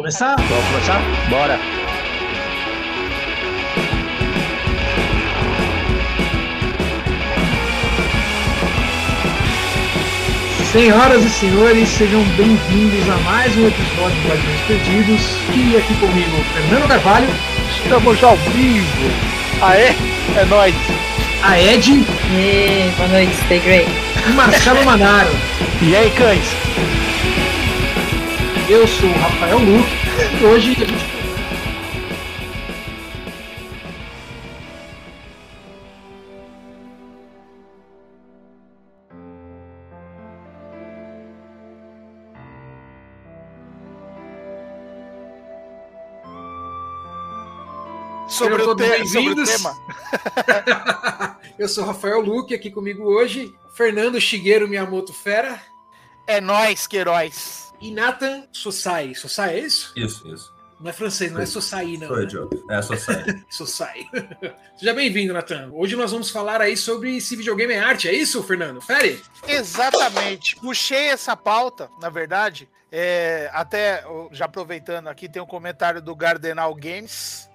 Começar? Vamos começar? Bora! Senhoras e senhores, sejam bem-vindos a mais um episódio do Guardiões Perdidos. E aqui comigo, Fernando Carvalho. Estamos ao vivo! Aê, é nóis! A Ed. E boa noite, stay great. E Marcelo Manaro. E aí, cães? Eu sou o Rafael e hoje a gente Sobre o, te sobre o bem-vindos. tema. Eu sou o Rafael Luque, aqui comigo hoje, Fernando Shigeru Miyamoto Fera É nóis, Queiroz. E Nathan Sosai. Sosai, é isso? Isso, isso. Não é francês, não é Sosai, não. Sou eu, Diogo. É, só sai. Sosai. Seja bem-vindo, Nathan. Hoje nós vamos falar aí sobre se videogame é arte, é isso, Fernando? Fere? Exatamente. Puxei essa pauta, na verdade. é, até já aproveitando aqui, tem um comentário do Gardenal Games.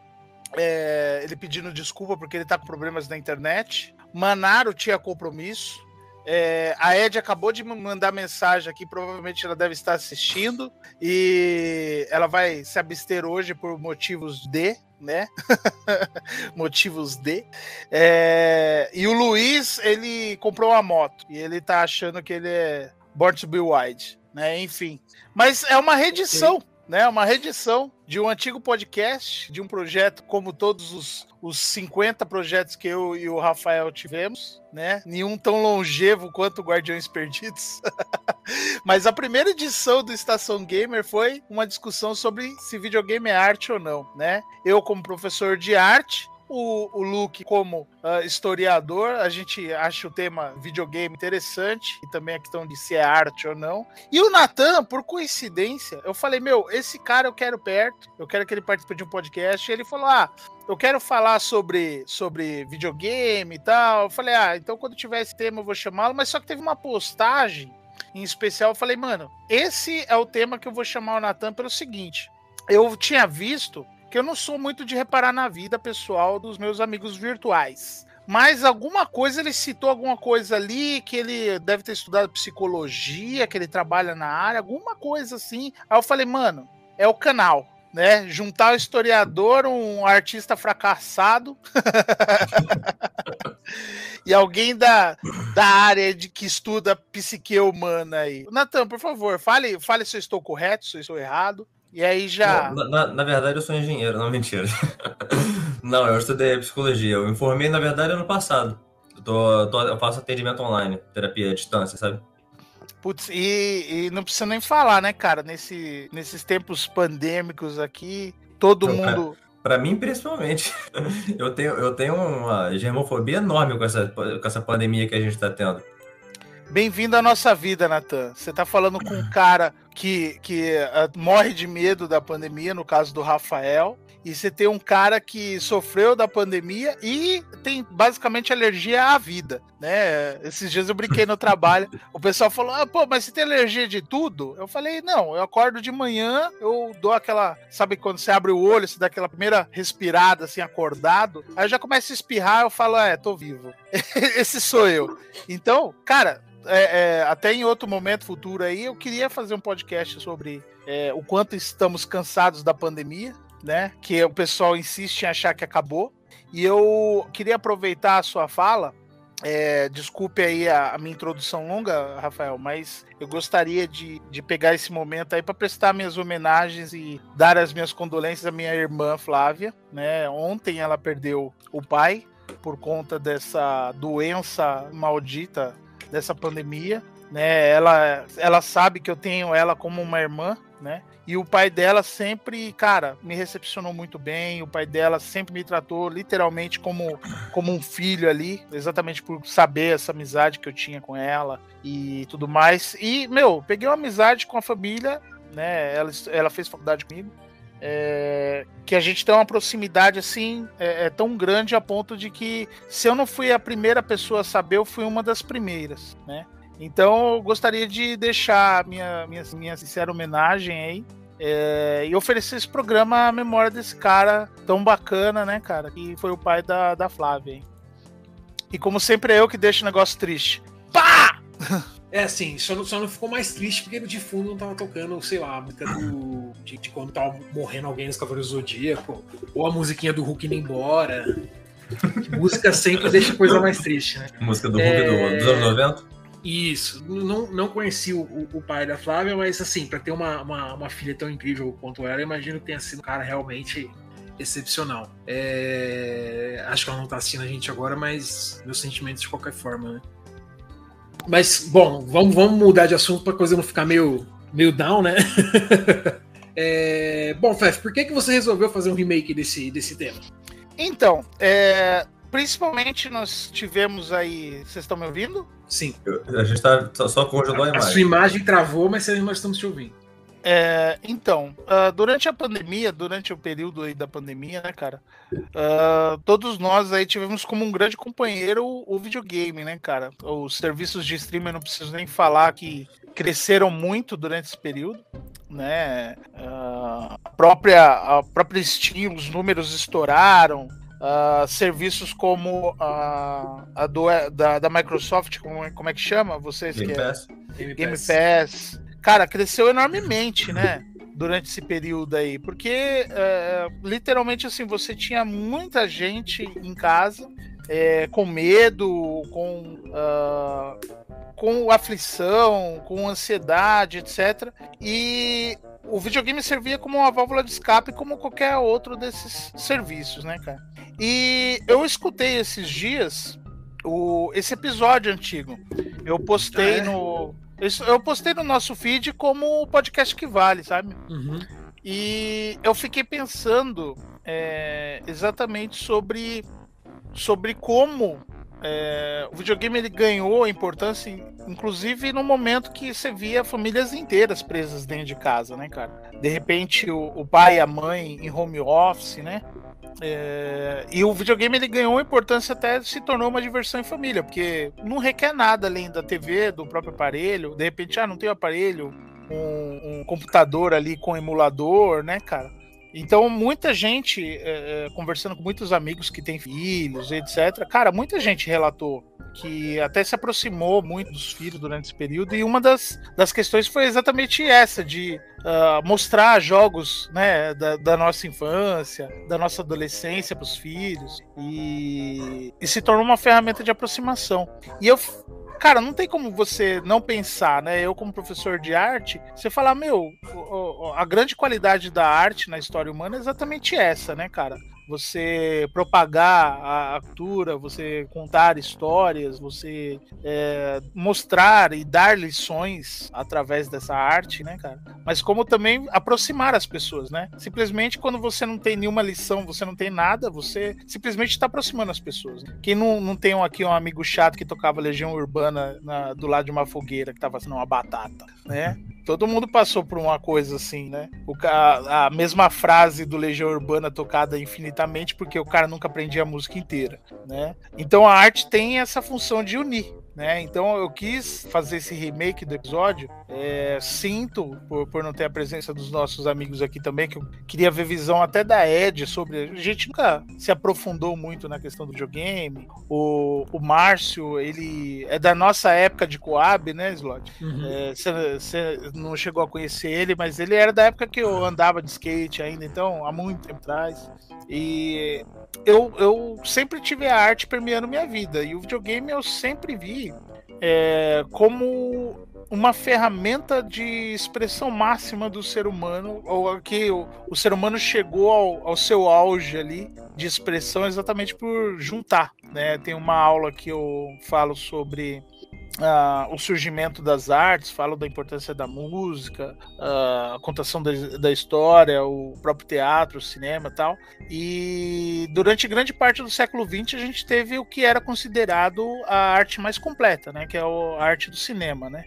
é, ele pedindo desculpa porque ele tá com problemas na internet. Manaro tinha compromisso. É, a Ed acabou de me mandar mensagem aqui, provavelmente ela deve estar assistindo. E ela vai se abster hoje por motivos de, né? motivos de. É, e o Luiz, ele comprou uma moto. E ele tá achando que ele é Born to be Wide, né? Enfim. Mas é uma reedição, né? Uma reedição de um antigo podcast, de um projeto como todos os, os 50 projetos que eu e o Rafael tivemos, né? Nenhum tão longevo quanto Guardiões Perdidos. Mas a primeira edição do Estação Gamer foi uma discussão sobre se videogame é arte ou não, né? Eu como professor de arte, o, o Luke como ah, historiador, a gente acha o tema videogame interessante e também a questão de se é arte ou não. E o Natan, por coincidência, eu falei, meu, esse cara eu quero perto, eu quero que ele participe de um podcast, e ele falou, ah, eu quero falar sobre, sobre videogame e tal. Eu falei, ah, então quando tiver esse tema eu vou chamá-lo, mas só que teve uma postagem em especial, eu falei, mano, esse é o tema que eu vou chamar o Natan pelo seguinte. Eu tinha visto que eu não sou muito de reparar na vida pessoal dos meus amigos virtuais. Mas alguma coisa, ele citou alguma coisa ali, que ele deve ter estudado psicologia, que ele trabalha na área, alguma coisa assim. Aí eu falei, mano, é o canal, né? Juntar o historiador, um artista fracassado e alguém da, da área de que estuda psique humana aí. Natan, por favor, fale, fale se eu estou correto, se eu estou errado. E aí já. Na, na- na verdade, eu sou engenheiro, não mentira. Não, eu estudei psicologia. Eu me formei, na verdade, ano passado. Eu, tô, tô- eu faço atendimento online, terapia à distância, sabe? Putz, e, e não precisa nem falar, né, cara? Nesse, nesses tempos pandêmicos aqui, todo cara. mundo. Pra mim, principalmente. Eu tenho, eu tenho uma germofobia enorme com essa, com essa pandemia que a gente tá tendo. Bem-vindo à nossa vida, Natan. Você tá falando com um cara que, que ah, morre de medo da pandemia, no caso do Rafael. E você tem um cara que sofreu da pandemia e tem basicamente alergia à vida, né? Esses dias eu brinquei no trabalho, o pessoal falou: ah, pô, mas você tem alergia de tudo? Eu falei: não, eu acordo de manhã, eu dou aquela. Sabe quando você abre o olho, você dá aquela primeira respirada assim, acordado, aí eu já começo a espirrar, eu falo: é, tô vivo. Esse sou eu. Então, cara, é, é, até em outro momento futuro aí, eu queria fazer um podcast sobre é, o quanto estamos cansados da pandemia, né? Que o pessoal insiste em achar que acabou. E eu queria aproveitar a sua fala. é, desculpe aí a, a minha introdução longa, Rafael, mas eu gostaria de, de pegar esse momento aí para prestar minhas homenagens e dar as minhas condolências à minha irmã Flávia. Né? Ontem ela perdeu o pai por conta dessa doença maldita dessa pandemia, né? Ela, ela sabe que eu tenho ela como uma irmã, né? E o pai dela sempre, cara, me recepcionou muito bem. O pai dela sempre me tratou literalmente como, como um filho ali, exatamente por saber essa amizade que eu tinha com ela e tudo mais. E, meu, peguei uma amizade com a família, né? Ela, ela fez faculdade comigo. é, que a gente tem uma proximidade assim é, é tão grande a ponto de que se eu não fui a primeira pessoa a saber, eu fui uma das primeiras, né? Então eu gostaria de deixar minha, minha, minha sincera homenagem aí É, e oferecer esse programa à memória desse cara tão bacana, né, cara? Que foi o pai da, da Flávia. Hein? E como sempre é eu que deixo o negócio triste. Pá! É assim, só não, só não ficou mais triste porque no de fundo não tava tocando, sei lá, a música do. De, de quando tava morrendo alguém nos Cavaleiros do Zodíaco, ou a musiquinha do Hulk indo embora. música sempre deixa a coisa mais triste, né? Música do Hulk é... do, dos anos 90? Isso. Não, não conheci o, o, pai da Flávia, mas assim, para ter uma, uma, uma, filha tão incrível quanto ela, imagino que tenha sido um cara realmente excepcional. É... Acho que ela não tá assistindo a gente agora, mas meus sentimentos de qualquer forma, né? Mas, bom, vamos, vamos mudar de assunto para coisa não ficar meio, meio down, né? é, bom, Fef, por que, que você resolveu fazer um remake desse, desse tema? Então, é, principalmente nós tivemos aí. Vocês estão me ouvindo? Sim. A gente tá só congelou a, a imagem. A sua imagem travou, mas nós estamos te ouvindo. É, então, uh, durante a pandemia, durante o período aí da pandemia, né, cara, uh, todos nós aí tivemos como um grande companheiro o, o, videogame, né, cara? Os serviços de streaming, não preciso nem falar que cresceram muito durante esse período, né? Uh, a própria a própria Steam, os números estouraram. Serviços como a do, da, da Microsoft, como, é, como é que chama? Vocês Game que Pass. É, Game, Game Pass. Pass cara, cresceu enormemente, né? Durante esse período aí, porque é, literalmente assim você tinha muita gente em casa é, com medo, com, uh, com aflição, com ansiedade, etc. E o videogame servia como uma válvula de escape, como qualquer outro desses serviços, né, cara? E eu escutei esses dias o, esse episódio antigo. Eu postei ah, é? no eu postei no nosso feed como o podcast que vale, sabe? Uhum. E eu fiquei pensando é, exatamente sobre, sobre como é, o videogame ele ganhou importância, inclusive no momento que você via famílias inteiras presas dentro de casa, né, cara? De repente o, o pai e a mãe em home office, né? É, e o videogame ele ganhou importância até se tornou uma diversão em família, porque não requer nada além da TV, do próprio aparelho. De repente, ah, não tem o aparelho, um, um computador ali com emulador, né, cara? Então, muita gente, é, é conversando com muitos amigos que têm filhos, etc., cara, muita gente relatou que até se aproximou muito dos filhos durante esse período, e uma das, das questões foi exatamente essa, de uh, mostrar jogos né, da, da, nossa infância, da nossa adolescência para os filhos, e, e se tornou uma ferramenta de aproximação. E eu cara, não tem como você não pensar, né? Eu, como professor de arte, você falar, meu, a grande qualidade da arte na história humana é exatamente essa, né, cara? Você propagar a cultura, você contar histórias, você é, mostrar e dar lições através dessa arte, né, cara? Mas como também aproximar as pessoas, né? Simplesmente quando você não tem nenhuma lição, você não tem nada, você simplesmente está aproximando as pessoas. Né? Quem não, não tem aqui um amigo chato que tocava Legião Urbana na, do lado de uma fogueira que estava sendo uma batata, né? Todo mundo passou por uma coisa assim, né? O, a, a mesma frase do Legião Urbana tocada infinitamente, porque o cara nunca aprendia a música inteira, né? Então a arte tem essa função de unir, né? Então eu quis fazer esse remake do episódio. É, sinto por, por não ter a presença dos nossos amigos aqui também, que eu queria ver visão até da Ed sobre. A gente nunca se aprofundou muito na questão do videogame. O, o Márcio, ele é da nossa época de Coab, né, Slot? Você uhum. é, não chegou a conhecer ele, mas ele era da época que eu andava de skate ainda, então há muito tempo atrás. E eu, eu sempre tive a arte permeando minha vida. E o videogame eu sempre vi é, como uma ferramenta de expressão máxima do ser humano, ou que o, o ser humano chegou ao, ao, seu auge ali de expressão exatamente por juntar. Né? Tem uma aula que eu falo sobre Uh, o surgimento das artes, falo da importância da música, uh, a contação da, da, história, o próprio teatro, o cinema e tal. E durante grande parte do século XX a gente teve o que era considerado a arte mais completa, né? Que é a arte do cinema, né?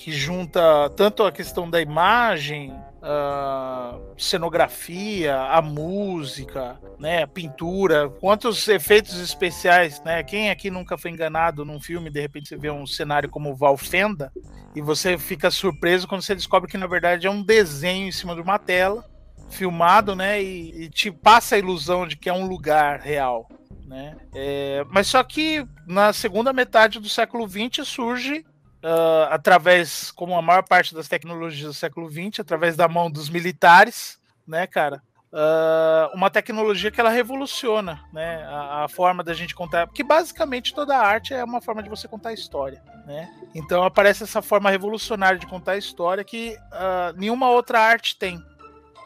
Que junta tanto a questão da imagem, a cenografia, a música, né, a pintura, quantos efeitos especiais, né? Quem aqui nunca foi enganado num filme, de repente você vê um cenário como Valfenda e você fica surpreso quando você descobre que na verdade é um desenho em cima de uma tela filmado, né, e, e te passa a ilusão de que é um lugar real. Né? É, mas só que na segunda metade do século XX surge uh, através, como a maior parte das tecnologias do século XX, através da mão dos militares, né, cara? Uh, uma tecnologia que ela revoluciona né, a, a, forma da gente contar, porque basicamente toda arte é uma forma de você contar história. Né? Então aparece essa forma revolucionária de contar história que uh, nenhuma outra arte tem.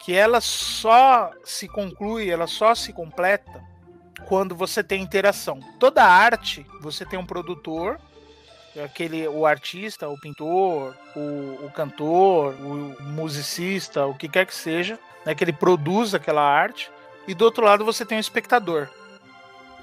Que ela só se conclui, ela só se completa quando você tem interação. Toda arte, você tem um produtor, aquele o artista, o pintor, o, o cantor, o musicista, o que quer que seja, né, que ele produz aquela arte, e do outro lado você tem o espectador.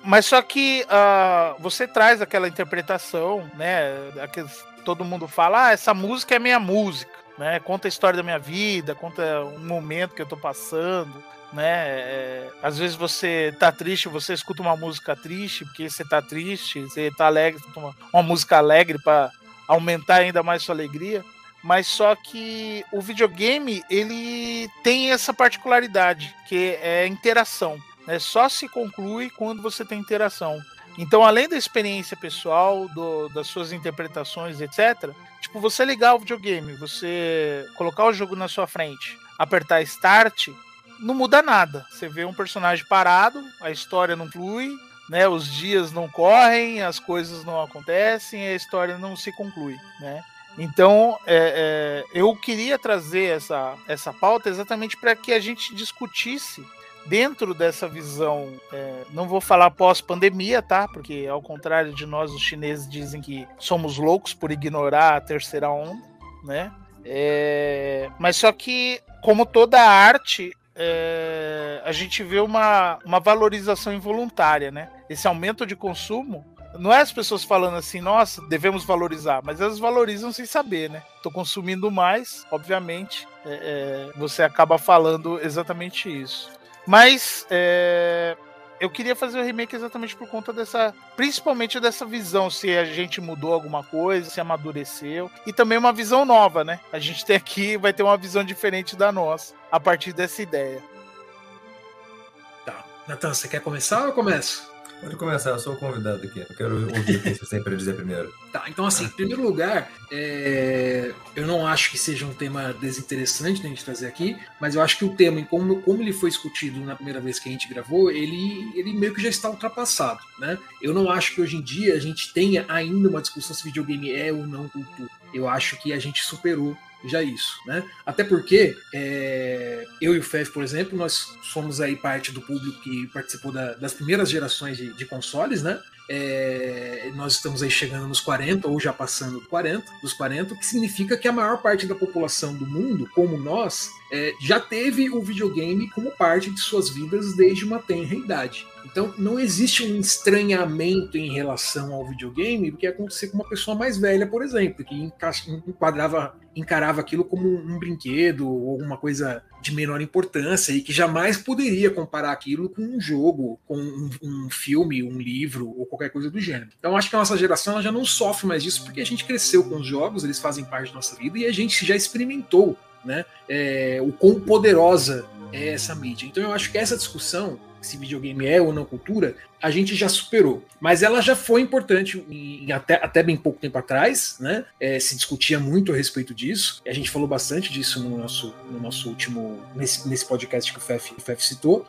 Mas só que uh, você traz aquela interpretação, né? Aqueles, todo mundo fala, ah, essa música é minha música, né? Conta a história da minha vida, conta um momento que eu tô passando né? É, às vezes você tá triste, você escuta uma música triste, porque você tá triste, você tá alegre, uma, uma música alegre para aumentar ainda mais sua alegria. Mas só que o videogame ele tem essa particularidade, que é interação. Né? Só se conclui quando você tem interação. Então, além da experiência pessoal, do, das suas interpretações, etc., tipo, você ligar o videogame, você colocar o jogo na sua frente, apertar Start, não muda nada. Você vê um personagem parado, a história não flui, né? Os dias não correm, as coisas não acontecem, a história não se conclui, né? Então, é, é, eu queria trazer essa, essa pauta exatamente para que a gente discutisse dentro dessa visão, é, não vou falar pós-pandemia, tá? Porque ao contrário de nós, os chineses dizem que somos loucos por ignorar a terceira onda, né? É, mas só que, como toda arte, é, a gente vê uma, uma valorização involuntária, né? Esse aumento de consumo não é as pessoas falando assim, nossa, devemos valorizar, mas elas valorizam sem saber, né? Tô consumindo mais, obviamente, é, é, você acaba falando exatamente isso. Mas é, eu queria fazer o remake exatamente por conta dessa. Principalmente dessa visão, se a gente mudou alguma coisa, se amadureceu. E também uma visão nova, né? A gente tem aqui, vai ter uma visão diferente da nossa, a partir dessa ideia. Tá. Natan, você quer começar ou eu começo? Pode começar, eu sou o convidado aqui. Eu quero ouvir o que você tem para dizer primeiro. Tá, então assim, em primeiro lugar, é... eu não acho que seja um tema desinteressante da gente trazer aqui, mas eu acho que o tema, como, como ele foi discutido na primeira vez que a gente gravou, ele, ele meio que já está ultrapassado, né? Eu não acho que hoje em dia a gente tenha ainda uma discussão se videogame é ou não cultura. Eu acho que a gente superou já isso, né? Até porque é, eu e o Fev, por exemplo, nós somos aí parte do público que participou da, das primeiras gerações de, de consoles, né? É, nós estamos aí chegando nos 40 ou já passando 40, dos 40, o que significa que a maior parte da população do mundo, como nós, é, já teve o videogame como parte de suas vidas desde uma tenra idade. Então não existe um estranhamento em relação ao videogame do que acontecer com uma pessoa mais velha, por exemplo, que enquadrava, encarava aquilo como um brinquedo ou alguma coisa de menor importância e que jamais poderia comparar aquilo com um jogo, com um, um filme, um livro ou qualquer coisa do gênero. Então acho que a nossa geração já não sofre mais disso porque a gente cresceu com os jogos, eles fazem parte da nossa vida e a gente já experimentou né, é, o quão poderosa é essa mídia. Então eu acho que essa discussão se videogame é ou não cultura, a gente já superou. Mas ela já foi importante em, até, até bem pouco tempo atrás, né? É, se discutia muito a respeito disso. A gente falou bastante disso no nosso, no nosso último. nesse, nesse podcast que o FEF, o FEF citou.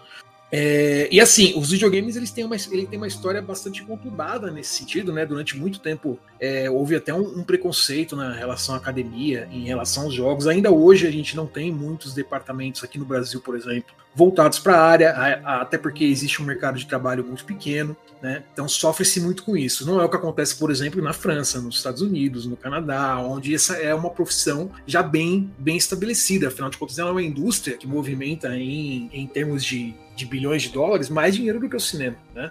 É, e assim, os videogames eles têm, uma, ele tem uma história bastante conturbada nesse sentido, né? Durante muito tempo é, houve até um, um, preconceito na relação à academia, em relação aos jogos. Ainda hoje a gente não tem muitos departamentos aqui no Brasil, por exemplo, voltados para a área, até porque existe um mercado de trabalho muito pequeno. Né? Então sofre-se muito com isso. Não é o que acontece, por exemplo, na França, nos Estados Unidos, no Canadá, onde essa é uma profissão já bem, bem estabelecida. Afinal de contas, ela é uma indústria que movimenta em, em termos de, de bilhões de dólares mais dinheiro do que o cinema. Né?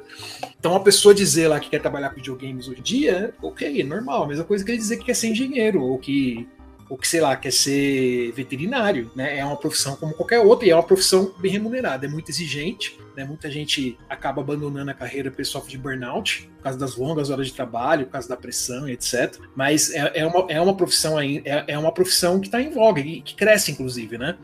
Então, a pessoa dizer lá que quer trabalhar com videogames hoje em dia, ok, normal. A mesma coisa que ele dizer que quer ser engenheiro ou que ou que, sei lá, quer ser veterinário, né? É uma profissão como qualquer outra e é uma profissão bem remunerada, é muito exigente, né? Muita gente acaba abandonando a carreira por de burnout, por causa das longas horas de trabalho, por causa da pressão e etc. Mas é, é, uma, é uma profissão é, é uma profissão que está em voga e que cresce, inclusive, né?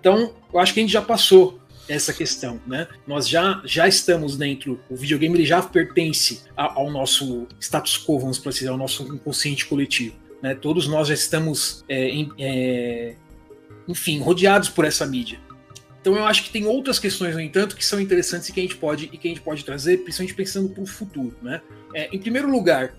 Então, eu acho que a gente já passou essa questão, né? Nós já, já estamos dentro, o videogame ele já pertence ao nosso status quo, vamos para dizer, ao nosso inconsciente coletivo. Né? Todos nós já estamos, é, é, enfim, rodeados por essa mídia. Então eu acho que tem outras questões, no entanto, que são interessantes e que a gente pode, e que a gente pode trazer, principalmente pensando para o futuro. Né? É, em primeiro lugar,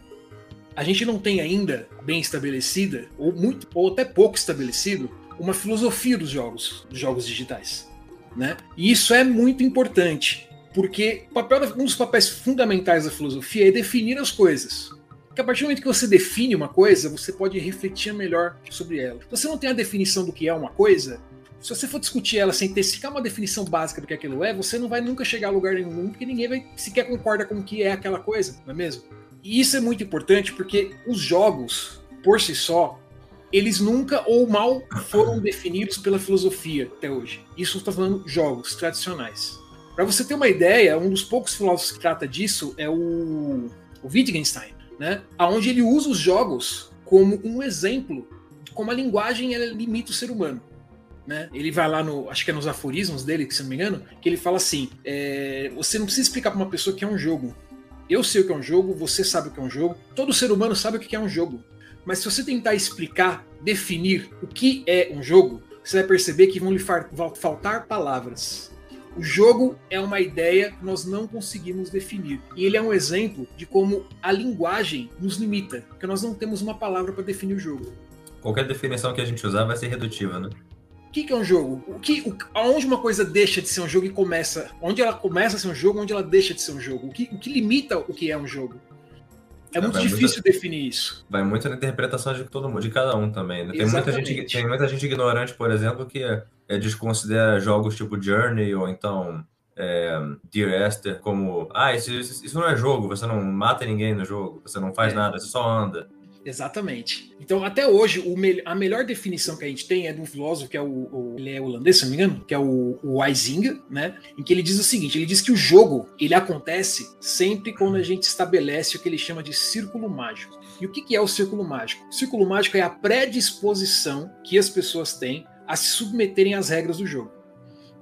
a gente não tem ainda bem estabelecida, ou muito, ou até pouco estabelecido, uma filosofia dos jogos, dos jogos digitais. Né? E isso é muito importante, porque papel, um dos papéis fundamentais da filosofia é definir as coisas. Porque a partir do momento que você define uma coisa, você pode refletir melhor sobre ela. Se você não tem a definição do que é uma coisa, se você for discutir ela sem ter sequer uma definição básica do que aquilo é, você não vai nunca chegar a lugar nenhum, porque ninguém vai sequer concorda com o que é aquela coisa, não é mesmo? E isso é muito importante porque os jogos, por si só, eles nunca ou mal foram definidos pela filosofia até hoje. Isso estou falando jogos tradicionais. Para você ter uma ideia, um dos poucos filósofos que trata disso é o, o Wittgenstein né? Onde ele usa os jogos como um exemplo de como a linguagem ela limita o ser humano. Né? Ele vai lá no, acho que é nos aforismos dele, se não me engano, que ele fala assim: é, você não precisa explicar para uma pessoa que é um jogo. Eu sei o que é um jogo, você sabe o que é um jogo, todo ser humano sabe o que é um jogo. Mas se você tentar explicar, definir o que é um jogo, você vai perceber que vão lhe faltar palavras. O jogo é uma ideia que nós não conseguimos definir. E ele é um exemplo de como a linguagem nos limita, porque nós não temos uma palavra para definir o jogo. Qualquer definição que a gente usar vai ser redutiva, né? O que, é um jogo? O que, o, aonde uma coisa deixa de ser um jogo e começa? Onde ela começa a ser um jogo, onde ela deixa de ser um jogo? O que, o que limita o que é um jogo? É, muito difícil muito, definir isso. Vai muito na interpretação de todo mundo, de cada um também. Né? Tem muita, gente, tem muita gente ignorante, por exemplo, que é, desconsidera jogos tipo Journey ou então é, Dear Esther como ah, isso, isso, não é jogo, você não mata ninguém no jogo, você não faz é. nada, você só anda. Exatamente. Então, até hoje, me a melhor definição que a gente tem é de um filósofo que é o, o ele é holandês, se não me engano, que é o, o né? Em que ele diz o seguinte: ele diz que o jogo ele acontece sempre quando a gente estabelece o que ele chama de círculo mágico. E o que, que é o círculo mágico? O círculo mágico é a predisposição que as pessoas têm a se submeterem às regras do jogo.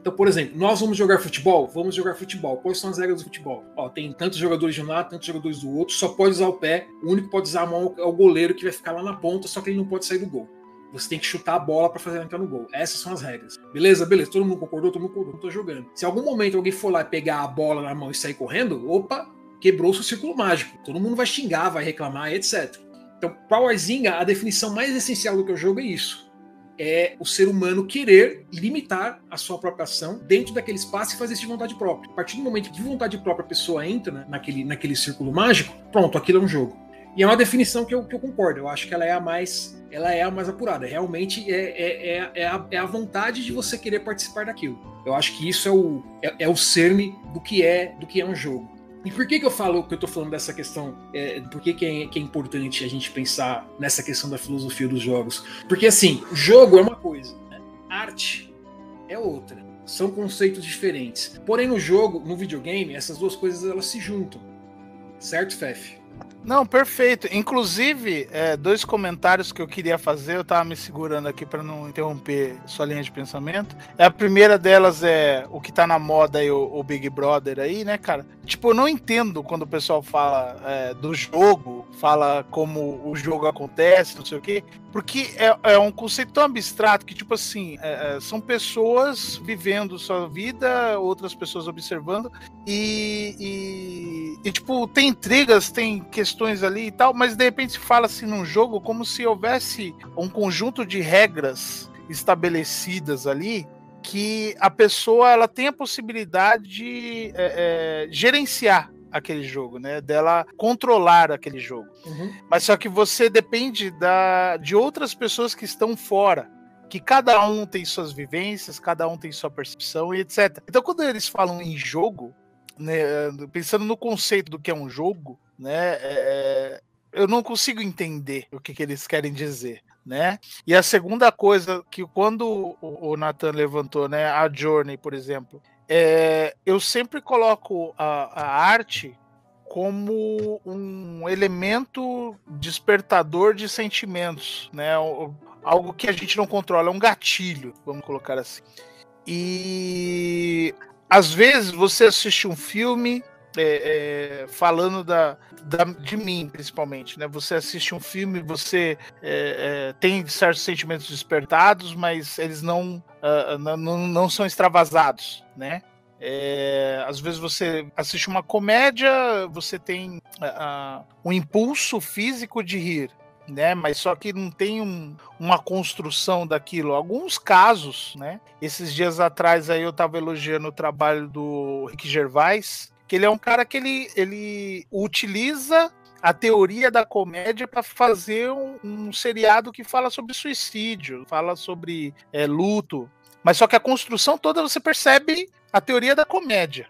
Então, por exemplo, nós vamos jogar futebol? Vamos jogar futebol. Quais são as regras do futebol? Ó, tem tantos jogadores de um lado, tantos jogadores do outro, só pode usar o pé, o único que pode usar a mão é o goleiro que vai ficar lá na ponta, só que ele não pode sair do gol. Você tem que chutar a bola para fazer ela entrar no gol. Essas são as regras. Beleza, beleza. Todo mundo concordou, todo mundo concordou, tô jogando. Se algum momento alguém for lá pegar a bola na mão e sair correndo, opa, quebrou seu círculo mágico. Todo mundo vai xingar, vai reclamar, etc. Então, para o Arzinga, a definição mais essencial do que eu jogo é isso é o ser humano querer limitar a sua própria ação dentro daquele espaço e fazer isso de vontade própria. A partir do momento que de vontade própria a pessoa entra naquele, naquele círculo mágico, pronto, aquilo é um jogo. E é uma definição que eu, que eu concordo. Eu acho que ela é a mais, ela é a mais apurada. Realmente é, é, é, é, a, é a vontade de você querer participar daquilo. Eu acho que isso é o, é, é o cerne do que é do que é um jogo. E por que, que eu falo que eu tô falando dessa questão? É, por que, que, é, que é importante a gente pensar nessa questão da filosofia dos jogos? Porque assim, jogo é uma coisa, né? arte é outra. São conceitos diferentes. Porém, no jogo, no videogame, essas duas coisas elas se juntam. Certo, Fef? Não, perfeito. Inclusive, é, dois comentários que eu queria fazer, eu tava me segurando aqui para não interromper sua linha de pensamento. A primeira delas é o que tá na moda aí, o, o Big Brother aí, né, cara? Tipo, eu não entendo quando o pessoal fala é, do jogo, fala como o jogo acontece, não sei o quê, porque é, é um conceito tão abstrato que, tipo assim, é, é são pessoas vivendo sua vida, outras pessoas observando, e, e, e, tipo, tem intrigas, tem questões ali e tal, mas de repente se fala assim num jogo como se houvesse um conjunto de regras estabelecidas ali que a pessoa ela tem a possibilidade de é, é, gerenciar aquele jogo, né? Dela controlar aquele jogo. Uhum. Mas só que você depende da, de outras pessoas que estão fora. Que cada um tem suas vivências, cada um tem sua percepção e etc. Então, quando eles falam em jogo, né, pensando no conceito do que é um jogo, né? É, eu não consigo entender o que, que eles querem dizer. Né? E a segunda coisa que quando o Nathan levantou, né, a Journey, por exemplo, é, eu sempre coloco a, a arte como um elemento despertador de sentimentos, né? Algo que a gente não controla, é um gatilho, vamos colocar assim. E às vezes você assiste um filme é, é, falando da, da, de mim, principalmente, né? Você assiste um filme, você é, é tem certos sentimentos despertados, mas eles não, uh, não, não são extravasados, né? É, às vezes você assiste uma comédia, você tem uh, um impulso físico de rir, né? Mas só que não tem um, uma construção daquilo. Alguns casos, né? Esses dias atrás aí eu estava elogiando o trabalho do Rick Gervais, que ele é um cara que ele, ele utiliza a teoria da comédia para fazer um, um, seriado que fala sobre suicídio, fala sobre é, luto. Mas só que a construção toda você percebe a teoria da comédia.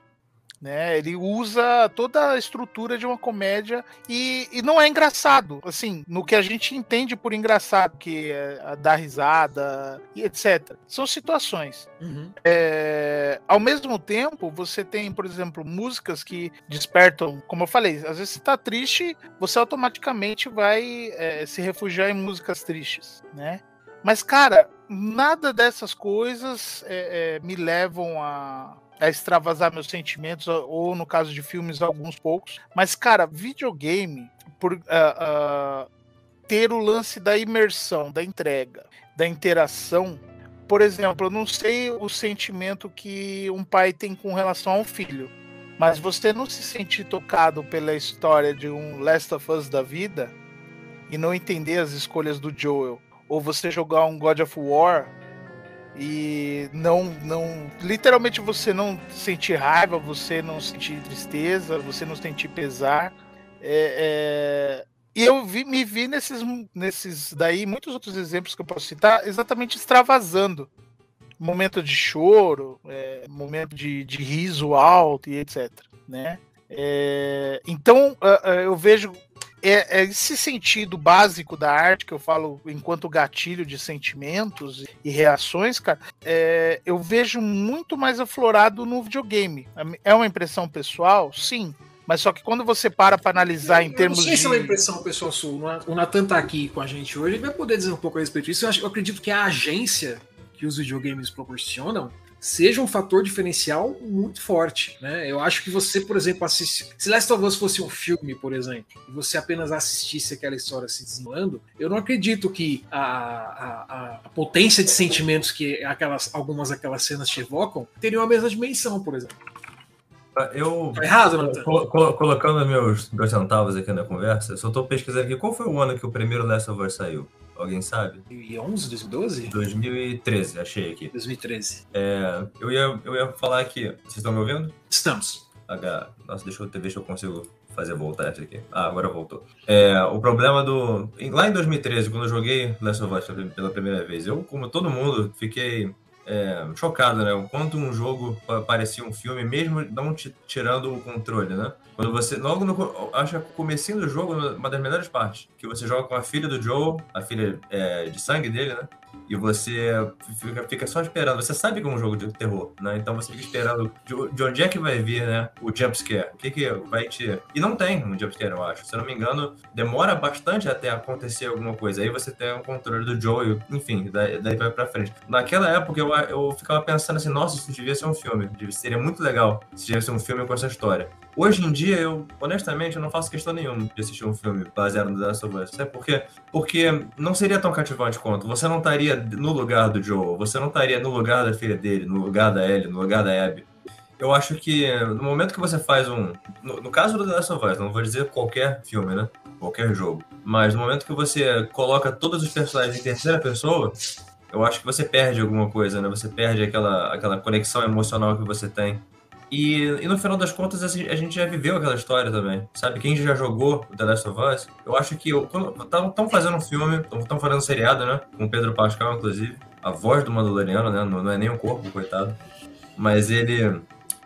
Né? Ele usa toda a estrutura de uma comédia e, e não é engraçado, assim, no que a gente entende por engraçado, que é dar risada e etc. São situações. Uhum. É, ao mesmo tempo, você tem, por exemplo, músicas que despertam, como eu falei, às vezes você tá triste, você automaticamente vai é, se refugiar em músicas tristes, né? Mas, cara, nada dessas coisas é, é me levam a, a extravasar meus sentimentos, ou no caso de filmes, alguns poucos. Mas, cara, videogame, por uh, uh, ter o lance da imersão, da entrega, da interação. Por exemplo, eu não sei o sentimento que um pai tem com relação a um filho, mas você não se sentir tocado pela história de um Last of Us da vida e não entender as escolhas do Joel, ou você jogar um God of War e não não literalmente você não sentir raiva você não sentir tristeza você não sentir pesar. É, é, e eu vi, me vi nesses nesses daí muitos outros exemplos que eu posso citar exatamente extravasando. Momento de choro é, momento de, de riso alto e etc né? É, então eu vejo é, é, esse sentido básico da arte que eu falo enquanto gatilho de sentimentos e reações, cara, é, eu vejo muito mais aflorado no videogame. É uma impressão pessoal? Sim. Mas só que quando você para para analisar em termos de. Não sei de... se é uma impressão pessoal sua. O Natan tá aqui com a gente hoje, ele vai poder dizer um pouco a respeito disso. Eu, acho, eu acredito que a agência que os videogames proporcionam seja um fator diferencial muito forte, né? Eu acho que você, por exemplo, assiste, se Last of Us fosse um filme, por exemplo, e você apenas assistisse aquela história se desenrolando, eu não acredito que a, a, a potência de sentimentos que aquelas, algumas daquelas cenas te evocam teriam a mesma dimensão, por exemplo. Eu, tá errado, Nathan? colocando meus dois centavos aqui na conversa, só estou pesquisando aqui qual foi o ano que o primeiro Last of Us saiu. Alguém sabe? 2011, 2012? 2013, achei aqui. 2013. É, eu, ia, eu ia falar aqui. Vocês estão me ouvindo? Estamos. H. Nossa, deixa eu ver se eu consigo fazer voltar isso aqui. Ah, agora voltou. É, o problema do. Lá em 2013, quando eu joguei Last of Us pela primeira vez, eu, como todo mundo, fiquei é, chocado, né? O quanto um jogo parecia um filme, mesmo não tirando o controle, né? Quando você. Logo no. Acho que o comecinho do jogo, uma das melhores partes. Que você joga com a filha do Joe, a filha é, de sangue dele, né? e você fica, fica, só esperando. Você sabe que é um jogo de terror, né? Então você fica esperando de, de onde é que vai vir, né? O jumpscare. O que que vai te. E não tem um jumpscare, eu acho. Se eu não me engano, demora bastante até acontecer alguma coisa. Aí você tem o controle do Joe, enfim, daí, daí vai pra frente. Naquela época eu, eu ficava pensando assim, nossa, isso devia ser um filme. Seria muito legal se tivesse um filme com essa história. Hoje em dia, eu, honestamente, eu não faço questão nenhuma de assistir um filme baseado no The Last of Us. Sabe por quê? Porque não seria tão cativante quanto. Você não estaria no lugar do Joe, você não estaria no lugar da filha dele, no lugar da Ellie, no lugar da Abby. Eu acho que no momento que você faz um. No, no caso do The Last of Us, não vou dizer qualquer filme, né? Qualquer jogo. Mas no momento que você coloca todos os personagens em terceira pessoa, eu acho que você perde alguma coisa, né? Você perde aquela, aquela conexão emocional que você tem e, e no final das contas, a gente já viveu aquela história também. Sabe? Quem já jogou The Last of Us, eu acho que. Estão fazendo um filme, estão fazendo um seriado, né? Com Pedro Pascal, inclusive. A voz do Mandaloriano, né? Não, não é nem o corpo, coitado. Mas ele.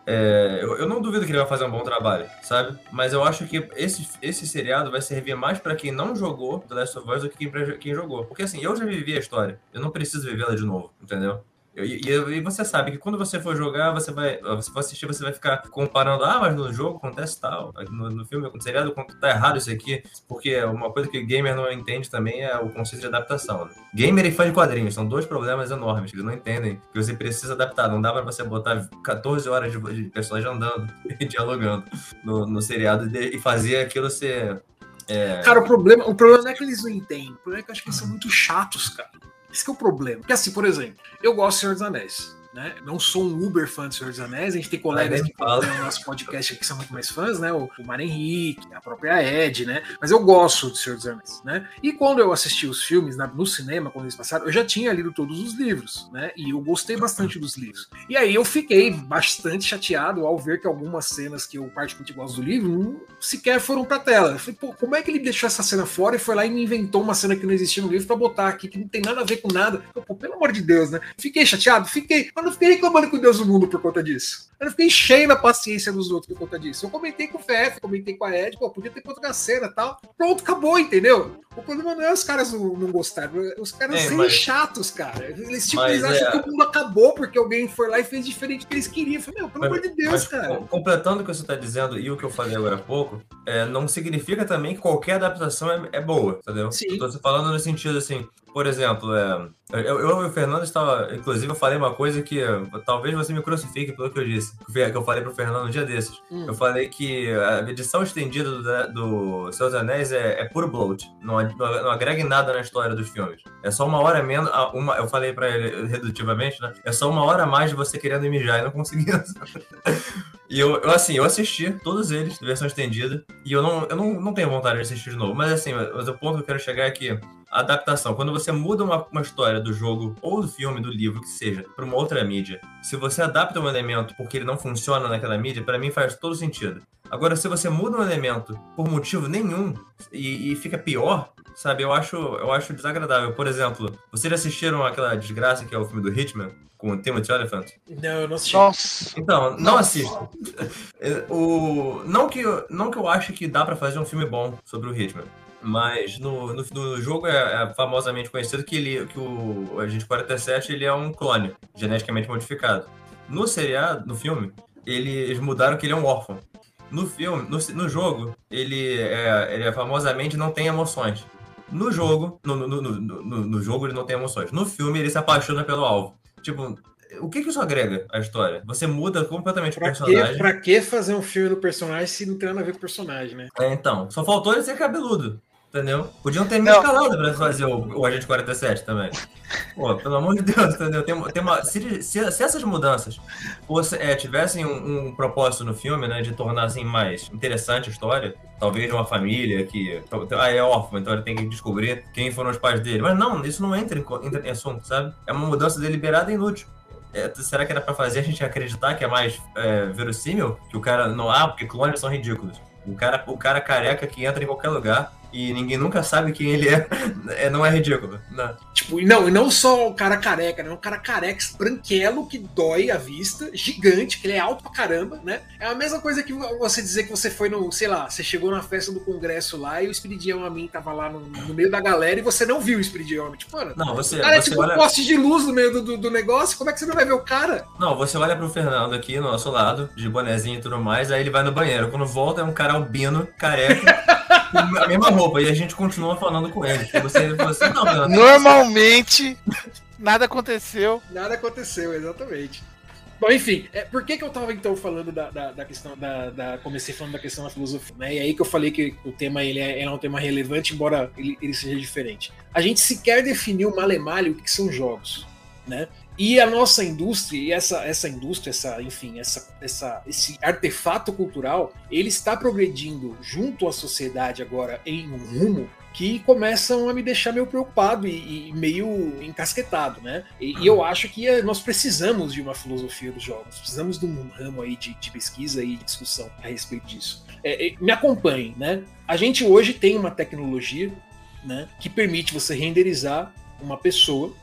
É, eu, eu, não duvido que ele vai fazer um bom trabalho, sabe? Mas eu acho que esse, esse seriado vai servir mais para quem não jogou The Last of Us do que quem, quem jogou. Porque assim, eu já vivi a história. Eu não preciso vivê-la de novo, entendeu? E, e, você sabe que quando você for jogar, você vai. Você for assistir, você vai ficar comparando, ah, mas no jogo acontece tal, no, no filme, no seriado, tá errado isso aqui. Porque uma coisa que gamer não entende também é o conceito de adaptação. Né? Gamer e fã de quadrinhos são dois problemas enormes, que eles não entendem que você precisa adaptar. Não dá pra você botar 14 horas de, de personagem andando e dialogando no, no seriado e, e fazer aquilo ser. É... Cara, o problema, o problema não é que eles não entendem, o problema é que eu acho que eles são muito chatos, cara. Esse é o problema. Porque assim, por exemplo, eu gosto do Senhor dos Anéis. Né? Não sou um Uber fã do Senhor dos Anéis, a gente tem colegas que falam no nosso podcast aqui que são muito mais fãs, né? O, o Mar Henrique, a própria Ed, né? Mas eu gosto do Senhor dos Anéis, né? E quando eu assisti os filmes na, no cinema, quando eles passaram, eu já tinha lido todos os livros, né? E eu gostei bastante dos livros. E aí eu fiquei bastante chateado ao ver que algumas cenas que eu particularmente gosto do livro não, sequer foram pra tela. Eu falei, pô, como é que ele deixou essa cena fora e foi lá e me inventou uma cena que não existia no livro para botar aqui, que não tem nada a ver com nada? Eu, pô, pelo amor de Deus, né? Fiquei chateado, fiquei, mas não fiquei reclamando com Deus do mundo por conta disso. Eu não fiquei cheio na paciência dos outros por conta disso. Eu comentei com o FF, comentei com a Ed, pô, podia ter outra cena e tal. Pronto, acabou, entendeu? O problema não é os caras não, não gostaram, os caras é, mas... chatos, cara. Eles, tipo, eles acham é... que o mundo acabou porque alguém foi lá e fez diferente do que eles queriam. Eu falei, meu, pelo mas, amor de Deus, mas, cara. Completando o que você está dizendo e o que eu falei agora há pouco, é, não significa também que qualquer adaptação é, é boa, entendeu? Sim. Eu tô falando no sentido assim, por exemplo, é, eu, eu e o Fernando estava. Inclusive, eu falei uma coisa que talvez você me crucifique pelo que eu disse. Que eu falei pro Fernando um dia desses. Hum. Eu falei que a edição estendida do, do Seus Anéis é, é puro bloat. Não, não, não, agrega em nada na história dos filmes. É só uma hora menos. Uma, eu falei para ele redutivamente, né? É só uma hora a mais de você querendo mijar e não conseguindo. e eu, eu, assim, eu assisti todos eles, versão estendida. E eu não, eu não, não tenho vontade de assistir de novo. Mas assim, mas o ponto que eu quero chegar é que adaptação, quando você muda uma, uma história do jogo ou do filme, do livro, que seja, para uma outra mídia, se você adapta um elemento porque ele não funciona naquela mídia, para mim faz todo sentido. Agora, se você muda um elemento por motivo nenhum e, e, fica pior, sabe, eu acho, eu acho desagradável. Por exemplo, vocês já assistiram aquela desgraça que é o filme do Hitman? Com o Timothy Elephant? Não, eu não assisti. Nossa. Então, não assista. o, não, que, não que eu ache que dá para fazer um filme bom sobre o Hitman. Mas no, no, no jogo é, é, famosamente conhecido que, ele, que o Agente 47 ele é um clone geneticamente modificado. No seriado, no filme, ele, eles mudaram que ele é um órfão. No filme, no, no jogo, ele é, ele é famosamente não tem emoções. No jogo, no, no, no, no, jogo ele não tem emoções. No filme ele se apaixona pelo alvo. Tipo, o que, que isso agrega à história? Você muda completamente pra o personagem. Que, pra que fazer um filme do personagem se não tem nada a ver com o personagem, né? É, então. Só faltou ele ser cabeludo. Entendeu? Podiam ter me escalado pra fazer o, o Agente 47 também. Pô, pelo amor de Deus, entendeu? Tem, tem uma, se, se, se essas mudanças fosse, é, tivessem um, um, propósito no filme, né, de tornar assim, mais interessante a história, talvez de uma família que ah, é órfão, então ele tem que descobrir quem foram os pais dele. Mas não, isso não entra em, entra em assunto, sabe? É uma mudança deliberada e inútil. É, será que era para fazer a gente acreditar que é mais é, verossímil? Que o cara não. Ah, porque clones são ridículos. O cara, o cara careca que entra em qualquer lugar e ninguém nunca sabe quem ele é, é não é ridículo. Não. Tipo, não, e não só o cara careca, né? Um cara careca, branquelo, que dói a vista, gigante, que ele é alto pra caramba, né? É a mesma coisa que você dizer que você foi no, sei lá, você chegou na festa do congresso lá e o Espiridião Amin tava lá no, no, meio da galera e você não viu o Espiridião. Tipo, mano, não, você, cara é você é tipo olha... um poste de luz no meio do, do, do, negócio, como é que você não vai ver o cara? Não, você olha pro Fernando aqui, no nosso lado, de bonezinho e tudo mais, aí ele vai no banheiro. Quando volta é um cara albino, careca. a mesma roupa e a gente continua falando com ele. Você, você não, não, Normalmente, nada aconteceu. Nada aconteceu, exatamente. Bom, enfim, é, por que, que eu tava então falando da, da, da questão da, da, Comecei falando da questão da filosofia, né? E aí que eu falei que o tema ele é, é um tema relevante, embora ele, ele seja diferente. A gente sequer definiu malemalho o que são jogos, né? E a nossa indústria, e essa, essa indústria, essa, enfim, essa, essa, esse artefato cultural, ele está progredindo junto à sociedade agora em um rumo que começam a me deixar meio preocupado e, e meio encasquetado, né? E, e, eu acho que eh, nós precisamos de uma filosofia dos jogos, precisamos de um ramo aí de, de pesquisa e discussão a respeito disso. É, é, me acompanhe, né? A gente hoje tem uma tecnologia né, que permite você renderizar uma pessoa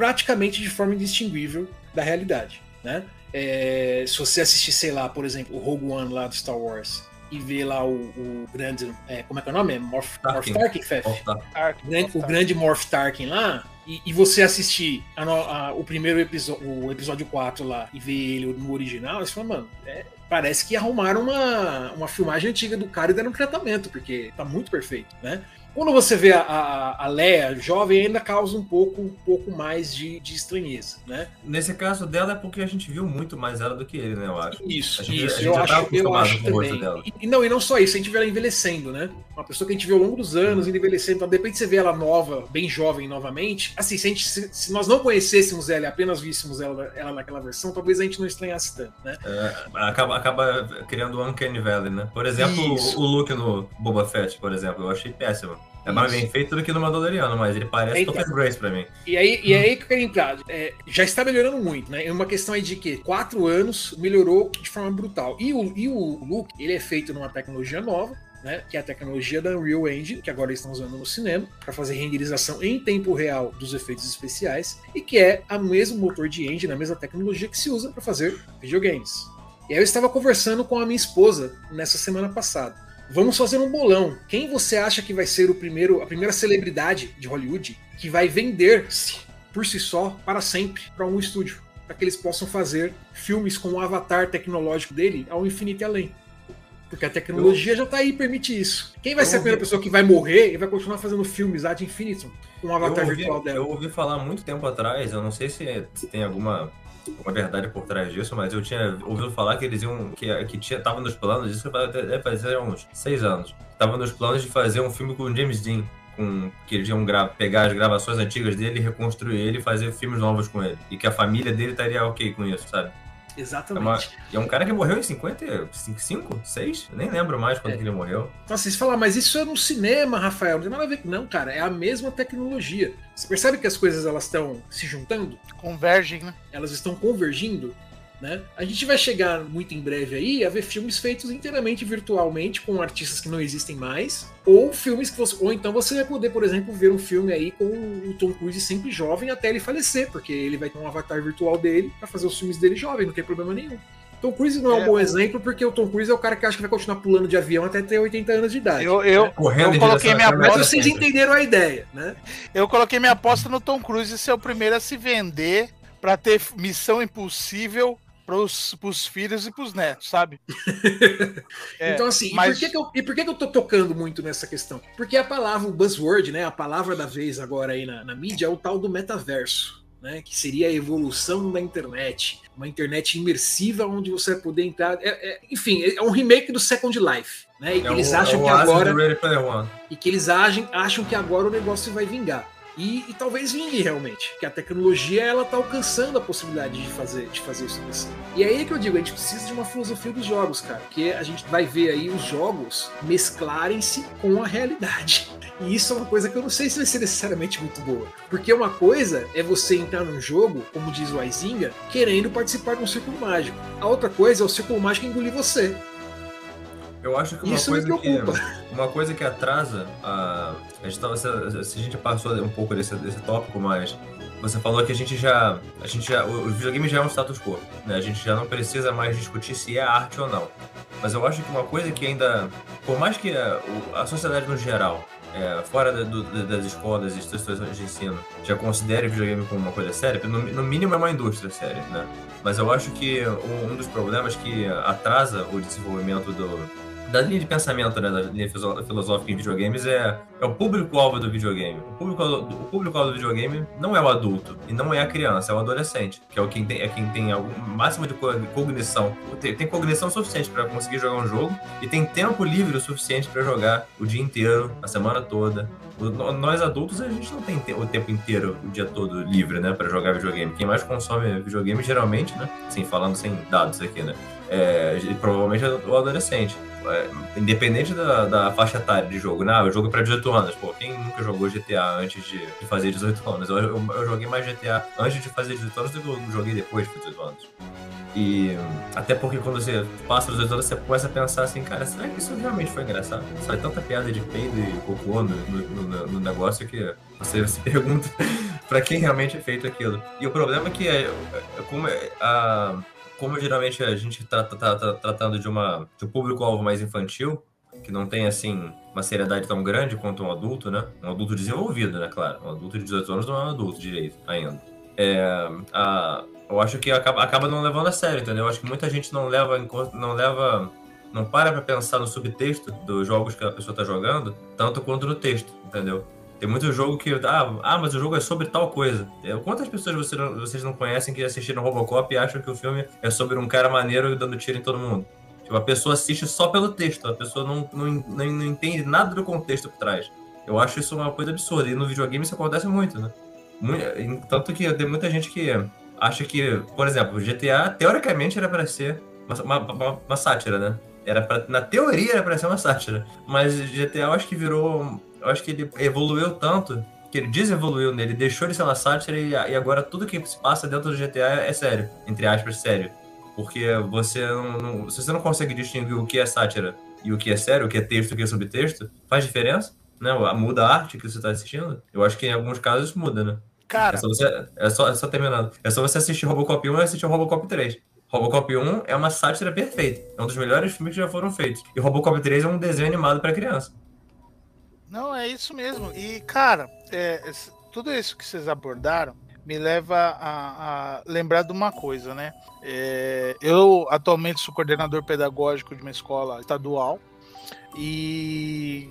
praticamente de forma indistinguível da realidade. Né? É, se você assistir, sei lá, por exemplo, o Rogue One lá do Star Wars e ver lá o, o grande. É, como é que é o nome? É Morph Tarkin, Morph Tarkin Fef? O, o grande Morph Tarkin lá, e, e você assistir a, a, o primeiro episódio, o episódio 4 lá, e ver ele no original, você fala, mano, é, parece que arrumaram uma, uma filmagem antiga do cara e deram um tratamento, porque tá muito perfeito, né? Quando você vê a, a, a Leia jovem, ainda causa um pouco, um pouco mais de, de estranheza, né? Nesse caso dela é porque a gente viu muito mais ela do que ele, né? Eu acho. Isso, gente, isso. eu acho, eu acho também. E, não, e não só isso, a gente vê ela envelhecendo, né? Uma pessoa que a gente viu ao longo dos anos envelhecendo, então de repente você vê ela nova, bem jovem novamente. Assim, se, a gente, se, se nós não conhecêssemos ela e apenas víssemos ela, ela naquela versão, talvez a gente não estranhasse tanto, né? É, acaba, acaba criando um Uncanny Valley, né? Por exemplo, o, o look no Boba Fett, por exemplo, eu achei péssimo. É mais bem feito do que no Mandaloriano, mas ele parece então, Topher Grace pra mim. E aí, e aí que eu quero entrar. É, já está melhorando muito, né? É uma questão aí de que quatro anos melhorou de forma brutal. E o, e o look, ele é feito numa tecnologia nova, né, que é a tecnologia da Unreal Engine, que agora eles estão usando no cinema, para fazer renderização em tempo real dos efeitos especiais, e que é o mesmo motor de engine, a mesma tecnologia que se usa para fazer videogames. E aí eu estava conversando com a minha esposa nessa semana passada. Vamos fazer um bolão. Quem você acha que vai ser o primeiro, a primeira celebridade de Hollywood que vai vender-se por si só para sempre para um estúdio, para que eles possam fazer filmes com o avatar tecnológico dele ao infinito e além? Porque a tecnologia eu... já está aí e permite isso. Quem vai eu ser a primeira ouvi... pessoa que vai morrer e vai continuar fazendo filmes ad infinitum com o avatar ouvi, virtual dela? Eu ouvi falar muito tempo atrás, eu não sei se, se tem alguma uma verdade por trás disso, mas eu tinha ouvido falar que eles iam. que, que tinha, tava nos planos, isso deve fazer uns seis anos. Tava nos planos de fazer um filme com James Dean. Com, que eles iam pegar as gravações antigas dele, reconstruir ele e fazer filmes novos com ele. E que a família dele estaria ok com isso, sabe? Exatamente. É, uma, é, um cara que morreu em 55, 6? Nem lembro mais quando é. ele morreu. Então, vocês falam, mas isso é no cinema, Rafael. Não tem nada a ver. Não, cara, é a mesma tecnologia. Você percebe que as coisas elas estão se juntando? Convergem, né? Elas estão convergindo. Né? A gente vai chegar muito em breve aí a ver filmes feitos inteiramente virtualmente com artistas que não existem mais, ou filmes que você, ou então você vai poder, por exemplo, ver um filme aí com o Tom Cruise sempre jovem até ele falecer, porque ele vai ter um avatar virtual dele para fazer os filmes dele jovem, não tem problema nenhum. Tom Cruise não é, é um bom exemplo porque o Tom Cruise é o cara que acha que vai continuar pulando de avião até ter 80 anos de idade. Eu, eu, né? Correndo eu coloquei minha aposta. Mas vocês entenderam a ideia, né? Eu coloquei minha aposta no Tom Cruise ser o primeiro a se vender para ter missão impossível pros, pros filhos e pros netos, sabe? é, então, assim, mas... e, por que, que, eu, e por que, que eu tô tocando muito nessa questão? Porque a palavra, o buzzword, né? A palavra da vez agora aí na, na mídia é o tal do metaverso. Né, que seria a evolução da internet, uma internet imersiva onde você vai poder entrar. É, é, enfim, é um remake do Second Life. Né, e que é eles o, acham é que agora. E que eles agem, acham que agora o negócio vai vingar. E, e, talvez vingue realmente, que a tecnologia ela está alcançando a possibilidade de fazer, de fazer isso acontecer. E é aí que eu digo, a gente precisa de uma filosofia dos jogos, cara, porque a gente vai ver aí os jogos mesclarem-se com a realidade. E isso é uma coisa que eu não sei se vai ser necessariamente muito boa. Porque uma coisa é você entrar num jogo, como diz o Aizinga, querendo participar de um círculo mágico. A outra coisa é o círculo mágico engolir você. Eu acho que uma Isso coisa que uma coisa que atrasa a, a gente tava, se, a gente passou um pouco desse, desse tópico, mas você falou que a gente já a gente já o videogame já é um status quo, né? A gente já não precisa mais discutir se é arte ou não. Mas eu acho que uma coisa que ainda, por mais que a, a sociedade no geral é, fora da, do, das escolas e instituições de ensino já considere videogame como uma coisa séria, no, no, mínimo é uma indústria séria, né? Mas eu acho que um, um dos problemas que atrasa o desenvolvimento do, da linha de pensamento, né, da linha filosófica em videogames é, é o público-alvo do videogame. O público-alvo o público do videogame não é o adulto e não é a criança, é o adolescente, que é o quem tem, é quem tem o máximo de cognição. Tem, tem cognição suficiente para conseguir jogar um jogo e tem tempo livre o suficiente para jogar o dia inteiro, a semana toda. O, nós adultos, a gente não tem o tempo inteiro, o dia todo livre, né, para jogar videogame. Quem mais consome videogame geralmente, né, assim, falando sem dados aqui, né, é, provavelmente é o adolescente é, independente da, da, faixa etária de jogo, né? Eu jogo é para 18 anos. Pô, quem nunca jogou GTA antes de, de fazer 18 anos? Eu, eu, eu, joguei mais GTA antes de fazer 18 anos do que eu joguei depois de 18 anos. E até porque quando você passa os 18 anos, você começa a pensar assim, cara, será que isso realmente foi engraçado? Sai tanta piada de peido e cocô no, no, no negócio que você se pergunta para quem realmente é feito aquilo. E o problema é que é, é como é, a como geralmente a gente está tá, tá, tratando de, uma, de um público-alvo mais infantil, que não tem, assim, uma seriedade tão grande quanto um adulto, né? Um adulto desenvolvido, né? Claro. Um adulto de 18 anos não é um adulto direito ainda. É, a, eu acho que acaba, acaba não levando a sério, entendeu? Eu acho que muita gente não leva, não leva, não para pra pensar no subtexto dos jogos que a pessoa tá jogando, tanto quanto no texto, entendeu? Tem muito jogo que. Ah, ah, mas o jogo é sobre tal coisa. É, quantas pessoas você não, vocês não conhecem que assistiram Robocop e acham que o filme é sobre um cara maneiro dando tiro em todo mundo? Tipo, a pessoa assiste só pelo texto, a pessoa não, não, não, não entende nada do contexto por trás. Eu acho isso uma coisa absurda. E no videogame isso acontece muito, né? Muito, tanto que tem muita gente que acha que, por exemplo, GTA teoricamente era para ser uma, uma, uma, sátira, né? Era pra, na teoria era para ser uma sátira, mas GTA eu acho que virou eu acho que ele evoluiu tanto que ele desevoluiu nele, deixou de ser uma sátira e, e, agora tudo que se passa dentro do GTA é sério, entre aspas, sério. Porque você não, não, se você não consegue distinguir o que é sátira e o que é sério, o que é texto e o que é subtexto, faz diferença, né? Muda a arte que você está assistindo. Eu acho que em alguns casos muda, né? Cara, é só, você, é só, é só terminando. É só você assistir Robocop 1 e assistir Robocop 3. Robocop 1 é uma sátira perfeita. É um dos melhores filmes que já foram feitos. E Robocop 3 é um desenho animado para criança. Não, é isso mesmo. E, cara, é, tudo isso que vocês abordaram me leva a, a lembrar de uma coisa, né? É, eu atualmente sou coordenador pedagógico de uma escola estadual e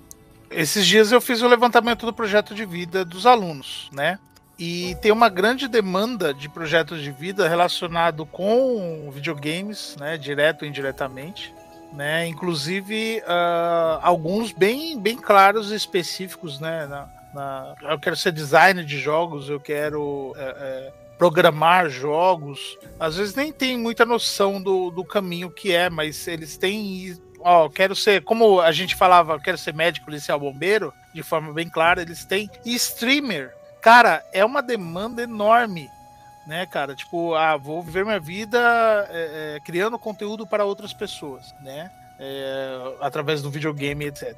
esses dias eu fiz o levantamento do projeto de vida dos alunos, né? E tem uma grande demanda de projetos de vida relacionado com videogames, né, direto ou indiretamente né? Inclusive uh, alguns bem, bem claros e específicos, né? Na, na, eu quero ser designer de jogos, eu quero é, é, programar jogos. Às vezes nem tem muita noção do, do caminho que é, mas eles têm. Ó, quero ser, como a gente falava, quero ser médico, policial, bombeiro, de forma bem clara, eles têm. E streamer, cara, é uma demanda enorme né, cara? Tipo, ah, vou viver minha vida é, é, criando conteúdo para outras pessoas, né? É, através do videogame, etc.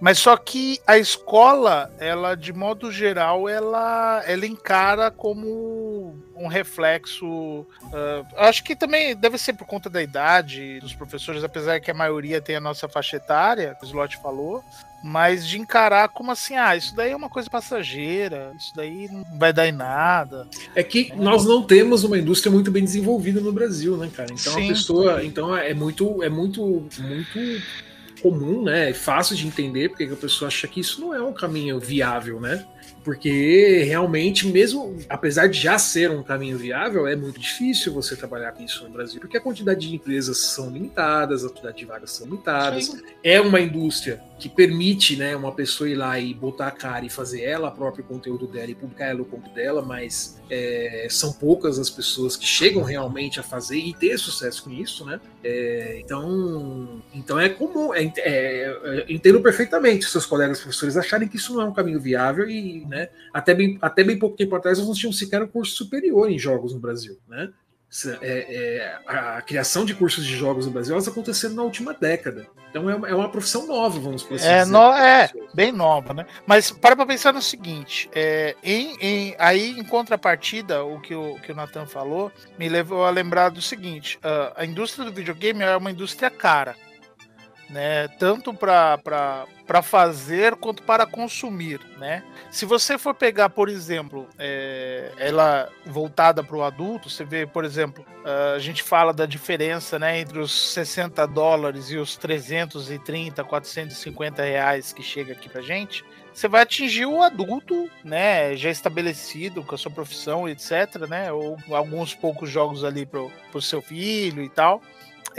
Mas só que a escola, ela, de modo geral, ela, ela encara como um reflexo. Uh, acho que também deve ser por conta da idade dos professores, apesar que a maioria tem a nossa faixa etária, o Slot falou mas de encarar como assim, ah, isso daí é uma coisa passageira, isso daí não vai dar em nada. É que é. nós não temos uma indústria muito bem desenvolvida no Brasil, né, cara? Então Sim. a pessoa, então é muito, é muito, muito comum, né? É fácil de entender porque a pessoa acha que isso não é um caminho viável, né? Porque realmente, mesmo apesar de já ser um caminho viável, é muito difícil você trabalhar com isso no Brasil, porque a quantidade de empresas são limitadas, a quantidade de vagas são limitadas. Sim. É uma indústria que permite né, uma pessoa ir lá e botar a cara e fazer ela próprio conteúdo dela e publicar ela o conteúdo dela, mas é, são poucas as pessoas que chegam realmente a fazer e ter sucesso com isso, né? É, então, então é comum, é, é, entendo perfeitamente seus colegas professores acharem que isso não é um caminho viável e né, até, bem, até bem pouco tempo atrás nós não tínhamos sequer um curso superior em jogos no Brasil, né? É, é, a criação de cursos de jogos no Brasil elas aconteceram na última década. Então é uma, é uma profissão nova, vamos por assim é, dizer. No, é, bem nova, né? Mas para pra pensar no seguinte: é, em, em, aí, em contrapartida, o que o, que o Nathan falou me levou a lembrar do seguinte: uh, a indústria do videogame é uma indústria cara né? Tanto para fazer quanto para consumir, né? Se você for pegar, por exemplo, é, ela voltada para o adulto, você vê, por exemplo, a gente fala da diferença, né, entre os 60 dólares e os 330, 450 reais que chega aqui para gente. Você vai atingir o adulto, né, já estabelecido com a sua profissão, etc, né? Ou alguns poucos jogos ali para o seu filho e tal.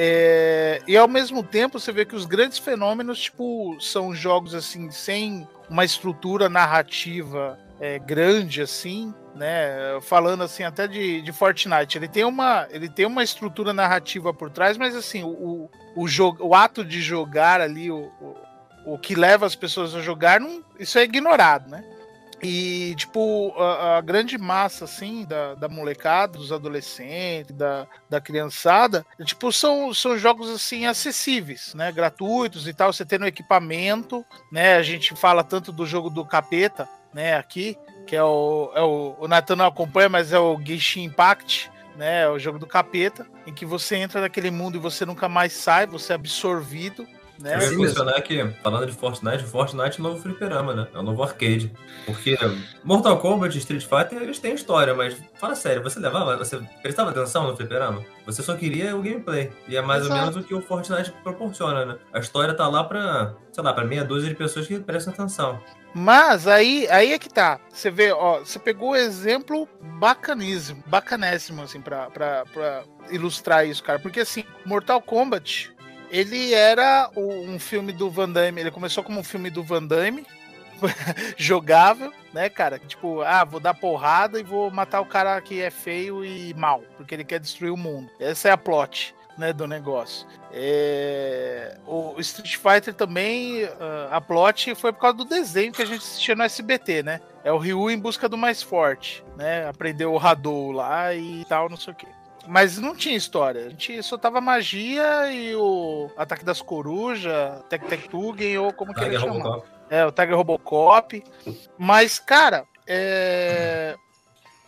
É, e ao mesmo tempo você vê que os grandes fenômenos, tipo, são jogos assim, sem uma estrutura narrativa é, grande, assim, né? Falando assim até de, de Fortnite. Ele tem, uma, ele tem uma estrutura narrativa por trás, mas assim, o, o, jogo, o ato de jogar ali, o, o, o que leva as pessoas a jogar, não, isso é ignorado, né? E, tipo, a, a, grande massa, assim, da, da molecada, dos adolescentes, da, da criançada, tipo, são, são jogos, assim, acessíveis, né? Gratuitos e tal, você tendo equipamento, né? A gente fala tanto do jogo do capeta, né? Aqui, que é o... É o, o Nathan não acompanha, mas é o Genshin Impact, né? É o jogo do capeta, em que você entra naquele mundo e você nunca mais sai, você é absorvido. Né? Eu ia mencionar aqui, falando de Fortnite, Fortnite é o novo fliperama, né? É o novo arcade. Porque Mortal Kombat e Street Fighter, eles têm história, mas fala sério, você levava, você prestava atenção no fliperama? Você só queria o gameplay. E é mais Exato. ou menos o que o Fortnite proporciona, né? A história tá lá pra, sei lá, pra meia dúzia de pessoas que prestam atenção. Mas aí, aí é que tá. Você vê, ó, você pegou o exemplo bacaníssimo, bacanésimo, assim, pra, pra, pra ilustrar isso, cara. Porque assim, Mortal Kombat ele era um filme do Van Damme. Ele começou como um filme do Van Damme, jogável, né, cara? Tipo, ah, vou dar porrada e vou matar o cara que é feio e mal, porque ele quer destruir o mundo. Essa é a plot. Né, do negócio. É... O Street Fighter também, ah, a plot foi por causa do desenho que a gente assistia no SBT, né? É o Ryu em busca do mais forte, né? Aprendeu o Hadou lá e tal, não sei o quê. Mas não tinha história. A gente só tava magia e o Ataque das Corujas, Tec Tec Tugen, ou como que ele chama. É, o Tiger Robocop. Mas, cara, é...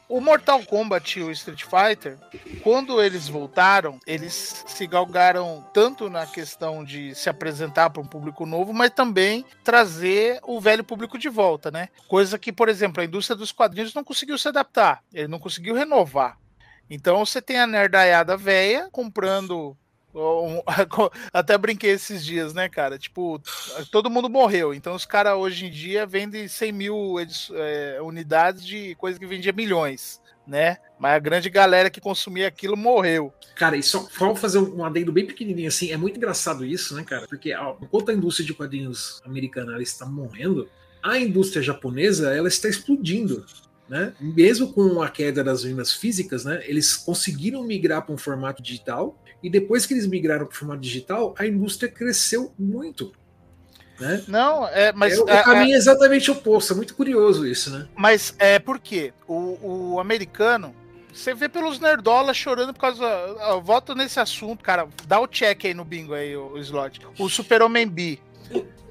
o Mortal Kombat e o Street Fighter, quando eles voltaram, eles se galgaram tanto na questão de se apresentar para um público novo, mas também trazer o velho público de volta, né? Coisa que, por exemplo, a indústria dos quadrinhos não conseguiu se adaptar, ele não conseguiu renovar. Então você tem a nerdaiada velha comprando. Até brinquei esses dias, né, cara? Tipo, todo mundo morreu. Então os caras hoje em dia vendem 100 mil é, unidades de coisa que vendia milhões, né? Mas a grande galera que consumia aquilo morreu. Cara, e só vamos fazer um adendo bem pequenininho assim. É muito engraçado isso, né, cara? Porque ó, enquanto a indústria de quadrinhos americana está morrendo, a indústria japonesa ela está explodindo. Né? Mesmo com a queda das vendas físicas, né, eles conseguiram migrar para um formato digital e depois que eles migraram para o formato digital, a indústria cresceu muito. Né? Não, é, mas é, o é, caminho é exatamente oposto. É muito curioso isso, né? Mas é porque o, o americano você vê pelos nerdolas chorando por causa. Eu voto nesse assunto, cara. Dá o check aí no bingo aí, o, o slot. O Super-Homem B.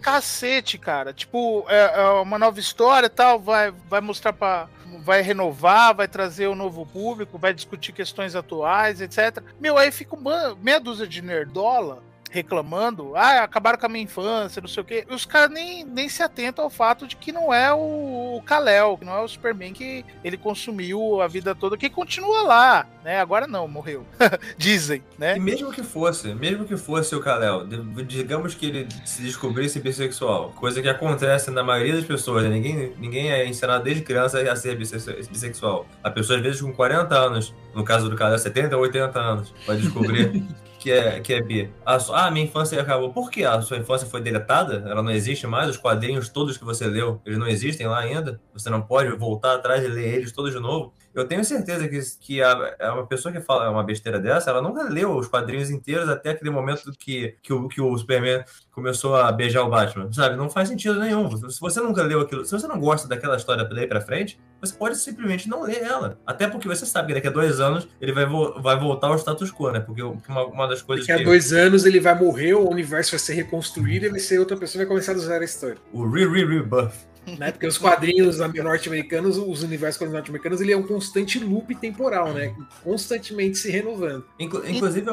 Cacete, cara. Tipo, é, é, uma nova história e tal. Vai, vai mostrar pra, vai renovar, vai trazer um novo público, vai discutir questões atuais, etc. Meu, aí fica uma, meia dúzia de nerdola reclamando, ah, acabaram com a minha infância, não sei o quê. Os caras nem, nem se atentam ao fato de que não é o Kal-El, que não é o Superman que ele consumiu a vida toda, que continua lá, né? Agora não, morreu. Dizem, né? E mesmo que fosse, mesmo que fosse o Kal-El, digamos que ele se descobrisse bissexual, coisa que acontece na maioria das pessoas, né? ninguém, ninguém é ensinado desde criança a ser bissexual. A pessoa, às vezes, com 40 anos, no caso do Kal-El, 70, 80 anos, vai descobrir que é, que é bi. A, ah, minha infância acabou. Por que a sua infância foi deletada? Ela não existe mais? Os quadrinhos todos que você leu, eles não existem lá ainda? Você não pode voltar atrás e ler eles todos de novo? Eu tenho certeza que, que a, a, uma pessoa que fala uma besteira dessa, ela nunca leu os quadrinhos inteiros até aquele momento que, que, o, que o Superman começou a beijar o Batman, sabe? Não faz sentido nenhum. Se você nunca leu aquilo, se você não gosta daquela história daí pra frente, você pode simplesmente não ler ela. Até porque você sabe que daqui a dois anos ele vai, vo vai voltar ao status quo, né? Porque uma, uma das coisas daqui a dois anos ele vai morrer, o universo vai ser reconstruído e vai ser outra pessoa vai começar a usar a história. O re-re-rebuff né? Porque os quadrinhos norte-americanos, os universos norte-americanos, ele é um constante loop temporal, né? Constantemente se renovando. Inclu inclusive,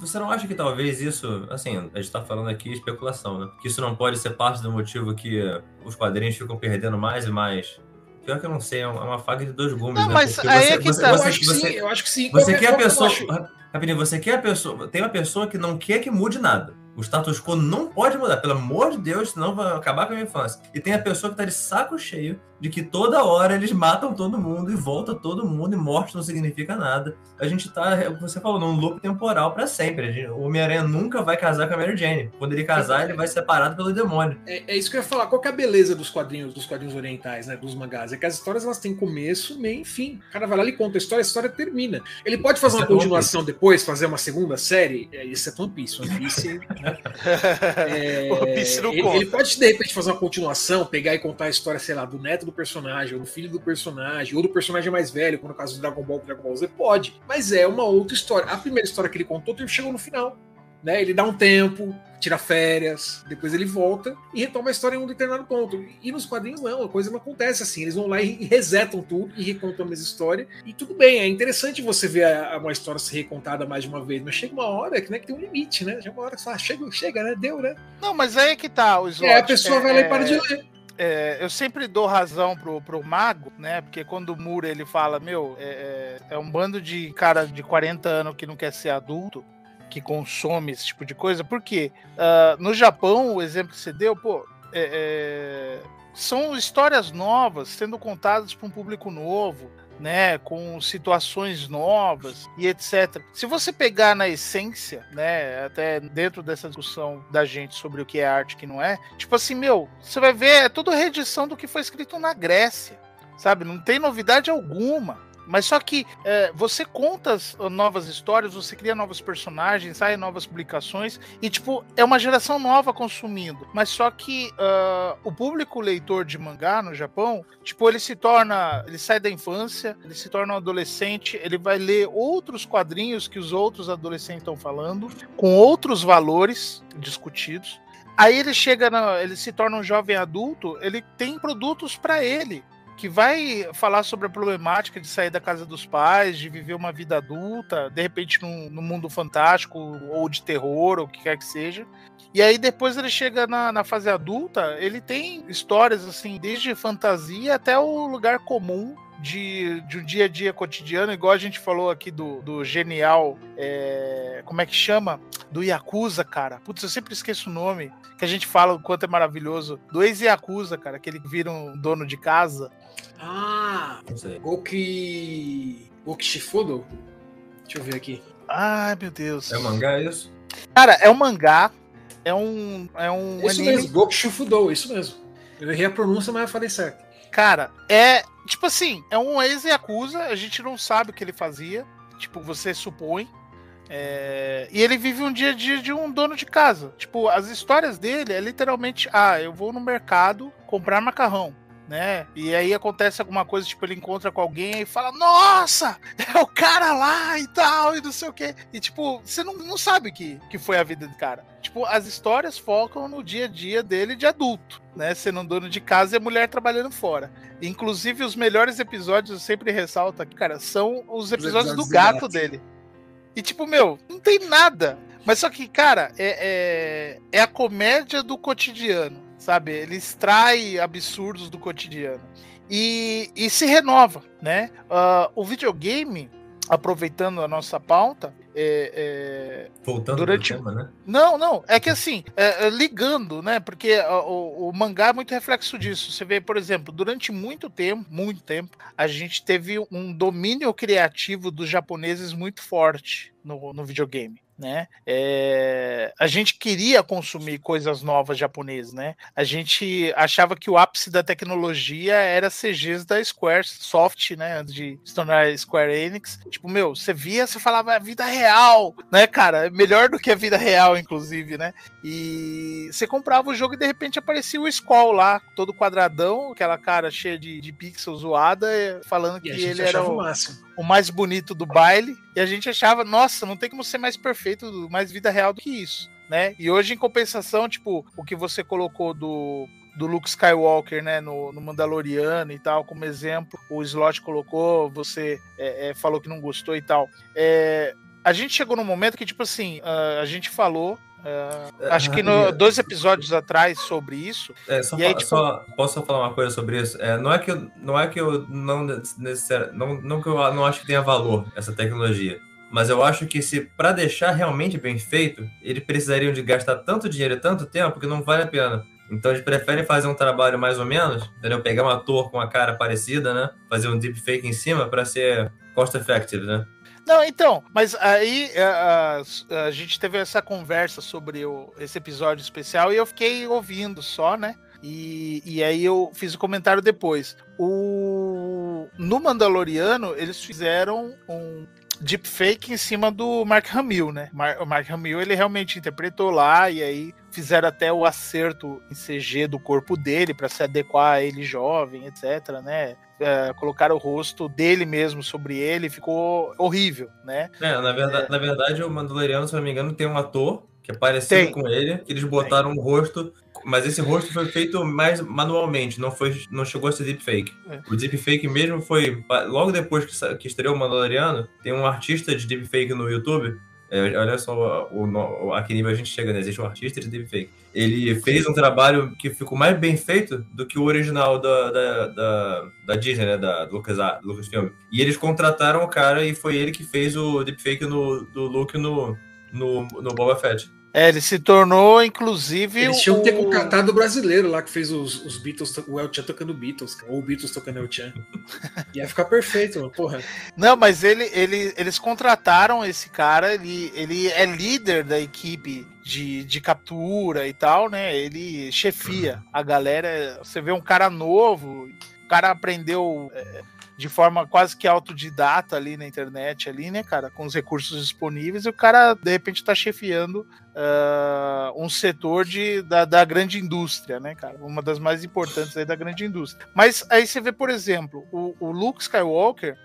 você não acha que talvez isso, assim, a gente tá falando aqui especulação, né? Que isso não pode ser parte do motivo que os quadrinhos ficam perdendo mais e mais Pior que eu não sei, é uma faca de dois gumes. Não, né? mas Porque aí você, é que você, tá. Você, eu, acho que sim, eu acho que sim. Você quer a pessoa. Rapidinho, você quer a pessoa. Tem uma pessoa que não quer que mude nada. O status quo não pode mudar, pelo amor de Deus, senão vai acabar com a minha infância. E tem a pessoa que tá de saco cheio de que toda hora eles matam todo mundo e volta todo mundo e morte não significa nada. A gente tá, você falou, num loop temporal para sempre. O Homem-Aranha nunca vai casar com a Mary Jane. Quando ele casar, ele vai ser separado pelo demônio. É, é, isso que eu ia falar. Qual que é a beleza dos quadrinhos, dos quadrinhos orientais, né? Dos mangás? É que as histórias elas têm começo, meio e fim. O cara vai lá e conta a história, a história termina. Ele pode fazer uma é continuação depois, fazer uma segunda série. É, isso é One Piece. One Piece, né? é, ele, ele pode, de repente, fazer uma continuação, pegar e contar a história, sei lá, do neto do personagem, ou do filho do personagem, ou do personagem mais velho, como no caso do Dragon Ball, Dragon Ball Z, pode. Mas é uma outra história. A primeira história que ele contou chegou no final. né? Ele dá um tempo, tira férias, depois ele volta e retoma a história em um determinado ponto. E nos quadrinhos não, a coisa não acontece assim. Eles vão lá e resetam tudo e recontam a mesma história. E tudo bem, é interessante você ver a, uma história ser recontada mais de uma vez, mas chega uma hora que, né, que tem um limite, né? Chega uma hora que você fala, chega, chega, né? Deu, né? Não, mas aí é que tá, o slot, É, a pessoa é, vai lá e para de ler. É, eu sempre dou razão pro, pro mago, né? Porque quando o Mura ele fala, meu, é, é, é um bando de cara de 40 anos que não quer ser adulto que consome esse tipo de coisa, porque uh, no Japão, o exemplo que você deu, pô, é, é, são histórias novas sendo contadas para um público novo, né, com situações novas e etc. Se você pegar na essência, né, até dentro dessa discussão da gente sobre o que é arte e o que não é, tipo assim, meu, você vai ver é tudo reedição do que foi escrito na Grécia, sabe? Não tem novidade alguma. Mas só que é, você conta novas histórias, você cria novos personagens, sai novas publicações e, tipo, é uma geração nova consumindo. Mas só que uh, o público leitor de mangá no Japão, tipo, ele se torna. Ele sai da infância, ele se torna um adolescente, ele vai ler outros quadrinhos que os outros adolescentes estão falando, com outros valores discutidos. Aí ele chega, na, ele se torna um jovem adulto, ele tem produtos para ele que vai falar sobre a problemática de sair da casa dos pais, de viver uma vida adulta, de repente num, num mundo fantástico, ou de terror, ou o que quer que seja. E aí depois ele chega na, na, fase adulta, ele tem histórias assim, desde fantasia até o lugar comum de, de um dia a dia cotidiano, igual a gente falou aqui do, do genial, é, como é que chama? Do Yakuza, cara. Putz, eu sempre esqueço o nome, que a gente fala o quanto é maravilhoso. Do ex-Yakuza, cara, que ele vira um dono de casa. Ah, Goki. Goki Shifudo? Deixa eu ver aqui. Ai, meu Deus. É mangá é isso? Cara, é um mangá. É um. É um isso anime. mesmo, Goki Shifudo, isso mesmo. Eu errei a pronúncia, mas eu falei certo. Cara, é. Tipo assim, é um ex-Yakuza, a gente não sabe o que ele fazia. Tipo, você supõe. É... E ele vive um dia a dia de um dono de casa. Tipo, as histórias dele é literalmente: ah, eu vou no mercado comprar macarrão né? E aí acontece alguma coisa, tipo, ele encontra com alguém e fala, nossa, é o cara lá e tal, e não sei o quê. E, tipo, você não, não sabe que, que foi a vida do cara. Tipo, as histórias focam no dia a dia dele de adulto, né? Sendo um dono de casa e a mulher trabalhando fora. Inclusive, os melhores episódios, eu sempre ressalto aqui, cara, são os episódios, do gato, gato dele. E, tipo, meu, não tem nada. Mas só que, cara, é, é, é a comédia do cotidiano sabe? Ele extrai absurdos do cotidiano e, e se renova, né? Uh, o videogame, aproveitando a nossa pauta, é, é, Voltando durante tema, né? Não, não. É que assim, é, é ligando, né? Porque o, o, mangá é muito reflexo disso. Você vê, por exemplo, durante muito tempo, muito tempo, a gente teve um domínio criativo dos japoneses muito forte no, no videogame né? É, a gente queria consumir coisas novas japonesas, né? A gente achava que o ápice da tecnologia era CGs da Square Soft, né? Antes de se tornar Square Enix. Tipo, meu, você via, você falava a vida real, né, cara? É melhor do que a vida real, inclusive, né? E você comprava o jogo e de repente aparecia o Skull lá, todo quadradão, aquela cara cheia de, de pixels zoada, falando e que ele era o, o mais bonito do baile. E a gente achava, nossa, não tem como ser mais perfeito, mais vida real do que isso. Né? E hoje, em compensação, tipo, o que você colocou do, do Luke Skywalker, né, no, no, Mandaloriano e tal, como exemplo, o Slot colocou, você é, é, falou que não gostou e tal. É, a gente chegou num momento que, tipo assim, uh, a gente falou Uh, acho que no, dois episódios atrás sobre isso. É, só, aí, tipo... só, posso falar uma coisa sobre isso? É, não é que eu não é que eu não não, não que eu não acho que tenha valor essa tecnologia, mas eu acho que se para deixar realmente bem feito, eles precisariam de gastar tanto dinheiro e tanto tempo que não vale a pena. Então eles preferem fazer um trabalho mais ou menos, entendeu? Pegar um ator com a cara parecida, né? Fazer um deepfake em cima para ser cost effective, né? Não, então, mas aí a, a, a gente teve essa conversa sobre o, esse episódio especial e eu fiquei ouvindo só, né? E, e aí eu fiz o um comentário depois. O, no Mandaloriano, eles fizeram um deepfake em cima do Mark Hamill, né? O Mark Hamill, ele realmente interpretou lá e aí fizeram até o acerto em CG do corpo dele para se adequar a ele jovem, etc, né? É, colocaram o rosto dele mesmo sobre ele, ficou horrível, né? É, na verdade, é... na verdade o Mandaloriano, se não me engano, tem um ator que é parecido Tem. com ele, que eles botaram um rosto, mas esse rosto foi feito mais manualmente, não foi, não chegou a ser deepfake. É. O deepfake mesmo foi logo depois que, que estreou o Mandaloriano, tem um artista de deepfake no YouTube. é, olha só o, o, a que nível a gente chega, né? Existe um artista de deepfake. Ele fez um trabalho que ficou mais bem feito do que o original da, da, da, da Disney, né? Da do Lucas, Lucasfilm. E eles contrataram o cara e foi ele que fez o deepfake no, do Luke no, no, no Boba Fett. É, ele se tornou, inclusive. Eles tinham que ter o- contratado o brasileiro lá que fez os, os Beatles, o El Chan tocando Beatles, ou o Beatles tocando El Chan. Ia ficar perfeito, mano, porra. Não, mas ele, ele, eles contrataram esse cara, ele, ele é líder da equipe de, de captura e tal, né? Ele chefia a galera. Você vê um cara novo, o cara aprendeu é, de forma quase que autodidata ali na internet, ali, né, cara? Com os recursos disponíveis, e o cara, de repente, tá chefiando ah, um setor de, da, da grande indústria, né, cara? Uma das mais importantes aí da grande indústria. Mas aí você vê, por exemplo, o, o Luke Skywalker,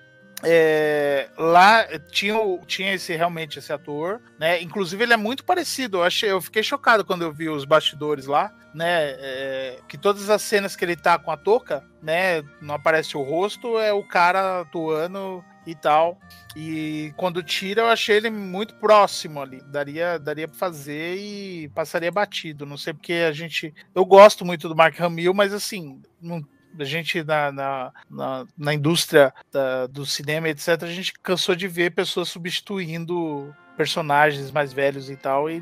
é, lá tinha, tinha esse realmente esse ator, né? Inclusive ele é muito parecido. Eu achei, eu fiquei chocado quando eu vi os bastidores lá, né? é, que todas as cenas que ele tá com a touca, né? Não aparece o rosto, é o cara atuando e tal. E quando tira, eu achei ele muito próximo ali. Daria, daria pra fazer e passaria batido. Não sei porque a gente. Eu gosto muito do Mark Hamill, mas assim, não a gente na, na, na, na indústria da- do cinema, etc., a gente cansou de ver pessoas substituindo personagens mais velhos e tal, e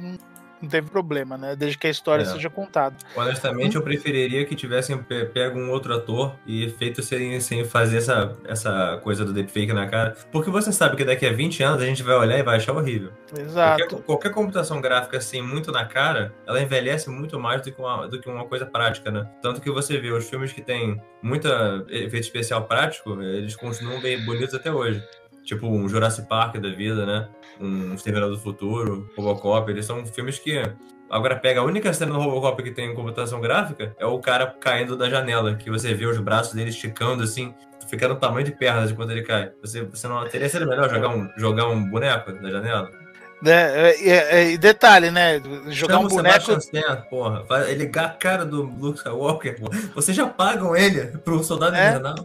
não teve problema, né? Desde que a história É. seja contada. Honestamente, eu preferiria que tivessem pe- pego um outro ator e feito sem, sem fazer essa, essa coisa do deepfake na cara. Porque você sabe que daqui a 20 anos a gente vai olhar e vai achar horrível. Exato. Qualquer, qualquer computação gráfica assim, muito na cara, ela envelhece muito mais do que, uma, do que uma coisa prática, né? Tanto que você vê os filmes que tem muita efeito especial prático, eles continuam bem bonitos até hoje. Tipo um Jurassic Park da vida, né? Um Exterminador do Futuro, Robocop, eles são filmes que. Agora pega a única cena no Robocop que tem computação gráfica é o cara caindo da janela, que você vê os braços dele esticando assim, ficando tamanho de pernas de quando ele cai. Você, você não teria sido melhor jogar um, jogar um boneco da janela? Né, E, e- e detalhe, né? Jogar Chama um boneco. Stan, porra. Vai- Ele a cara do Luke Skywalker, porra. Vocês já pagam ele pro soldado É. invernal?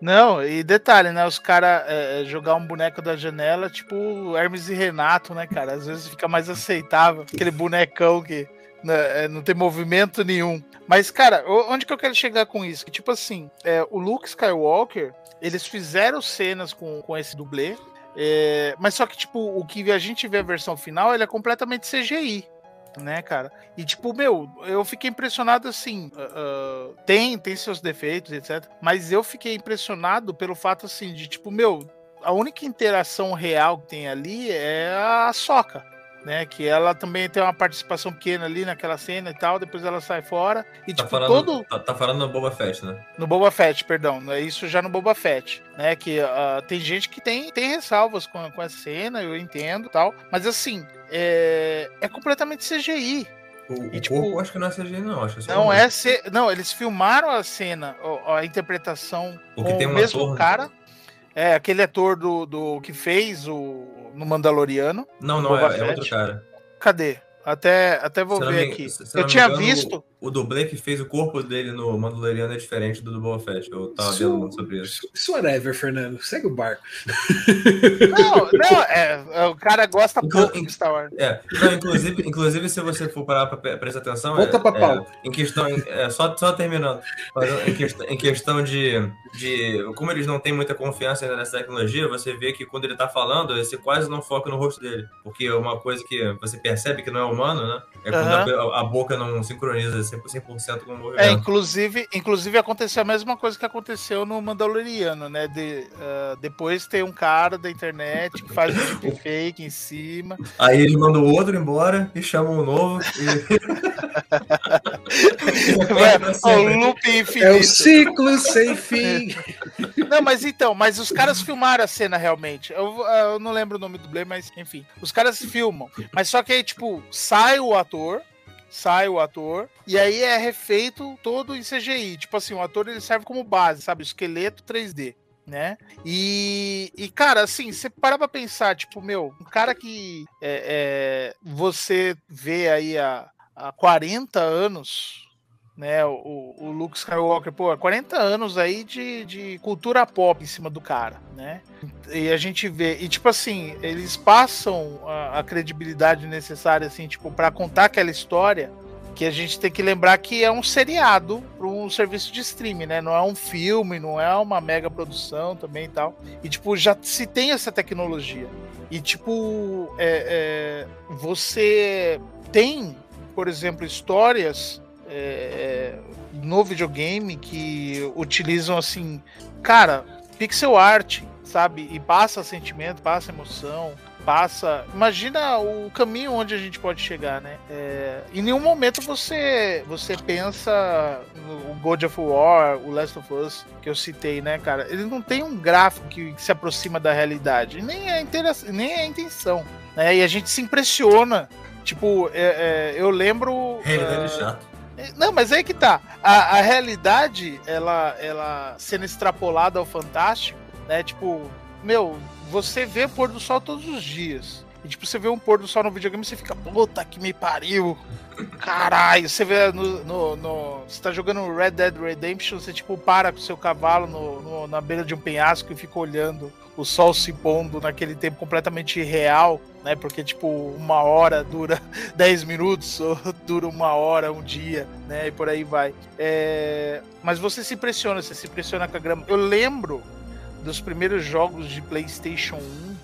Não, e detalhe, né? Os caras jogar um boneco da janela, tipo Hermes e Renato, né, cara? Às vezes fica mais aceitável. Aquele bonecão que né, é, não tem movimento nenhum. Mas, cara, onde que eu quero chegar com isso? Que, tipo assim, é, o Luke Skywalker, eles fizeram cenas com, com esse dublê, é, mas só que, tipo, o que a gente vê a versão final, ele é completamente CGI. Né, cara? E tipo, meu, eu fiquei impressionado assim. ah, ah, tem, tem seus defeitos, etc. Mas eu fiquei impressionado pelo fato assim de tipo, meu, a única interação real que tem ali é a Soca, né? Que ela também tem uma participação pequena ali naquela cena e tal, depois ela sai fora. E Tá tipo, falando, todo. tá, tá falando no Boba Fett, né? No Boba Fett, perdão. É isso já no Boba Fett, né? Que ah, tem gente que tem, tem ressalvas com, com essa cena, eu entendo e tal. Mas assim, é, é completamente CGI. O, E, o tipo, corpo eu acho que não é CGI, não. Acho que é Não é ser. Não, eles filmaram a cena, a interpretação Porque com tem o um mesmo ator, né? cara. É, aquele ator do, do que fez o no Mandaloriano. Não, não, é, é outro cara. Cadê? Até, até vou Se ver me- aqui. Eu tinha engano, visto. O dublê que fez o corpo dele no Mandaloriano é diferente do do Boba Fett. Eu tava Isso- vendo sobre isso. Whatever, Fernando. Segue o barco. Não, não, é, é, o cara gosta Inclu- pouco de Star Wars. É, não, inclusive, inclusive, se você for parar pra pre- prestar atenção, Volta é, pra é, pauta. em questão, é, só, só terminando, Mas em questão, em questão de, de como eles não têm muita confiança ainda nessa tecnologia, você vê que quando ele tá falando, você quase não foca no rosto dele, porque é uma coisa que você percebe que não é humano, né? É quando Aham. a, a boca não sincroniza 100%, com o movimento. É, inclusive, inclusive aconteceu a mesma coisa que aconteceu no Mandaloriano, né? De, ah, depois tem um cara da internet que faz um deepfake em cima. Aí eles mandam o outro embora e chamam o novo e... Repete pra o loop É o infinito. ciclo sem fim. Não, mas então, mas os caras filmaram a cena realmente. Eu, eu não lembro o nome do dublê, mas enfim. Os caras filmam. Mas só que aí, tipo, sai o ator. Sai o ator, e aí é refeito todo em CGI. Tipo assim, o ator ele serve como base, sabe? Esqueleto 3D. né? E, e cara, assim, você para pra pensar, tipo, meu, um cara que é, é, você vê aí há, há 40 anos, né? O, o Luke Skywalker, pô, 40 anos aí de, de cultura pop em cima do cara, né? E a gente vê, e tipo assim, eles passam a, a credibilidade necessária, assim, tipo, para contar aquela história que a gente tem que lembrar que é um seriado para um serviço de streaming, né? Não é um filme, não é uma mega produção também e tal. E, tipo, já se tem essa tecnologia. E, tipo, é, é, você tem, por exemplo, histórias é, no videogame que utilizam, assim, cara, pixel art, sabe? E passa sentimento, passa emoção passa. Imagina o caminho onde a gente pode chegar, né? É, em nenhum momento você você pensa no God of War, o Last of Us que eu citei, né, cara? Ele não tem um gráfico que, se aproxima da realidade, nem é nem é a intenção, né? E a gente se impressiona. Tipo, é, é, eu lembro. Realidade uh, chato. É, não, mas aí que tá. A, a realidade, ela, ela sendo extrapolada ao fantástico, né? Tipo, meu, você vê pôr do sol todos os dias. E tipo, você vê um pôr do sol no videogame você fica, puta que me pariu. Caralho, você vê no, no, no, Você tá jogando Red Dead Redemption, você tipo para com o seu cavalo no, no, na beira de um penhasco e fica olhando o sol se pondo naquele tempo completamente real, né? Porque tipo, uma hora dura 10 minutos, ou dura uma hora, um dia, né? E por aí vai. É... Mas você se impressiona, você se impressiona com a grama. Eu lembro dos primeiros jogos de PlayStation 1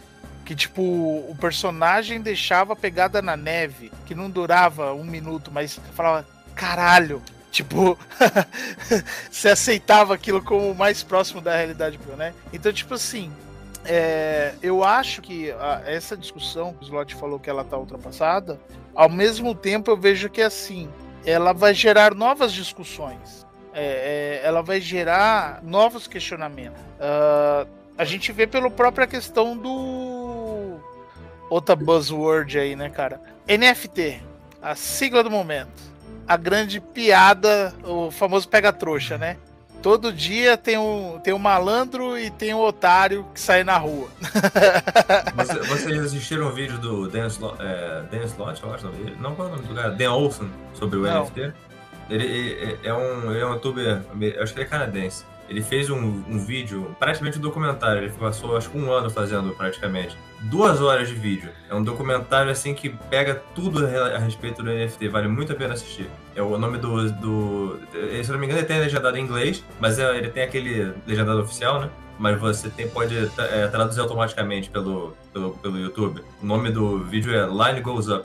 que tipo o personagem deixava pegada na neve, que não durava um minuto, mas falava caralho, tipo você aceitava aquilo como o mais próximo da realidade, né? Então tipo assim, é, eu acho que a, essa discussão que o Slot falou que ela tá ultrapassada, ao mesmo tempo eu vejo que assim ela vai gerar novas discussões é, é, ela vai gerar novos questionamentos. Uh, a gente vê pela própria questão do. Outra buzzword aí, né, cara? NFT, a sigla do momento. A grande piada, o famoso pega-trouxa, né? Todo dia tem um, tem um malandro e tem um otário que sai na rua. Você, vocês assistiram o vídeo do Dan, Slot, é, Dan Slot, eu acho, não qual é o nome do cara? Dan Olsen, sobre o não. NFT? Ele, ele, é, um, ele é um youtuber, acho que ele é canadense. Ele fez um, um vídeo, praticamente um documentário. Ele passou acho que um ano fazendo praticamente. Duas horas de vídeo. É um documentário assim que pega tudo a respeito do NFT. Vale muito a pena assistir. É o nome do. do se não me engano, ele tem legendado em inglês, mas é, ele tem aquele legendado oficial, né? Mas você tem, pode é, traduzir automaticamente pelo, pelo, pelo YouTube. O nome do vídeo é Line Goes Up.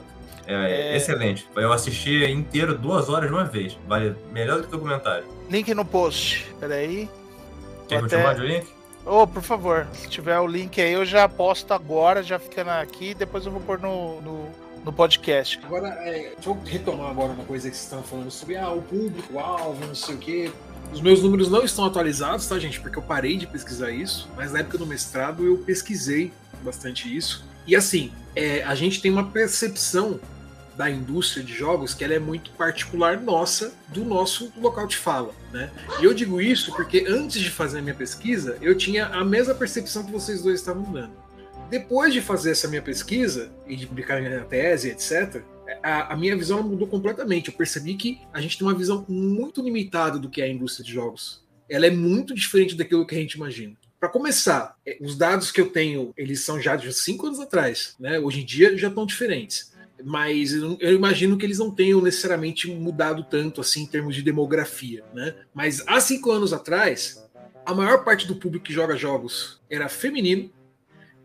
É, é, excelente. Eu assisti inteiro duas horas de uma vez. Vale melhor do que documentário. Link no post. Peraí. Quer continuar de link? Ô, oh, por favor, se tiver o link aí, eu já posto agora, já fica aqui, depois eu vou pôr no, no, no podcast. Agora, é, deixa eu retomar agora uma coisa que vocês estão falando sobre ah, o público, o alvo, não sei o quê. Os meus números não estão atualizados, tá, gente? Porque eu parei de pesquisar isso, mas na época do mestrado eu pesquisei bastante isso. E assim, é, a gente tem uma percepção da indústria de jogos que ela é muito particular nossa, do nosso local de fala, né? E eu digo isso porque antes de fazer a minha pesquisa, eu tinha a mesma percepção que vocês dois estavam dando. Depois de fazer essa minha pesquisa e de publicar minha tese, etc., a, a, minha visão mudou completamente. Eu percebi que a gente tem uma visão muito limitada do que é a indústria de jogos. Ela é muito diferente daquilo que a gente imagina. Para começar, é, os dados que eu tenho, eles são já de cinco anos atrás, né? Hoje em dia já estão diferentes mas eu imagino que eles não tenham necessariamente mudado tanto assim em termos de demografia, né? Mas há cinco anos atrás, a maior parte do público que joga jogos era feminino,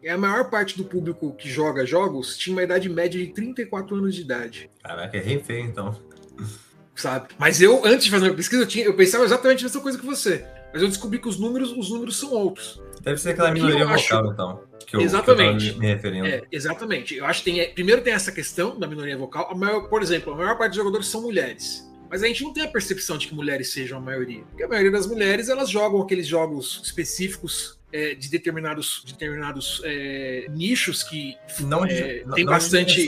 e a maior parte do público que joga jogos tinha uma idade média de 34 anos de idade. Caraca, é refém então. Sabe? Mas eu, antes de fazer a pesquisa, eu, tinha, eu pensava exatamente nessa coisa que você. Mas eu descobri que os números, os números são outros. Deve ser aquela minoria vocal, acho... então que eu, exatamente. Que eu me referindo. É, exatamente. Eu acho que tem, primeiro tem essa questão da minoria vocal. A maior, por exemplo, a maior parte dos jogadores são mulheres. Mas a gente não tem a percepção de que mulheres sejam a maioria. Porque a maioria das mulheres elas jogam aqueles jogos específicos é, de determinados, determinados é, nichos que não, é, tem não bastante.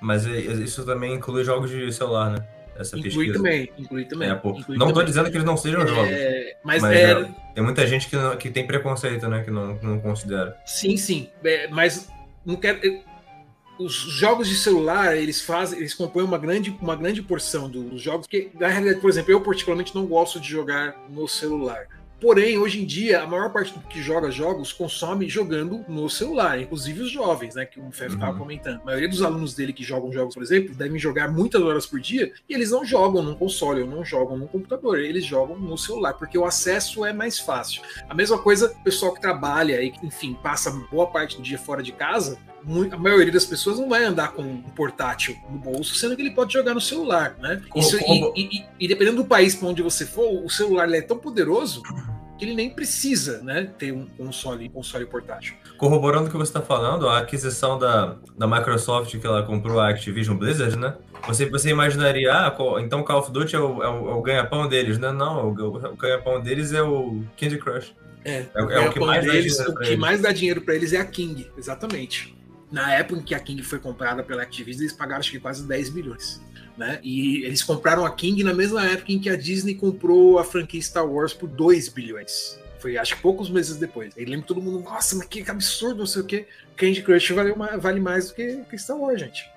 Mas é, isso também inclui jogos de celular, né? Essa inclui pesquisa. também, inclui também. É, inclui não também. dizendo que eles não sejam jogos. É, mas, Mas é, é, tem muita gente que, não- que tem preconceito, né? Que não, não considera. Sim, sim. É, mas não quero. Os jogos de celular, eles fazem, eles compõem uma grande, uma grande porção do- dos jogos, porque, na realidade, por exemplo, eu particularmente não gosto de jogar no celular. Porém, hoje em dia, a maior parte do que joga jogos consome jogando no celular, inclusive os jovens, né? Que o Fef estava Uhum. comentando. A maioria dos alunos dele que jogam jogos, por exemplo, devem jogar muitas horas por dia e eles não jogam num console ou não jogam num computador, eles jogam no celular, porque o acesso é mais fácil. A mesma coisa, o pessoal que trabalha e, enfim, passa boa parte do dia fora de casa, a maioria das pessoas não vai andar com um portátil no bolso, sendo que ele pode jogar no celular, né? Isso, e, e- e- dependendo do país para onde você for, o celular é tão poderoso que ele nem precisa, né, ter um console, um console portátil. Corroborando o que você está falando, a aquisição da, da Microsoft que ela comprou a Activision Blizzard, né? Você, você imaginaria, ah, então o Call of Duty é o, é o, é o ganha-pão deles, né? Não, o, o ganha-pão deles é o Candy Crush. É, É o- é o que mais deles, dinheiro o que mais dá dinheiro para eles é a King, exatamente. Na época em que a King foi comprada pela Activision, eles pagaram acho que quase 10 milhões. Né? E eles compraram a King na mesma época em que a Disney comprou a franquia Star Wars por 2 bilhões. Foi acho que poucos meses depois. Lembro que todo mundo, nossa, mas que absurdo, não sei o quê. Candy Crush vale, vale mais do que, que Star Wars, gente.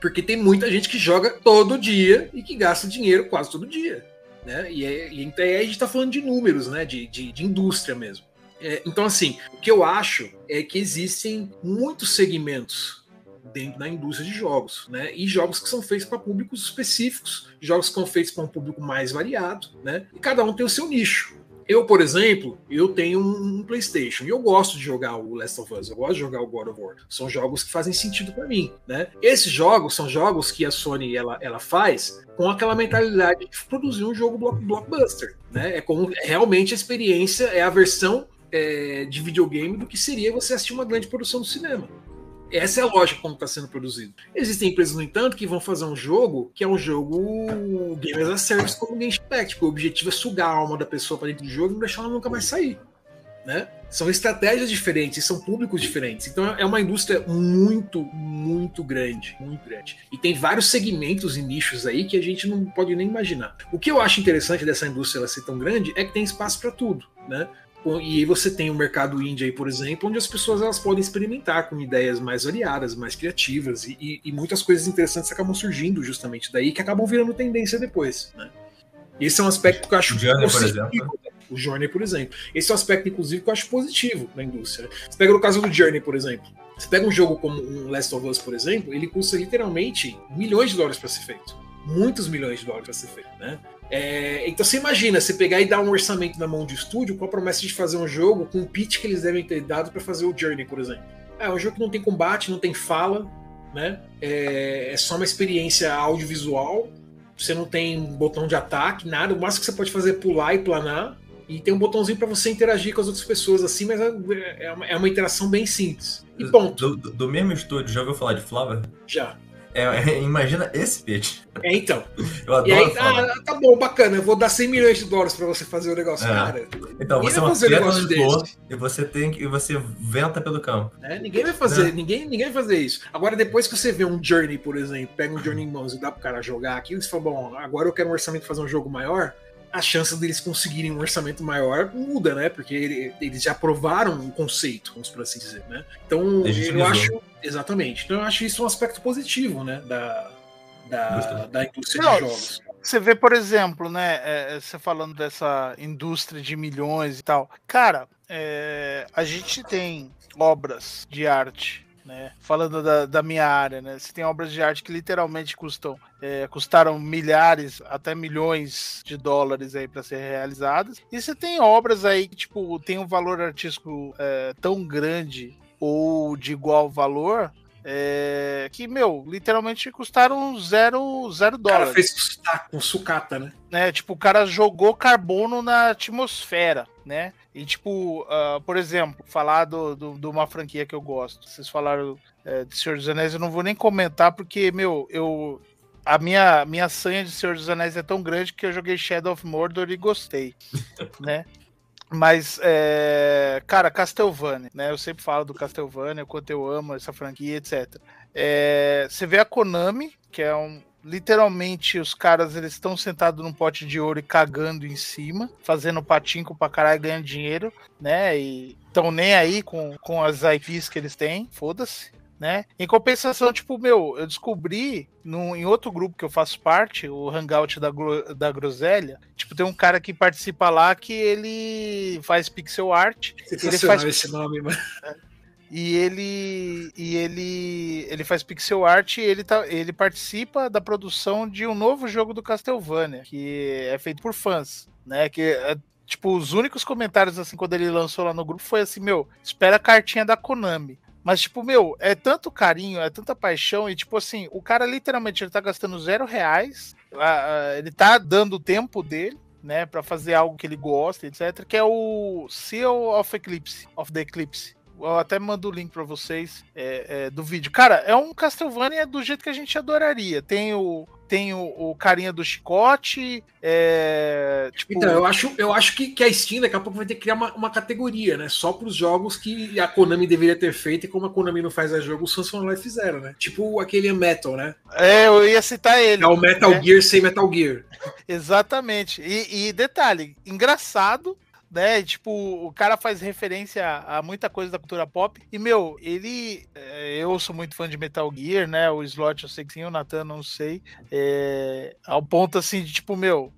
Porque tem muita gente que joga todo dia e que gasta dinheiro quase todo dia. Né? E, é, e então aí a gente tá falando de números, né? De, de, de indústria mesmo. É, então, assim, o que eu acho é que existem muitos segmentos dentro da indústria de jogos, né? E jogos que são feitos para públicos específicos, jogos que são feitos para um público mais variado, né? E cada um tem o seu nicho. Eu, por exemplo, eu tenho um PlayStation e eu gosto de jogar o Last of Us, eu gosto de jogar o God of War. São jogos que fazem sentido para mim, né? Esses jogos são jogos que a Sony ela, ela faz com aquela mentalidade de produzir um jogo block- blockbuster, né? É como realmente a experiência é a versão é, de videogame do que seria você assistir uma grande produção do cinema. Essa é a lógica como está sendo produzido. Existem empresas, no entanto, que vão fazer um jogo que é um jogo Game as a Service como Genshin Impact, o objetivo é sugar a alma da pessoa para dentro do jogo e não deixar ela nunca mais sair. Né? São estratégias diferentes, são públicos diferentes. Então é uma indústria muito, muito grande, muito grande. E tem vários segmentos e nichos aí que a gente não pode nem imaginar. O que eu acho interessante dessa indústria ser tão grande é que tem espaço para tudo, né? E aí você tem o mercado indie aí, por exemplo, onde as pessoas elas podem experimentar com ideias mais variadas, mais criativas e, e- e muitas coisas interessantes acabam surgindo justamente daí que acabam virando tendência depois, né? Esse é um aspecto que eu acho O Journey, por positivo, exemplo. né? O Journey, por exemplo. Esse é um aspecto, inclusive, que eu acho positivo na indústria. Você pega no caso do Journey, por exemplo. Você pega um jogo como um Last of Us, por exemplo, ele custa literalmente milhões de dólares para ser feito. Muitos milhões de dólares para ser feito, né? É, então você imagina, você pegar e dar um orçamento na mão de estúdio com a promessa de fazer um jogo com o pitch que eles devem ter dado para fazer o Journey, por exemplo. É um jogo que não tem combate, não tem fala, né? É, é só uma experiência audiovisual. Você não tem botão de ataque, nada. O máximo que você pode fazer é pular e planar. E tem um botãozinho para você interagir com as outras pessoas assim, mas é, é uma, é uma interação bem simples. E ponto. Do, do- do mesmo estúdio, já ouviu falar de Flower? Já. É, é, imagina esse pitch. É, então. Eu E adoro aí, Flower. ah, tá bom, bacana, eu vou dar 100 milhões de dólares para você fazer o negócio. É. Cara, Então, ninguém você é vai uma fazer um negócio de e você tem que, e você venta pelo campo. né? Ninguém vai fazer, É. ninguém, ninguém vai fazer isso. Agora, depois que você vê um Journey, por exemplo, pega um Journey em mãos e dá pro cara jogar aquilo, você fala, bom, agora eu quero um orçamento pra fazer um jogo maior. A chance deles conseguirem um orçamento maior muda, né? Porque ele- eles já provaram o conceito, vamos por assim dizer, né? Então, eu acho. Exatamente. Então, eu acho isso um aspecto positivo, né? Da, da, da indústria Não, de jogos. Você vê, por exemplo, né? é, você falando dessa indústria de milhões e tal. Cara, é, a gente tem obras de arte, né? Falando da, da minha área, né? Você tem obras de arte que literalmente custam, é, custaram milhares, até milhões de dólares aí para ser realizadas. E você tem obras aí que, tipo, tem um valor artístico é, tão grande ou de igual valor. é, que, meu, literalmente custaram zero, zero O cara dólares fez com sucata, né? né? Tipo, o cara jogou carbono na atmosfera, né? E, tipo, ah, por exemplo, falar do, do- de uma franquia que eu gosto. Vocês falaram é, de Senhor dos Anéis, eu não vou nem comentar, porque, meu, eu. A minha, minha sanha de Senhor dos Anéis é tão grande que eu joguei Shadow of Mordor e gostei, né? Mas, é, cara, Castlevania, né? Eu sempre falo do Castlevania, o quanto eu amo essa franquia, etc. É, você vê a Konami, que é um, literalmente os caras eles estão sentados num pote de ouro e cagando em cima, fazendo patinco pra caralho ganhando dinheiro, né? E estão nem aí com, com as IPs que eles têm, foda-se. Né? Em compensação, tipo, meu, eu descobri no, em outro grupo que eu faço parte, o Hangout da, da Groselha, tipo, tem um cara que participa lá que ele faz pixel art. Ele faz esse nome, mano. E ele e ele ele faz pixel art e ele tá, ele participa da produção de um novo jogo do Castlevania, que é feito por fãs, né? Que é, tipo os únicos comentários assim quando ele lançou lá no grupo foi assim, meu, espera a cartinha da Konami. Mas, tipo, meu, é tanto carinho, é tanta paixão, e, tipo, assim, o cara literalmente ele tá gastando zero reais, ele tá dando o tempo dele, né, para fazer algo que ele gosta, etc. Que é o Seal of Eclipse, of the Eclipse. Eu até mando o link para vocês é, é, do vídeo. Cara, é um Castlevania do jeito que a gente adoraria. Tem o, tem o, o carinha do chicote. É, tipo... Então, eu acho, eu acho que, que a Steam daqui a pouco vai ter que criar uma, uma categoria, né? Só para os jogos que a Konami deveria ter feito, e como a Konami não faz a jogo, os Samsung Life fizeram, né? Tipo aquele Metal, né? É, eu ia citar ele. É o Metal né? Gear sem Metal Gear. Exatamente. E, e detalhe, engraçado né? Tipo, o cara faz referência a muita coisa da cultura pop. E, meu, ele. É, eu sou muito fã de Metal Gear, né? O Slot eu sei que sim, o Nathan não sei. É, ao ponto assim de, tipo, meu,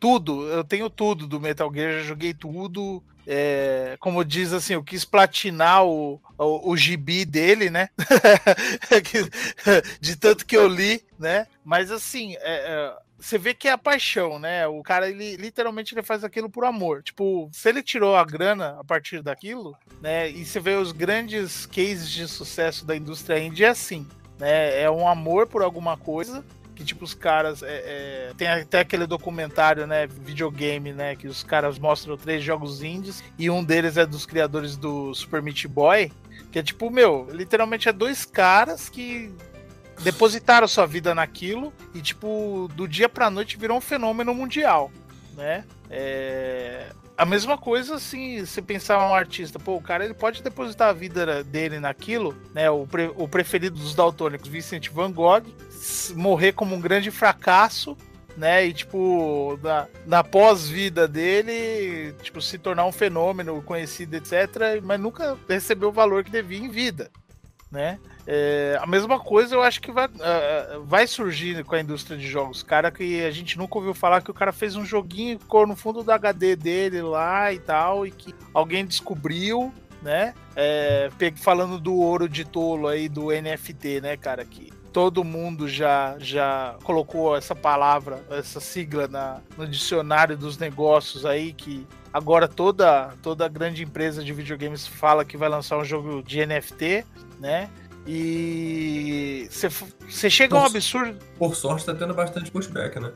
tudo, eu tenho tudo do Metal Gear, já joguei tudo. É, como diz assim, eu quis platinar o, o, o gibi dele, né? de tanto que eu li, né? Mas assim, é, é você vê que é a paixão, né? O cara, ele literalmente ele faz aquilo por amor. Tipo, se ele tirou a grana a partir daquilo, né? E você vê os grandes cases de sucesso da indústria indie é assim, né? É um amor por alguma coisa que tipo os caras é, é, tem até aquele documentário né videogame né que os caras mostram três jogos indies e um deles é dos criadores do Super Meat Boy que é tipo meu literalmente é dois caras que depositaram sua vida naquilo e, tipo, do dia pra noite virou um fenômeno mundial, né? É... A mesma coisa, assim, se pensar um artista, pô, o cara ele pode depositar a vida dele naquilo, né? O, pre... o preferido dos daltônicos, Vincent Van Gogh, morrer como um grande fracasso, né? E, tipo, na, na pós-vida dele, tipo, se tornar um fenômeno conhecido, etc., mas nunca recebeu o valor que devia em vida, né? É, a mesma coisa eu acho que vai, uh, vai surgir com a indústria de jogos. Cara que a gente nunca ouviu falar que o cara fez um joguinho, ficou no fundo do HD dele lá e tal, e que alguém descobriu, né? É, falando do ouro de tolo aí do NFT, né, cara? Que todo mundo já, já colocou essa palavra, essa sigla na, no dicionário dos negócios aí, que agora toda, toda grande empresa de videogames fala que vai lançar um jogo de NFT, né? E você chega a um absurdo. Por sorte, tá tendo bastante pushback, né?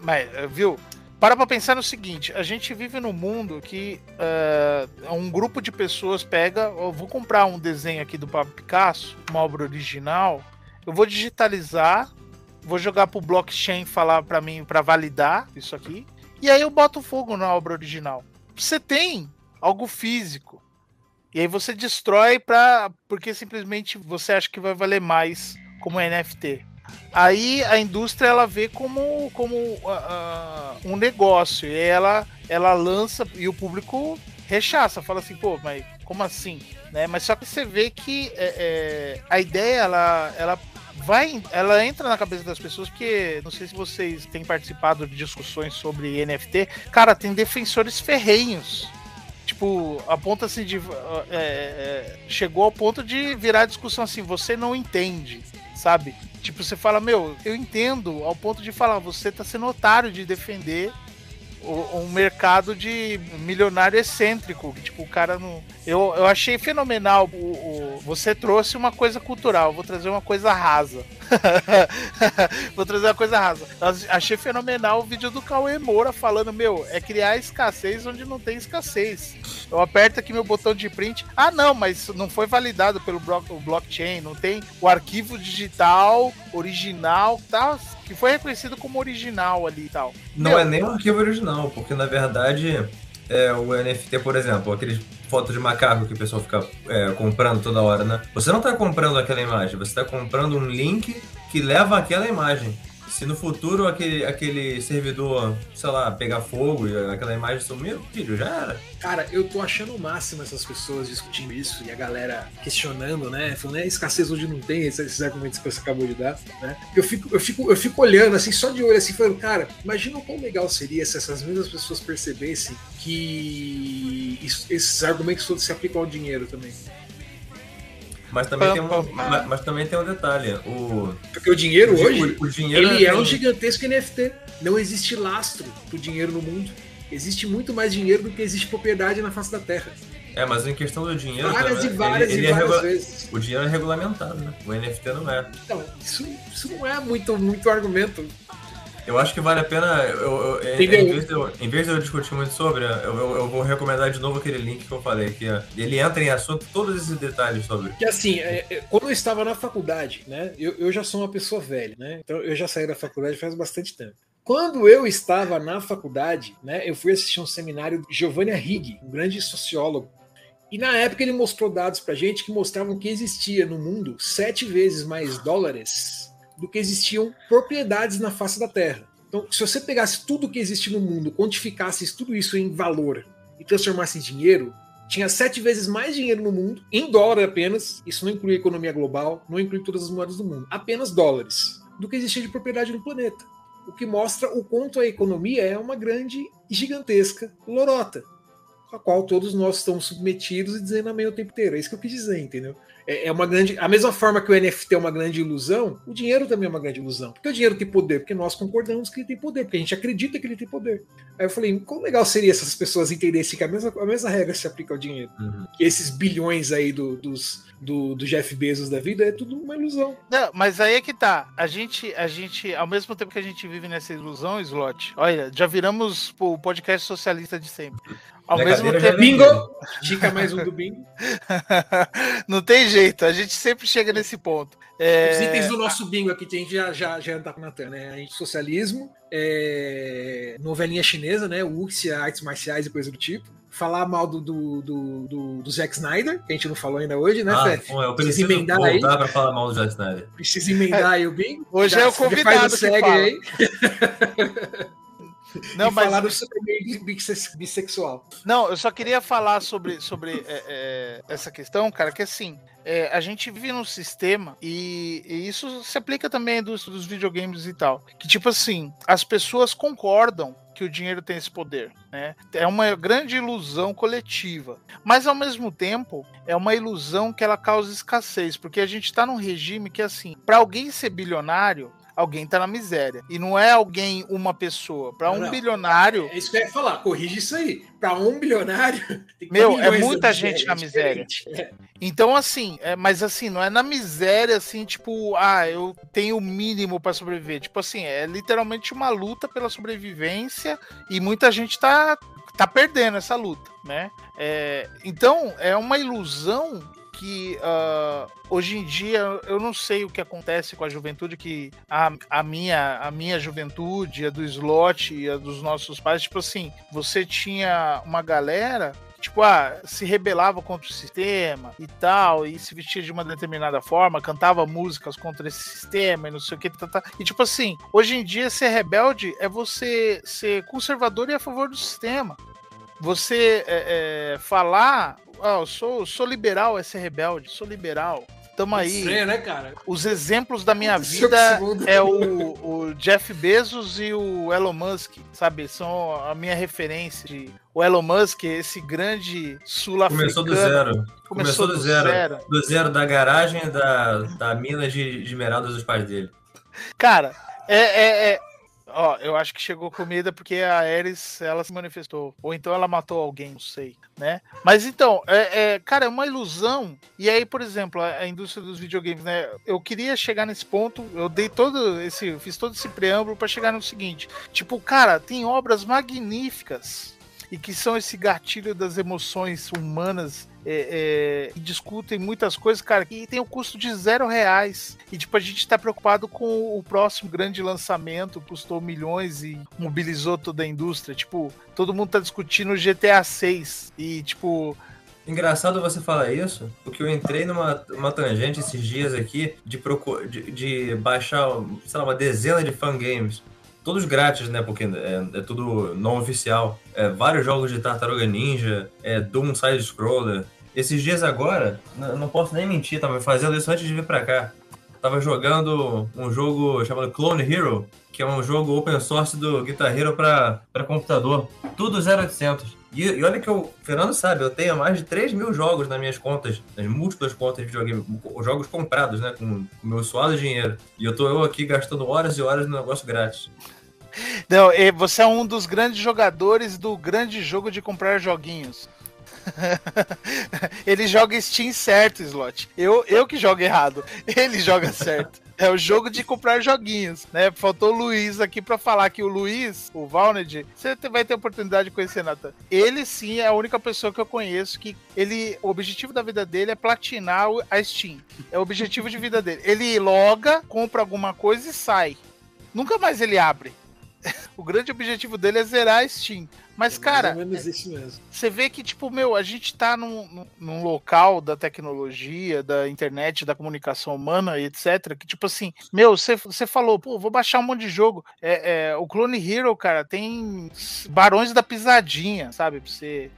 Mas, eh, viu? Para pra pensar no seguinte: a gente vive num mundo que uh, um grupo de pessoas pega. Eu vou comprar um desenho aqui do Pablo Picasso, uma obra original. Eu vou digitalizar, vou jogar pro blockchain falar para mim para validar isso aqui. E aí eu boto fogo na obra original. Você tem algo físico. E aí você destrói pra, porque simplesmente você acha que vai valer mais como NFT. Aí a indústria ela vê como, como uh, um negócio e ela, ela lança e o público rechaça, fala assim, pô, mas como assim? Né? Mas só que você vê que é, é, a ideia ela, ela vai, ela entra na cabeça das pessoas porque não sei se vocês têm participado de discussões sobre NFT, cara, tem defensores ferrenhos Tipo, a ponto assim de. É, chegou ao ponto de virar discussão assim, você não entende, sabe? Tipo, você fala, meu, eu entendo, ao ponto de falar, você tá sendo otário de defender um mercado de milionário excêntrico. Tipo, o cara não. Eu, eu achei fenomenal. O, o, você trouxe uma coisa cultural, vou trazer uma coisa rasa. vou trazer uma coisa rasa. Eu achei fenomenal o vídeo do Cauê Moura falando: Meu, é criar escassez onde não tem escassez. Eu aperto aqui meu botão de print. Ah, não, mas não foi validado pelo blockchain, não tem o arquivo digital original, tá? Que foi reconhecido como original ali e tal. Não Meu, é nem um arquivo original, porque na verdade é, o NFT, por exemplo, aqueles fotos de macaco que o pessoal fica é, comprando toda hora, né? Você não está comprando aquela imagem, você está comprando um link que leva aquela imagem. Se no futuro aquele, aquele servidor, sei lá, pegar fogo e aquela imagem sumir, filho, já era. Cara, eu tô achando o máximo essas pessoas discutindo isso e a galera questionando, né? Falando, é escassez onde não tem, esses argumentos que você acabou de dar, né? Eu fico, eu fico, eu fico olhando assim, só de olho assim, falando, cara, imagina o quão legal seria se essas mesmas pessoas percebessem que isso, esses argumentos todos se aplicam ao dinheiro também. Mas também, tem um, mas, mas, também tem um detalhe. O, Porque o dinheiro o, hoje, o, o dinheiro ele é um gigantesco NFT. Não existe lastro pro dinheiro no mundo. Existe muito mais dinheiro do que existe propriedade na face da Terra. É, mas em questão do dinheiro. Várias também, e várias ele, ele e é várias regula... vezes. O dinheiro é regulamentado, né? O NFT não é. Então, isso, isso não é muito, muito argumento. Eu acho que vale a pena. Eu, eu, em, vez de eu, em vez de eu discutir muito sobre, eu, eu, eu, vou recomendar de novo aquele link que eu falei, que ele entra em assunto todos esses detalhes sobre. Que assim, é, é, quando eu estava na faculdade, né? Eu, eu já sou uma pessoa velha, né? Então eu já saí da faculdade faz bastante tempo. Quando eu estava na faculdade, né, eu fui assistir um seminário de Giovanni Arrighi, um grande sociólogo. E na época ele mostrou dados pra gente que mostravam que existia no mundo sete vezes mais dólares do que existiam propriedades na face da Terra. Então, se você pegasse tudo que existe no mundo, quantificasse tudo isso em valor e transformasse em dinheiro, tinha sete vezes mais dinheiro no mundo, em dólar apenas, isso não inclui a economia global, não inclui todas as moedas do mundo, apenas dólares, do que existia de propriedade no planeta. O que mostra o quanto a economia é uma grande e gigantesca lorota, a qual todos nós estamos submetidos e dizendo amém o tempo inteiro. É isso que eu quis dizer, entendeu? É, é uma grande. A mesma forma que o NFT é uma grande ilusão, o dinheiro também é uma grande ilusão. Porque o dinheiro tem poder, porque nós concordamos que ele tem poder, porque a gente acredita que ele tem poder. Aí eu falei, quão legal seria se essas pessoas entendessem que a mesma, a mesma regra se aplica ao dinheiro. Uhum. Que esses bilhões aí do, dos, do, do, Jeff Bezos da vida é tudo uma ilusão. Não, mas aí é que tá. A gente, a gente, ao mesmo tempo que a gente vive nessa ilusão, Slot, olha, já viramos o podcast socialista de sempre. Ao Minha mesmo tempo. Bingo! Dica mais um do bingo. Não tem jeito, a gente sempre chega nesse ponto. É... Os itens do nosso bingo aqui, a gente já, já, já tá com Natan, né? A gente, socialismo, é, novelinha chinesa, né? Wuxia, artes marciais e coisa do tipo. Falar mal do, do, do, do, do Zack Snyder, que a gente não falou ainda hoje, né, Ah, Fef? eu Precisa preciso emendar aí. voltar pra falar mal do Zack Snyder. Precisa emendar aí o bingo. Hoje Já- é o faz convidado que segue fala. aí. Não, e mas falar do Superman bisse- bissexual. Não, eu só queria falar sobre, sobre é, é, essa questão, cara, que assim, é, a gente vive num sistema e, e isso se aplica também à indústria dos videogames e tal. Que tipo assim, as pessoas concordam que o dinheiro tem esse poder, né? É uma grande ilusão coletiva, mas ao mesmo tempo é uma ilusão que ela causa escassez, porque a gente tá num regime que assim, para alguém ser bilionário Alguém tá na miséria. E não é alguém, uma pessoa. Para um Não, bilionário, É isso que eu ia falar, corrige isso aí. Para um bilionário. Meu, é muita gente na miséria. É. Então, assim, é, mas assim, não é na miséria, assim, tipo, ah, eu tenho o mínimo pra sobreviver. Tipo assim, é literalmente uma luta pela sobrevivência e muita gente tá, tá perdendo essa luta, né? É, então, é uma ilusão que ah, hoje em dia eu não sei o que acontece com a juventude, que a, a, minha, a minha juventude, a do slot e a dos nossos pais, tipo assim, você tinha uma galera tipo, ah, se rebelava contra o sistema e tal, e se vestia de uma determinada forma, cantava músicas contra esse sistema e não sei o que, tá, tá. e tipo assim, hoje em dia ser rebelde é você ser conservador e a favor do sistema. Você é, é, falar, ah, eu sou, sou liberal, é ser rebelde, sou liberal. Tamo aí. Estranho, né, cara? Os exemplos da minha vida é o, o Jeff Bezos e o Elon Musk, sabe? São a minha referência. De, o Elon Musk, esse grande sul-africano. Começou do zero. Começou Começou do do zero. zero. Do zero da garagem da, da mina de, de esmeraldas dos pais dele. Cara, é, é, é- Ó, eu acho que chegou comida porque a Ares, ela se manifestou. Ou então ela matou alguém, não sei, né? Mas então, é, é, cara, é uma ilusão. E aí, por exemplo, a, a indústria dos videogames, né? Eu queria chegar nesse ponto, eu dei todo esse. Fiz todo esse preâmbulo pra chegar no seguinte: tipo, cara, tem obras magníficas. E que são esse gatilho das emoções humanas é, é, que discutem muitas coisas, cara, e tem o custo de zero reais. E tipo, a gente tá preocupado com o próximo grande lançamento, custou milhões e mobilizou toda a indústria. Tipo, todo mundo tá discutindo GTA 6 e tipo. Engraçado você falar isso, porque eu entrei numa uma tangente esses dias aqui de, procur, de, de baixar, sei lá, uma dezena de fangames. Todos grátis, né? Porque é, é tudo não oficial. É, vários jogos de Tartaruga Ninja, é, Doom Side Scroller. Esses dias agora, não posso nem mentir, tava fazendo isso antes de vir pra cá. Tava jogando um jogo chamado Clone Hero, que é um jogo open source do Guitar Hero pra, pra computador. Tudo 0800. E, e olha que o Fernando sabe, eu tenho mais de 3 mil jogos nas minhas contas, nas múltiplas contas de videogame, jogos comprados, né, com o meu suado dinheiro. E eu tô eu aqui gastando horas e horas no negócio grátis. Não, você é um dos grandes jogadores do grande jogo de comprar joguinhos. Ele joga Steam certo, Slot. Eu, eu que jogo errado. Ele joga certo. É o jogo de comprar joguinhos, né? Faltou o Luiz aqui para falar que o Luiz, o Valned, você vai ter oportunidade de conhecer, Nathan. Ele sim é a única pessoa que eu conheço que ele, o objetivo da vida dele é platinar a Steam. É o objetivo de vida dele. Ele loga, compra alguma coisa e sai. Nunca mais ele abre. o grande objetivo dele é zerar a Steam. Mas, é cara, você vê que, tipo, meu, a gente tá num, num, local da tecnologia, da internet, da comunicação humana e etc. Que, tipo assim, meu, você falou, pô, vou baixar um monte de jogo. É, é, o Clone Hero, cara, tem Barões da Pisadinha, sabe? Pra você,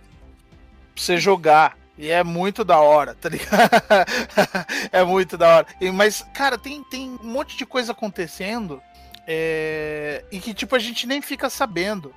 pra você jogar. E é muito da hora, tá ligado? é muito da hora. E, mas, cara, tem, tem um monte de coisa acontecendo é, e que, tipo, a gente nem fica sabendo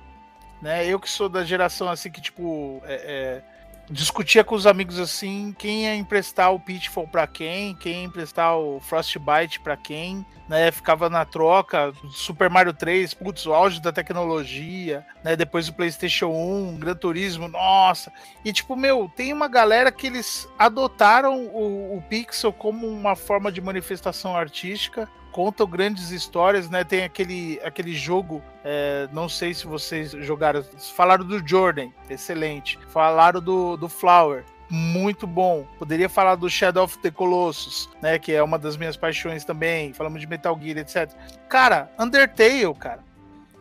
né? Eu que sou da geração assim que, tipo, é, é, discutia com os amigos assim, quem ia emprestar o Pitfall para quem, quem ia emprestar o Frostbite para quem, né? Ficava na troca, Super Mario 3, putz, o auge da tecnologia, né? Depois o PlayStation 1, Gran Turismo, nossa. E tipo, meu, tem uma galera que eles adotaram o, o Pixel como uma forma de manifestação artística contam grandes histórias, né? Tem aquele, aquele jogo, é, não sei se vocês jogaram, falaram do Jordan, excelente. Falaram do, do Flower, muito bom. Poderia falar do Shadow of the Colossus, né? Que é uma das minhas paixões também. Falamos de Metal Gear, etc. Cara, Undertale, cara.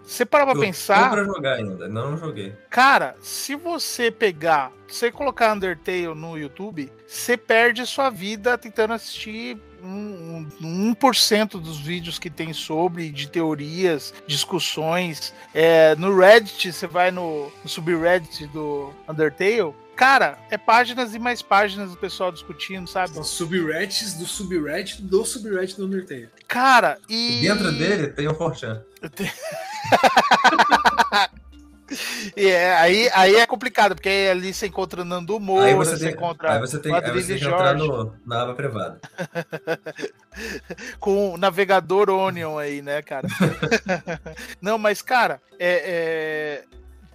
Você parar pra eu pensar. pra jogar ainda, não joguei. Cara, se você pegar, você colocar Undertale no YouTube, você perde sua vida tentando assistir um, um 1% dos vídeos que tem sobre, de teorias, discussões. É, no Reddit, você vai no, no subreddit do Undertale, Cara, é páginas e mais páginas do pessoal discutindo, sabe? São subreddits do subreddit do subreddit do Undertale. Cara, e. Dentro dele tem o Forchan. E é, aí, aí é complicado, porque ali você encontra Nando Moura, aí você, tem, encontra aí você tem, aí você tem que entrar no, na aba privada. Com o navegador Onion aí, né, cara? Não, mas, cara, é, é...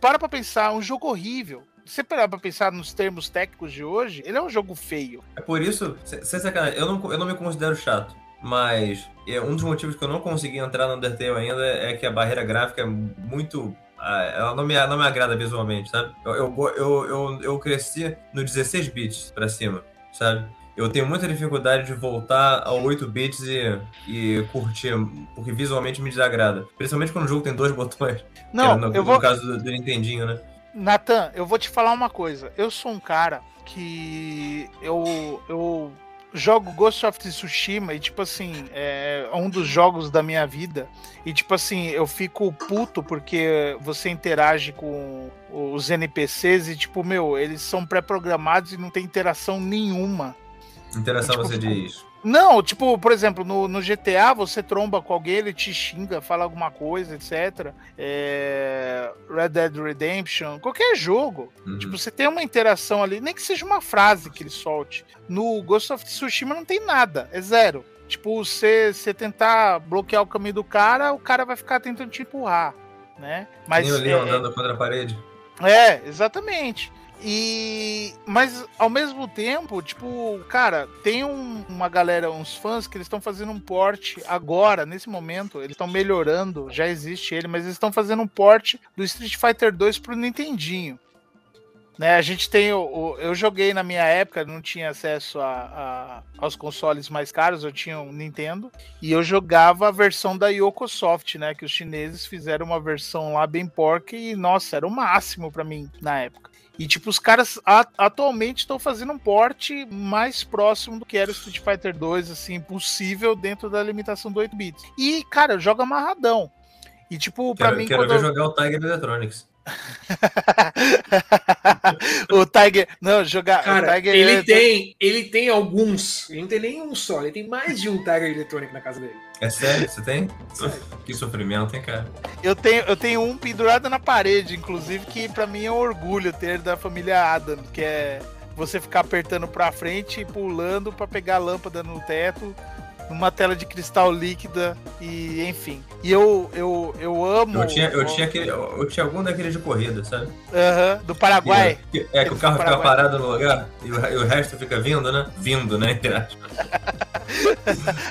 para pra pensar, um jogo horrível. Se você parar pra pensar nos termos técnicos de hoje, ele é um jogo feio. É por isso, sem sacanagem, eu não, eu não me considero chato. Mas é, um dos motivos que eu não consegui entrar no Undertale ainda é que a barreira gráfica é muito ela não me, não me agrada visualmente, sabe? Eu, eu, eu, eu, eu cresci no 16 bits pra cima, sabe? Eu tenho muita dificuldade de voltar ao 8 bits e, e curtir, porque visualmente me desagrada. Principalmente quando o jogo tem dois botões. Não, no, eu vou... no caso do, do Nintendinho, né? Nathan, eu vou te falar uma coisa. Eu sou um cara que eu, eu jogo Ghost of Tsushima e, tipo assim, é um dos jogos da minha vida. E, tipo assim, eu fico puto porque você interage com os NPCs e, tipo, meu, eles são pré-programados e não tem interação nenhuma. Interação e, tipo, você diz? Não, tipo, por exemplo, no, no GTA você tromba com alguém, ele te xinga, fala alguma coisa, etc. É... Red Dead Redemption, qualquer jogo. Uhum. Tipo, você tem uma interação ali, nem que seja uma frase que ele solte. No Ghost of Tsushima não tem nada, é zero. Tipo, você, você tentar bloquear o caminho do cara, o cara vai ficar tentando te empurrar, né? Mas, Nem o Leon é, andando contra a parede. É, exatamente. E mas ao mesmo tempo, tipo, cara, tem um, uma galera, uns fãs que eles estão fazendo um port agora, nesse momento, eles estão melhorando, já existe ele, mas eles estão fazendo um port do Street Fighter 2 pro Nintendinho. Né, a gente tem o, o, eu joguei na minha época, não tinha acesso a, a, aos consoles mais caros, eu tinha um Nintendo e eu jogava a versão da Yokosoft, né, que os chineses fizeram uma versão lá bem porca e nossa, era o máximo para mim na época. E, tipo, os caras a, atualmente estão fazendo um porte mais próximo do que era o Street Fighter 2, assim, possível dentro da limitação do 8 bits. E, cara, joga amarradão. E, tipo, pra quero, mim. Quero ver eu... jogar o Tiger Electronics. o Tiger. Não, jogar. Cara, o Tiger ele, é... tem, ele tem alguns. Ele não tem nenhum só. Ele tem mais de um Tiger Electronic na casa dele. É sério? Você tem? Que sofrimento, hein, cara? Eu tenho, eu tenho um pendurado na parede, inclusive, que para mim é um orgulho ter da família Adam, que é você ficar apertando pra frente e pulando para pegar a lâmpada no teto numa tela de cristal líquida e enfim. E eu eu, eu amo. Eu tinha, eu, tinha aquele, eu tinha algum daqueles de corrida, sabe? Aham, do Paraguai. Que, é, que o carro fica parado no lugar e o, e o, resto fica vindo, né? Vindo, né?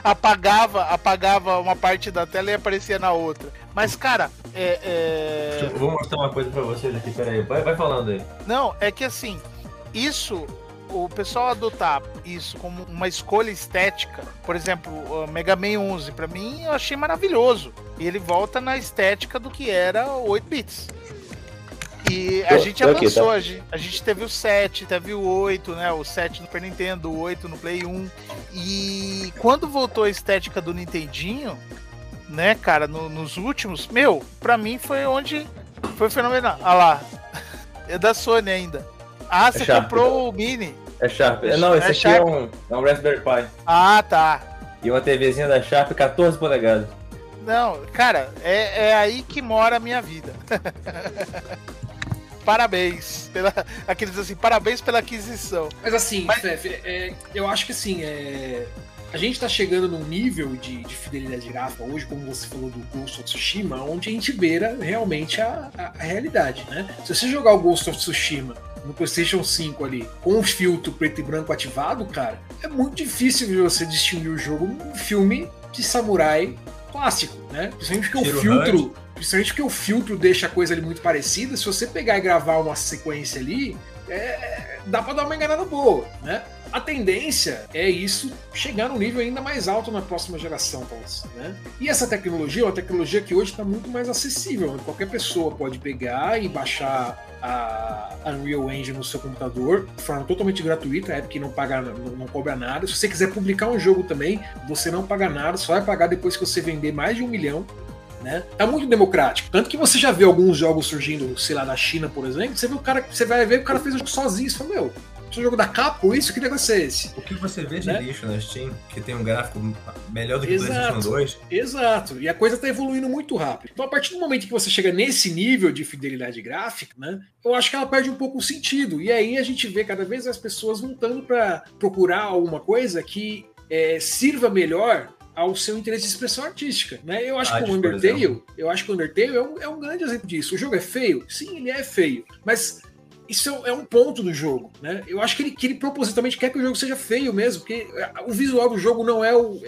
apagava, apagava uma parte da tela e aparecia na outra. Mas, cara, é. é... Vou mostrar uma coisa pra vocês aqui, peraí. Vai, vai falando aí. Não, é que assim, isso o pessoal adotar isso como uma escolha estética, por exemplo, o Mega Man 11, para mim eu achei maravilhoso. E ele volta na estética do que era 8 bits. E a tô, gente avançou, aqui, tá? a, gente, teve o 7, teve o 8, né? O 7 no Super Nintendo, o 8 no Play 1. E quando voltou a estética do Nintendinho, né, cara, no, nos últimos, meu, pra mim foi onde foi fenomenal. Ah lá, é da Sony ainda. Ah, você é comprou o Mini. É Sharp. Não, esse é aqui Sharp. é um, é um Raspberry Pi. Ah, tá. E uma TVzinha da Sharp 14 polegadas. Não, cara, é, é aí que mora a minha vida. parabéns pela aqueles assim, parabéns pela aquisição. Mas assim, Mas... Fef, é, eu acho que assim, é, a gente está chegando num nível de, de, fidelidade gráfica hoje, como você falou do Ghost of Tsushima, onde a gente beira realmente a, a, a realidade, né? Se você jogar o Ghost of Tsushima no PlayStation 5 ali, com o filtro preto e branco ativado, cara, é muito difícil de você distinguir o jogo num filme de samurai clássico, né? Principalmente porque o filtro. Principalmente porque o filtro deixa a coisa ali muito parecida. Se você pegar e gravar uma sequência ali, é, dá para dar uma enganada boa, né? A tendência é isso chegar num nível ainda mais alto na próxima geração, né? E essa tecnologia é uma tecnologia que hoje está muito mais acessível. Né? Qualquer pessoa pode pegar e baixar a Unreal Engine no seu computador de forma totalmente gratuita, é porque não paga, não, não, cobra nada. Se você quiser publicar um jogo também, você não paga nada, só vai pagar depois que você vender mais de um milhão. Né? Tá muito democrático. Tanto que você já vê alguns jogos surgindo, sei lá, na China, por exemplo, você vê o cara, você vai ver o cara fez sozinho, você fala, meu, o jogo da Capcom, isso que negócio é esse? O que você vê de né? lixo na Steam, que tem um gráfico melhor do que o PlayStation 2. Exato, e a coisa está evoluindo muito rápido. Então, a partir do momento que você chega nesse nível de fidelidade gráfica, né, eu acho que ela perde um pouco o sentido. E aí a gente vê cada vez as pessoas voltando para procurar alguma coisa que é, sirva melhor ao seu interesse de expressão artística, né? Eu acho que o Undertale, eu acho que o Undertale é um, é um grande exemplo disso. O jogo é feio? Sim, ele é feio, mas isso é um ponto do jogo, né? Eu acho que ele, que ele propositalmente quer que o jogo seja feio mesmo, porque o visual do jogo não é o,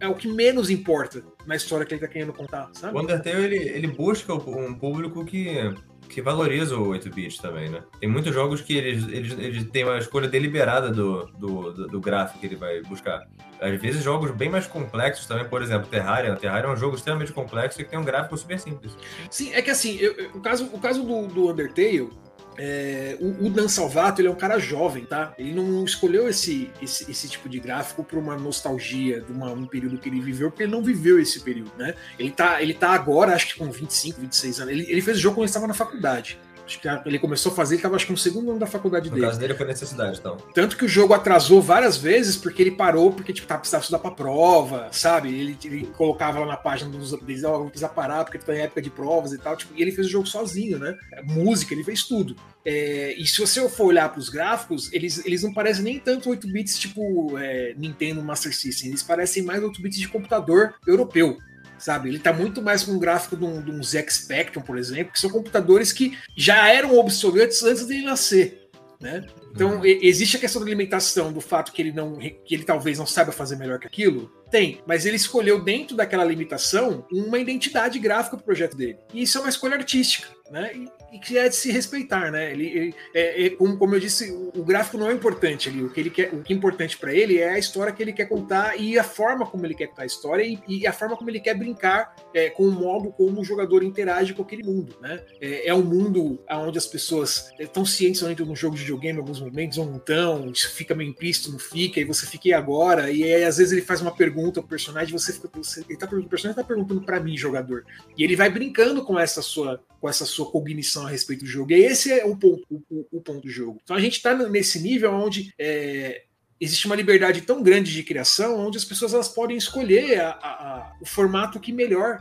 é o que menos importa na história que ele tá querendo contar, sabe? O Undertale, ele, ele busca um público que, que valoriza o 8-bit também, né? Tem muitos jogos que eles, eles, eles têm uma escolha deliberada do, do, do, do gráfico que ele vai buscar. Às vezes jogos bem mais complexos também, por exemplo, Terraria. Terraria é um jogo extremamente complexo e que tem um gráfico super simples. Sim, é que assim, eu, eu, o caso, o caso do, do Undertale é, o, o, Dan Salvato ele é um cara jovem, tá? Ele não escolheu esse, esse, esse tipo de gráfico por uma nostalgia de uma, um período que ele viveu, porque ele não viveu esse período, né? Ele tá, ele tá agora, acho que com 25, 26 anos. Ele, ele fez o jogo quando ele estava na faculdade. Acho que ele começou a fazer, ele estava acho que no segundo ano da faculdade no dele. Caso dele foi necessidade, então. Tanto que o jogo atrasou várias vezes porque ele parou, porque tipo, tá, precisava estudar pra prova, sabe? Ele, ele colocava lá na página dos updates, ó, oh, precisa parar porque tá em época de provas e tal. Tipo, e ele fez o jogo sozinho, né? Música, ele fez tudo. É, e se você for olhar para os gráficos, eles, eles não parecem nem tanto 8 bits tipo é, Nintendo Master System, eles parecem mais 8 bits de computador europeu sabe? Ele está muito mais com um gráfico de um, de um ZX Spectrum, por exemplo, que são computadores que já eram obsoletos antes dele nascer, né? Então uhum. existe a questão da alimentação, do fato que ele não, que ele talvez não saiba fazer melhor que aquilo. Tem, mas ele escolheu dentro daquela limitação uma identidade gráfica pro projeto dele. E isso é uma escolha artística, né? E, e que é de se respeitar, né? Ele, ele é, é, como, como eu disse, o, o, gráfico não é importante ali. O que ele quer, o que é importante para ele é a história que ele quer contar e a forma como ele quer contar a história e, e a forma como ele quer brincar é, com o modo como o jogador interage com aquele mundo, né? É, é um mundo onde as pessoas estão cientes onde no jogo de videogame, em alguns momentos, ou não estão, isso fica meio implícito, não fica, e você fica e agora, e aí às vezes ele faz uma pergunta ao personagem, você fica, você, ele tá, o personagem está perguntando para mim, jogador, e ele vai brincando com essa sua com essa sua cognição a respeito do jogo. E esse é o ponto, o, o ponto do jogo. Então a gente está nesse nível onde é, existe uma liberdade tão grande de criação, onde as pessoas elas podem escolher a, a, a, o formato que melhor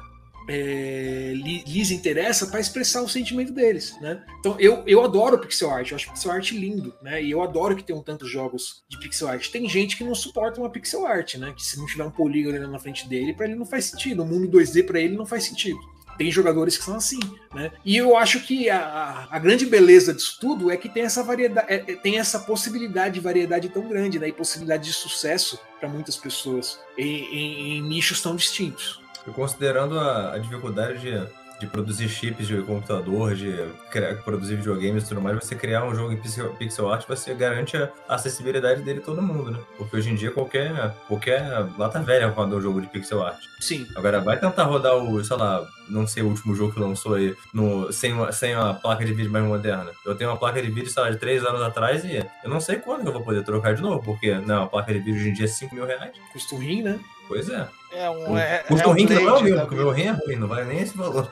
é, lhes interessa para expressar o sentimento deles, né? Então eu, eu adoro pixel art, eu acho pixel art lindo, né? E eu adoro que tenham tantos jogos de pixel art. Tem gente que não suporta uma pixel art, né? Que se não tiver um polígono na frente dele, para ele não faz sentido. O mundo 2D para ele não faz sentido tem jogadores que são assim, né? E eu acho que a, a grande beleza disso tudo é que tem essa variedade, é, é, tem essa possibilidade de variedade tão grande, né? E possibilidade de sucesso para muitas pessoas em, em, em, nichos tão distintos. E considerando a, a dificuldade de de produzir chips de computador, de criar, produzir videogames e tudo mais, você criar um jogo em pixel, pixel art, você garante a acessibilidade dele a todo mundo, né? Porque hoje em dia qualquer, qualquer lata velha roda um jogo de pixel art. Sim. Agora vai tentar rodar o, sei lá, não sei o último jogo que lançou aí, no, sem, uma, sem uma placa de vídeo mais moderna. Eu tenho uma placa de vídeo, sei lá, de 3 anos atrás e eu não sei quando eu vou poder trocar de novo, porque não, a placa de vídeo hoje em dia é 5 mil reais. Custo ruim, né? Pois é. É um. É, Custa é que não é o meu, porque o meu rim é ruim, não vale nem esse valor.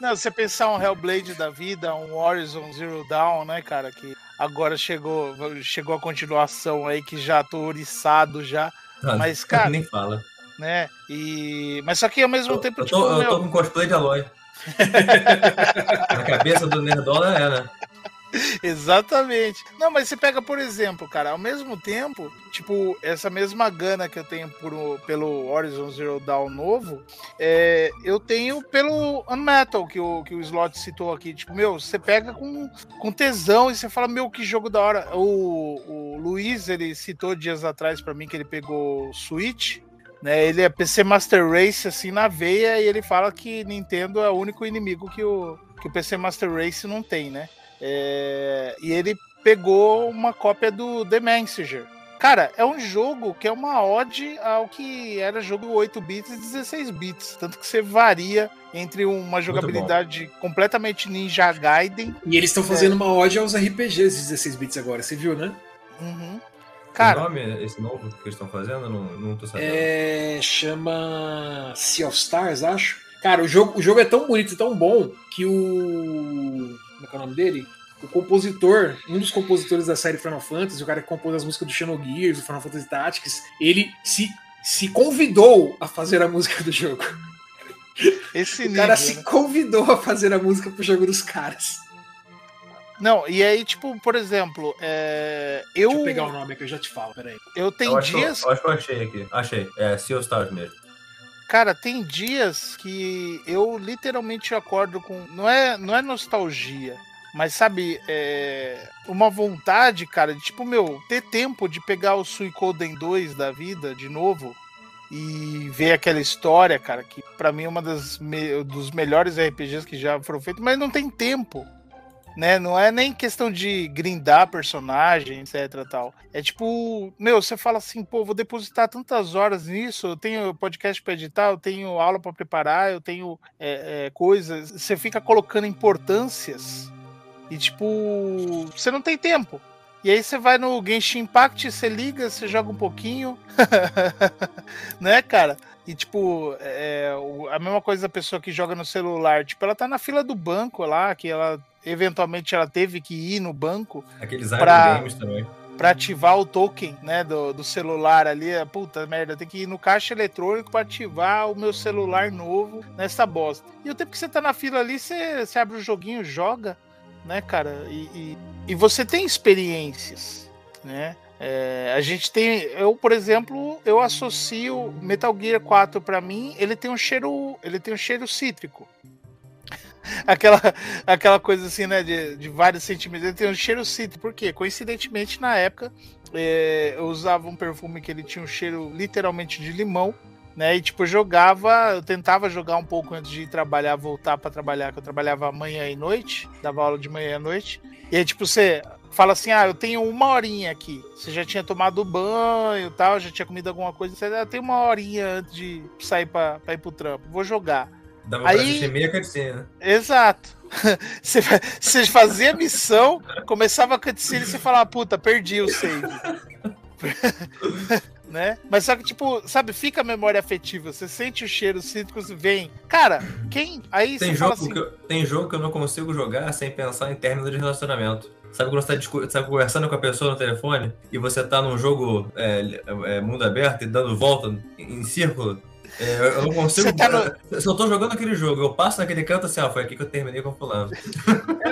Não, você pensar um Hellblade da vida, um Horizon Zero Dawn, né, cara, que agora chegou, chegou a continuação aí que já tô oriçado já. Ah, mas, cara. Nem fala. Né? E... Mas só que ao mesmo eu, tempo. Eu tô, tipo, eu meu... tô com cosplay de Aloy. Na cabeça do Nerdola é, né? Exatamente. Não, mas você pega, por exemplo, cara, ao mesmo tempo, tipo, essa mesma gana que eu tenho por, pelo Horizon Zero Dawn novo, é, eu tenho pelo Unmetal, que o, que o Slot citou aqui. Tipo, meu, você pega com, com tesão e você fala, meu, que jogo da hora. O, o Luiz, ele citou dias atrás para mim que ele pegou Switch. Né, ele é PC Master Race assim na veia e ele fala que Nintendo é o único inimigo que o, que o PC Master Race não tem, né? É, e ele pegou uma cópia do The Messenger. Cara, é um jogo que é uma ode ao que era jogo 8 bits e 16 bits. Tanto que você varia entre uma jogabilidade completamente Ninja Gaiden. E eles estão fazendo é. uma ode aos RPGs de 16 bits agora, você viu, né? Uhum. Cara, o nome esse novo que eles estão fazendo? Não, não tô sabendo. É, chama Sea of Stars, acho. Cara, o jogo, o jogo é tão bonito e tão bom que o como é que é o nome dele? O compositor, um dos compositores da série Final Fantasy, o cara que compôs as músicas do Xenogears, do Final Fantasy Tactics, ele se, se convidou a fazer a música do jogo. Esse o nível, cara se né? convidou a fazer a música pro jogo dos caras. Não, e aí, tipo, por exemplo, é... eu. Deixa eu pegar o nome que eu já te falo, peraí. Eu tenho eu dias. eu acho que eu achei aqui. Achei. É Sea of Stars mesmo. Cara, tem dias que eu literalmente acordo com. Não é, não é nostalgia, mas sabe, é uma vontade, cara, de tipo, meu, ter tempo de pegar o Suicoden 2 da vida de novo e ver aquela história, cara, que para mim é uma das me dos melhores RPGs que já foram feitos, mas não tem tempo né? Não é nem questão de grindar personagem, etc tal. É tipo, meu, você fala assim, pô, vou depositar tantas horas nisso, eu tenho podcast para editar, eu tenho aula para preparar, eu tenho é, é, coisas. Você fica colocando importâncias e, tipo, você não tem tempo. E aí você vai no Genshin Impact, você liga, você joga um pouquinho, né, cara? E, tipo, é, a mesma coisa da pessoa que joga no celular. Tipo, ela tá na fila do banco lá, que ela eventualmente ela teve que ir no banco. Aqueles pra, games também. Pra ativar o token, né, do, do celular ali. Puta merda, tem que ir no caixa eletrônico para ativar o meu celular novo nessa bosta. E o tempo que você tá na fila ali, você, você abre o joguinho, joga, né, cara? E, e, e você tem experiências, né? É, a gente tem, eu por exemplo, eu associo Metal Gear 4 para mim, ele tem um cheiro, ele tem um cheiro cítrico. Aquela, aquela coisa assim, né, de, de vários sentimentos. Ele tem um cheiro cítrico, por quê? Coincidentemente, na época, é, eu usava um perfume que ele tinha um cheiro literalmente de limão, né? E tipo, jogava, eu tentava jogar um pouco antes de ir trabalhar, voltar para trabalhar, que eu trabalhava manhã e noite, dava aula de manhã e noite. E aí, tipo, você fala assim: ah, eu tenho uma horinha aqui. Você já tinha tomado banho tal, já tinha comido alguma coisa. Você ah, tem uma horinha antes de sair para ir pro trampo. Vou jogar. Dava aí, meia cutscene, né? Exato. Você, você fazia a missão, começava a cutscene e você falava, puta, perdi o save. né? Mas só que, tipo, sabe, fica a memória afetiva. Você sente o cheiro cítrico e vem. Cara, quem. Aí tem jogo, assim... que eu, tem jogo que eu não consigo jogar sem pensar em término de relacionamento. Sabe quando você tá, tá, conversando com a pessoa no telefone e você tá num jogo é, é, mundo aberto e dando volta em círculo? É, eu não consigo. Tá no... Se eu tô jogando aquele jogo, eu passo naquele canto assim, ó, foi aqui que eu terminei com o fulano.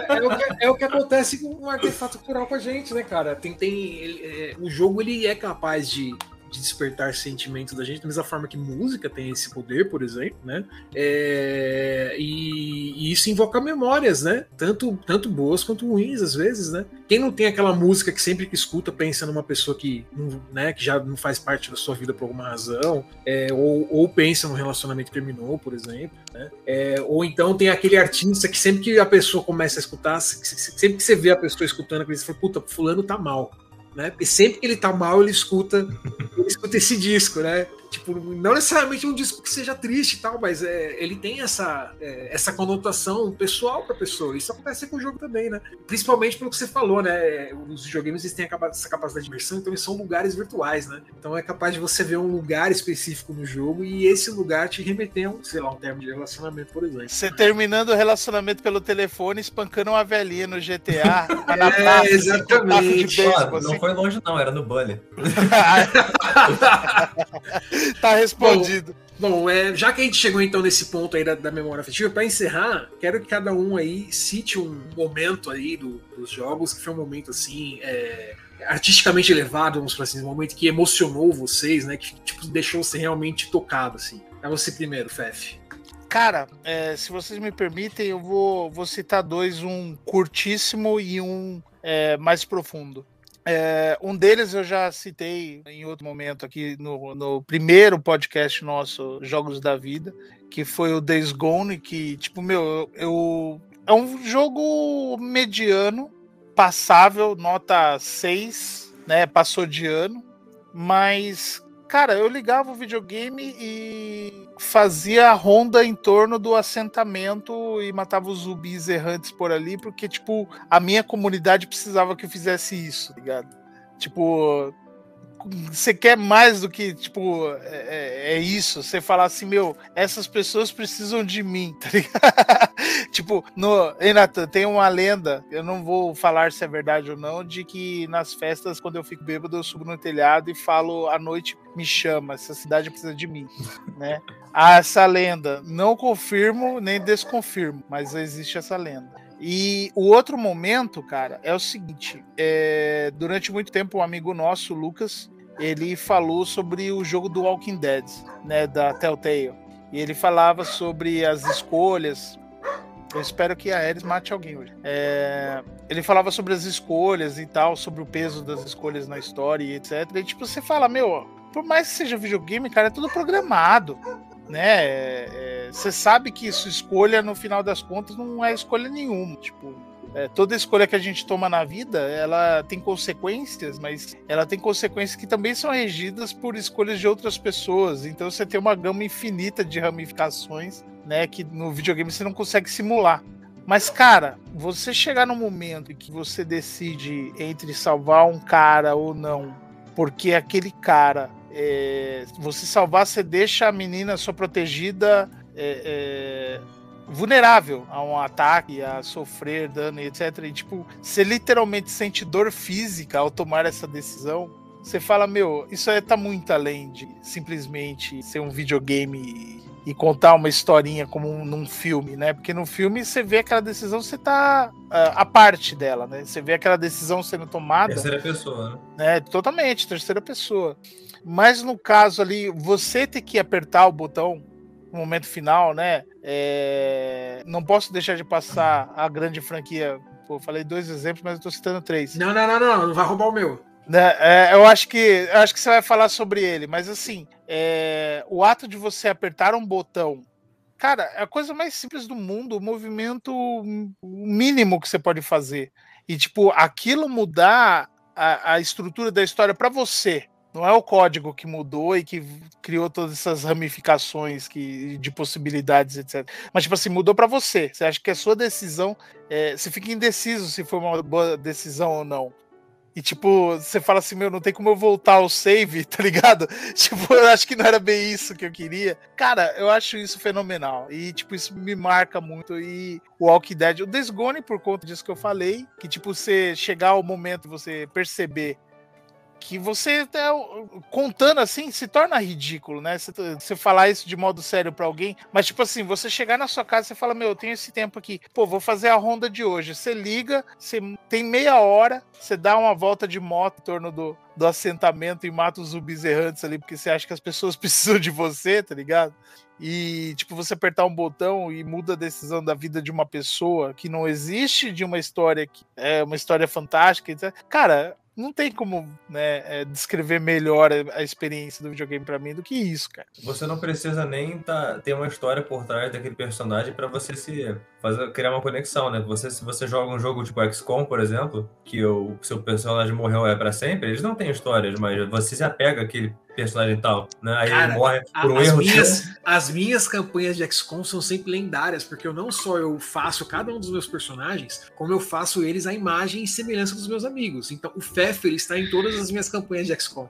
É, é, o que, é o que acontece com um artefato cultural com a gente, né, cara? Tem, tem, ele, é, o jogo ele é capaz de de despertar sentimentos da gente, da mesma forma que música tem esse poder, por exemplo, né? É, e, e, isso invoca memórias, né? Tanto, tanto boas quanto ruins, às vezes, né? Quem não tem aquela música que sempre que escuta pensa numa pessoa que, né, que já não faz parte da sua vida por alguma razão, é, ou, ou pensa num relacionamento que terminou, por exemplo, né? É, ou então tem aquele artista que sempre que a pessoa começa a escutar, sempre que você vê a pessoa escutando, você fala, puta, fulano tá mal né? Porque sempre que ele tá mal, ele escuta, ele escuta esse disco, né? Tipo, não necessariamente um disco que seja triste e tal, mas é, ele tem essa, é, essa conotação pessoal pra pessoa. Isso acontece com o jogo também, né? Principalmente pelo que você falou, né? Os videogames eles têm essa capacidade de imersão, então eles são lugares virtuais, né? Então é capaz de você ver um lugar específico no jogo e esse lugar te remeter a um, sei lá, um termo de relacionamento, por exemplo. Você terminando o relacionamento pelo telefone, espancando uma velhinha no GTA. Na é, praça, exatamente. Não assim. foi longe, não, era no Bully. tá respondido. Bom, bom é, já que a gente chegou então nesse ponto aí da, da memória afetiva, para encerrar, quero que cada um aí cite um momento aí do, dos jogos que foi um momento assim. É, artisticamente elevado, vamos falar assim, um momento que emocionou vocês, né? Que tipo, deixou você realmente tocado, assim. É você primeiro, Fef. Cara, é, se vocês me permitem, eu vou, vou citar dois, um curtíssimo e um é, mais profundo. É, um deles eu já citei em outro momento aqui no, no, primeiro podcast nosso, Jogos da Vida, que foi o Days Gone, que, tipo, meu, eu. É um jogo mediano, passável, nota 6, né? Passou de ano, mas, cara, eu ligava o videogame e fazia a ronda em torno do assentamento e matava os zumbis errantes por ali, porque, tipo, a minha comunidade precisava que eu fizesse isso, tá ligado? Tipo, você quer mais do que, tipo, é, é, é, isso. Você falar assim, meu, essas pessoas precisam de mim, tá ligado? tipo, no. Ei, tem uma lenda, eu não vou falar se é verdade ou não, de que nas festas, quando eu fico bêbado, eu subo no telhado e falo, a noite me chama, essa cidade precisa de mim, né? Ah, essa lenda. Não confirmo nem desconfirmo, mas existe essa lenda. E o outro momento, cara, é o seguinte: é, durante muito tempo, um amigo nosso, Lucas, ele falou sobre o jogo do Walking Dead, né, da Telltale. E ele falava sobre as escolhas. Eu espero que a Ares mate alguém hoje. É, ele falava sobre as escolhas e tal, sobre o peso das escolhas na história e etc. E tipo, você fala, meu, por mais que seja videogame, cara, é tudo programado né? Você sabe que sua escolha, no final das contas, não é escolha nenhuma. Tipo, é, toda escolha que a gente toma na vida, ela tem consequências, mas ela tem consequências que também são regidas por escolhas de outras pessoas. Então você tem uma gama infinita de ramificações, né? Que no videogame você não consegue simular. Mas, cara, você chegar no momento em que você decide entre salvar um cara ou não, porque aquele cara é, você salvar, você deixa a menina sua protegida é, é, vulnerável a um ataque, a sofrer dano, etc. E, tipo, você literalmente sente dor física ao tomar essa decisão. Você fala, meu, isso aí tá muito além de simplesmente ser um videogame e contar uma historinha como um, num filme, né? Porque no filme você vê aquela decisão, você tá uh, a parte dela, né? Você vê aquela decisão sendo tomada. Terceira pessoa, né? né? Totalmente, terceira pessoa. Mas no caso ali, você ter que apertar o botão no momento final, né? É... Não posso deixar de passar a grande franquia. Pô, falei dois exemplos, mas eu tô citando três. Não, não, não, não, não vai roubar o meu. Né, é, eu acho que eu acho que você vai falar sobre ele, mas assim, é, o ato de você apertar um botão, cara, é a coisa mais simples do mundo, o movimento mínimo que você pode fazer. E tipo, aquilo mudar a, a estrutura da história para você. Não é o código que mudou e que criou todas essas ramificações que, de possibilidades, etc. Mas, tipo assim, mudou para você. Você acha que a sua decisão. É, você fica indeciso se foi uma boa decisão ou não. E, tipo, você fala assim, meu, não tem como eu voltar ao save, tá ligado? Tipo, eu acho que não era bem isso que eu queria. Cara, eu acho isso fenomenal. E, tipo, isso me marca muito. E o Walking Dead, o Desgone, por conta disso que eu falei, que, tipo, você chegar ao momento, você perceber que você tá contando assim se torna ridículo, né? Você, você falar isso de modo sério para alguém, mas tipo assim, você chegar na sua casa e fala: Meu, eu tenho esse tempo aqui, pô, vou fazer a ronda de hoje. Você liga, você tem meia hora, você dá uma volta de moto em torno do, do assentamento e mata os zumbis errantes ali, porque você acha que as pessoas precisam de você, tá ligado? E, tipo, você apertar um botão e muda a decisão da vida de uma pessoa que não existe, de uma história que é uma história fantástica, etc. Cara, não tem como né, é, descrever melhor a experiência do videogame para mim do que isso, cara. Você não precisa nem tá, ter uma história por trás daquele personagem para você se fazer, criar uma conexão, né? Você, se você joga um jogo tipo XCOM, por exemplo, que o seu personagem morreu é para sempre, eles não têm histórias, mas você se apega àquele personagem tal, né? Aí Cara, ele morre por um as erro. Minhas, as minhas campanhas de XCOM são sempre lendárias, porque eu não só eu faço cada um dos meus personagens, como eu faço eles a imagem e semelhança dos meus amigos. Então o Pfeffer está em todas as minhas campanhas de XCOM.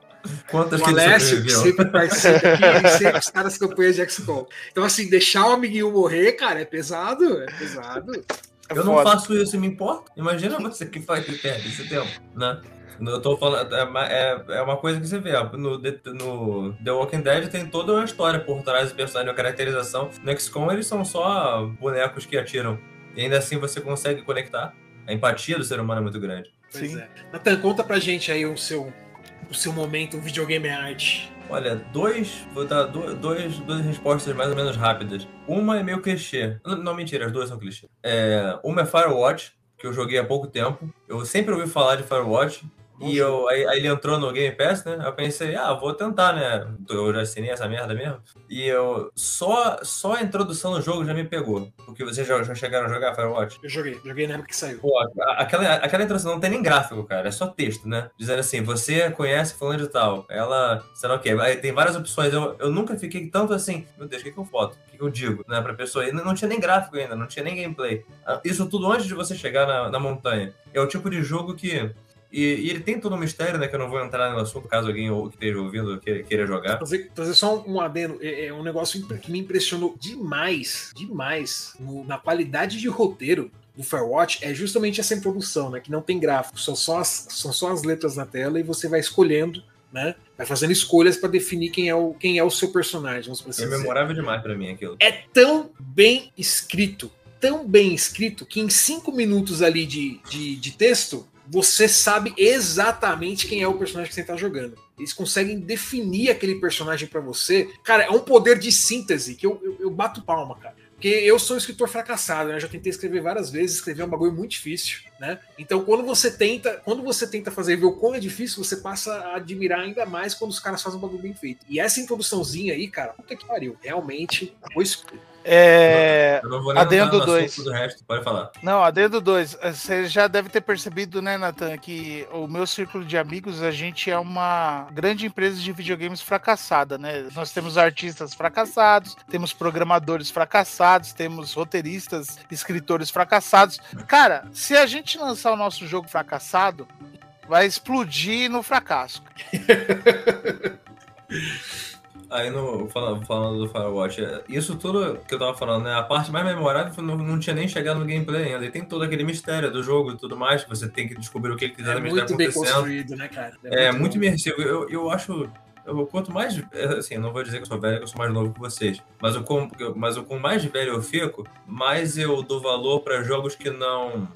Quantas o Alessio, que sempre participa aqui, ele sempre está nas campanhas de XCOM. Então assim, deixar o amiguinho morrer, cara, é pesado, é pesado. Eu não faço isso e me importa. Imagina você que faz que perde esse tempo, né? Eu tô falando, é, é, é uma coisa que você vê, no, no The Walking Dead tem toda uma história por trás do personagem, uma caracterização. No XCOM eles são só bonecos que atiram. E ainda assim você consegue conectar. A empatia do ser humano é muito grande. Pois Sim. É. Nathan, conta pra gente aí o seu, o seu momento, o videogame arte. Olha, dois. Vou dar dois, duas respostas mais ou menos rápidas. Uma é meio clichê. Não, não mentira, as duas são clichê. É, uma é Firewatch, que eu joguei há pouco tempo. Eu sempre ouvi falar de Firewatch. E eu, aí, aí, ele entrou no Game Pass, né? Eu pensei, ah, vou tentar, né? Eu já assinei essa merda mesmo. E eu só, só a introdução do jogo já me pegou. Porque vocês já, já chegaram a jogar Firewatch? Eu joguei, joguei na época que saiu. Pô, aquela, aquela introdução não tem nem gráfico, cara. É só texto, né? Dizendo assim, você conhece fulano de tal. Ela, sei lá o quê. Aí tem várias opções. Eu, eu nunca fiquei tanto assim, meu Deus, o que, que eu foto? O que, que eu digo, né? Pra pessoa. E não, não tinha nem gráfico ainda, não tinha nem gameplay. Ah, isso tudo antes de você chegar na, na montanha. É o tipo de jogo que e, e, ele tem todo um mistério, né? Que eu não vou entrar no assunto caso alguém que esteja ouvindo queira, queira jogar. Fazer, fazer só um adendo. É, é, um negócio que me impressionou demais, demais, no, na qualidade de roteiro do Firewatch é justamente essa introdução, né? Que não tem gráfico, são só as, são só as letras na tela e você vai escolhendo, né? Vai fazendo escolhas para definir quem é, o, quem é o seu personagem. Assim é memorável demais para mim aquilo. É tão bem escrito, tão bem escrito, que em cinco minutos ali de, de, de texto você sabe exatamente quem é o personagem que você está jogando. Eles conseguem definir aquele personagem para você. Cara, é um poder de síntese que eu, eu, eu, bato palma, cara. Porque eu sou um escritor fracassado, né? Já tentei escrever várias vezes, escrever é um bagulho muito difícil, né? Então, quando você tenta, quando você tenta fazer ver o quão é difícil, você passa a admirar ainda mais quando os caras fazem um bagulho bem feito. E essa introduçãozinha aí, cara, puta que pariu, realmente foi é... Eu não vou nem adendo 2. do resto, pode falar. Não, adendo 2. Você já deve ter percebido, né, Nathan, que o meu círculo de amigos, a gente é uma grande empresa de videogames fracassada, né? Nós temos artistas fracassados, temos programadores fracassados, temos roteiristas, escritores fracassados. Cara, se a gente lançar o nosso jogo fracassado, vai explodir no fracasso. Aí no, falando, do Firewatch, é, isso tudo que eu tava falando, né? A parte mais memorável não, não tinha nem chegado no gameplay ainda. E tem todo aquele mistério do jogo e tudo mais, que você tem que descobrir o que, que exatamente é tá acontecendo. Bem construído, né, cara? É, é muito, muito imersivo. Eu, eu acho. Eu, quanto mais. Assim, não vou dizer que eu sou velho, que eu sou mais novo que vocês. Mas, eu, com, mas eu, com mais velho eu fico, mais eu dou valor para jogos que não.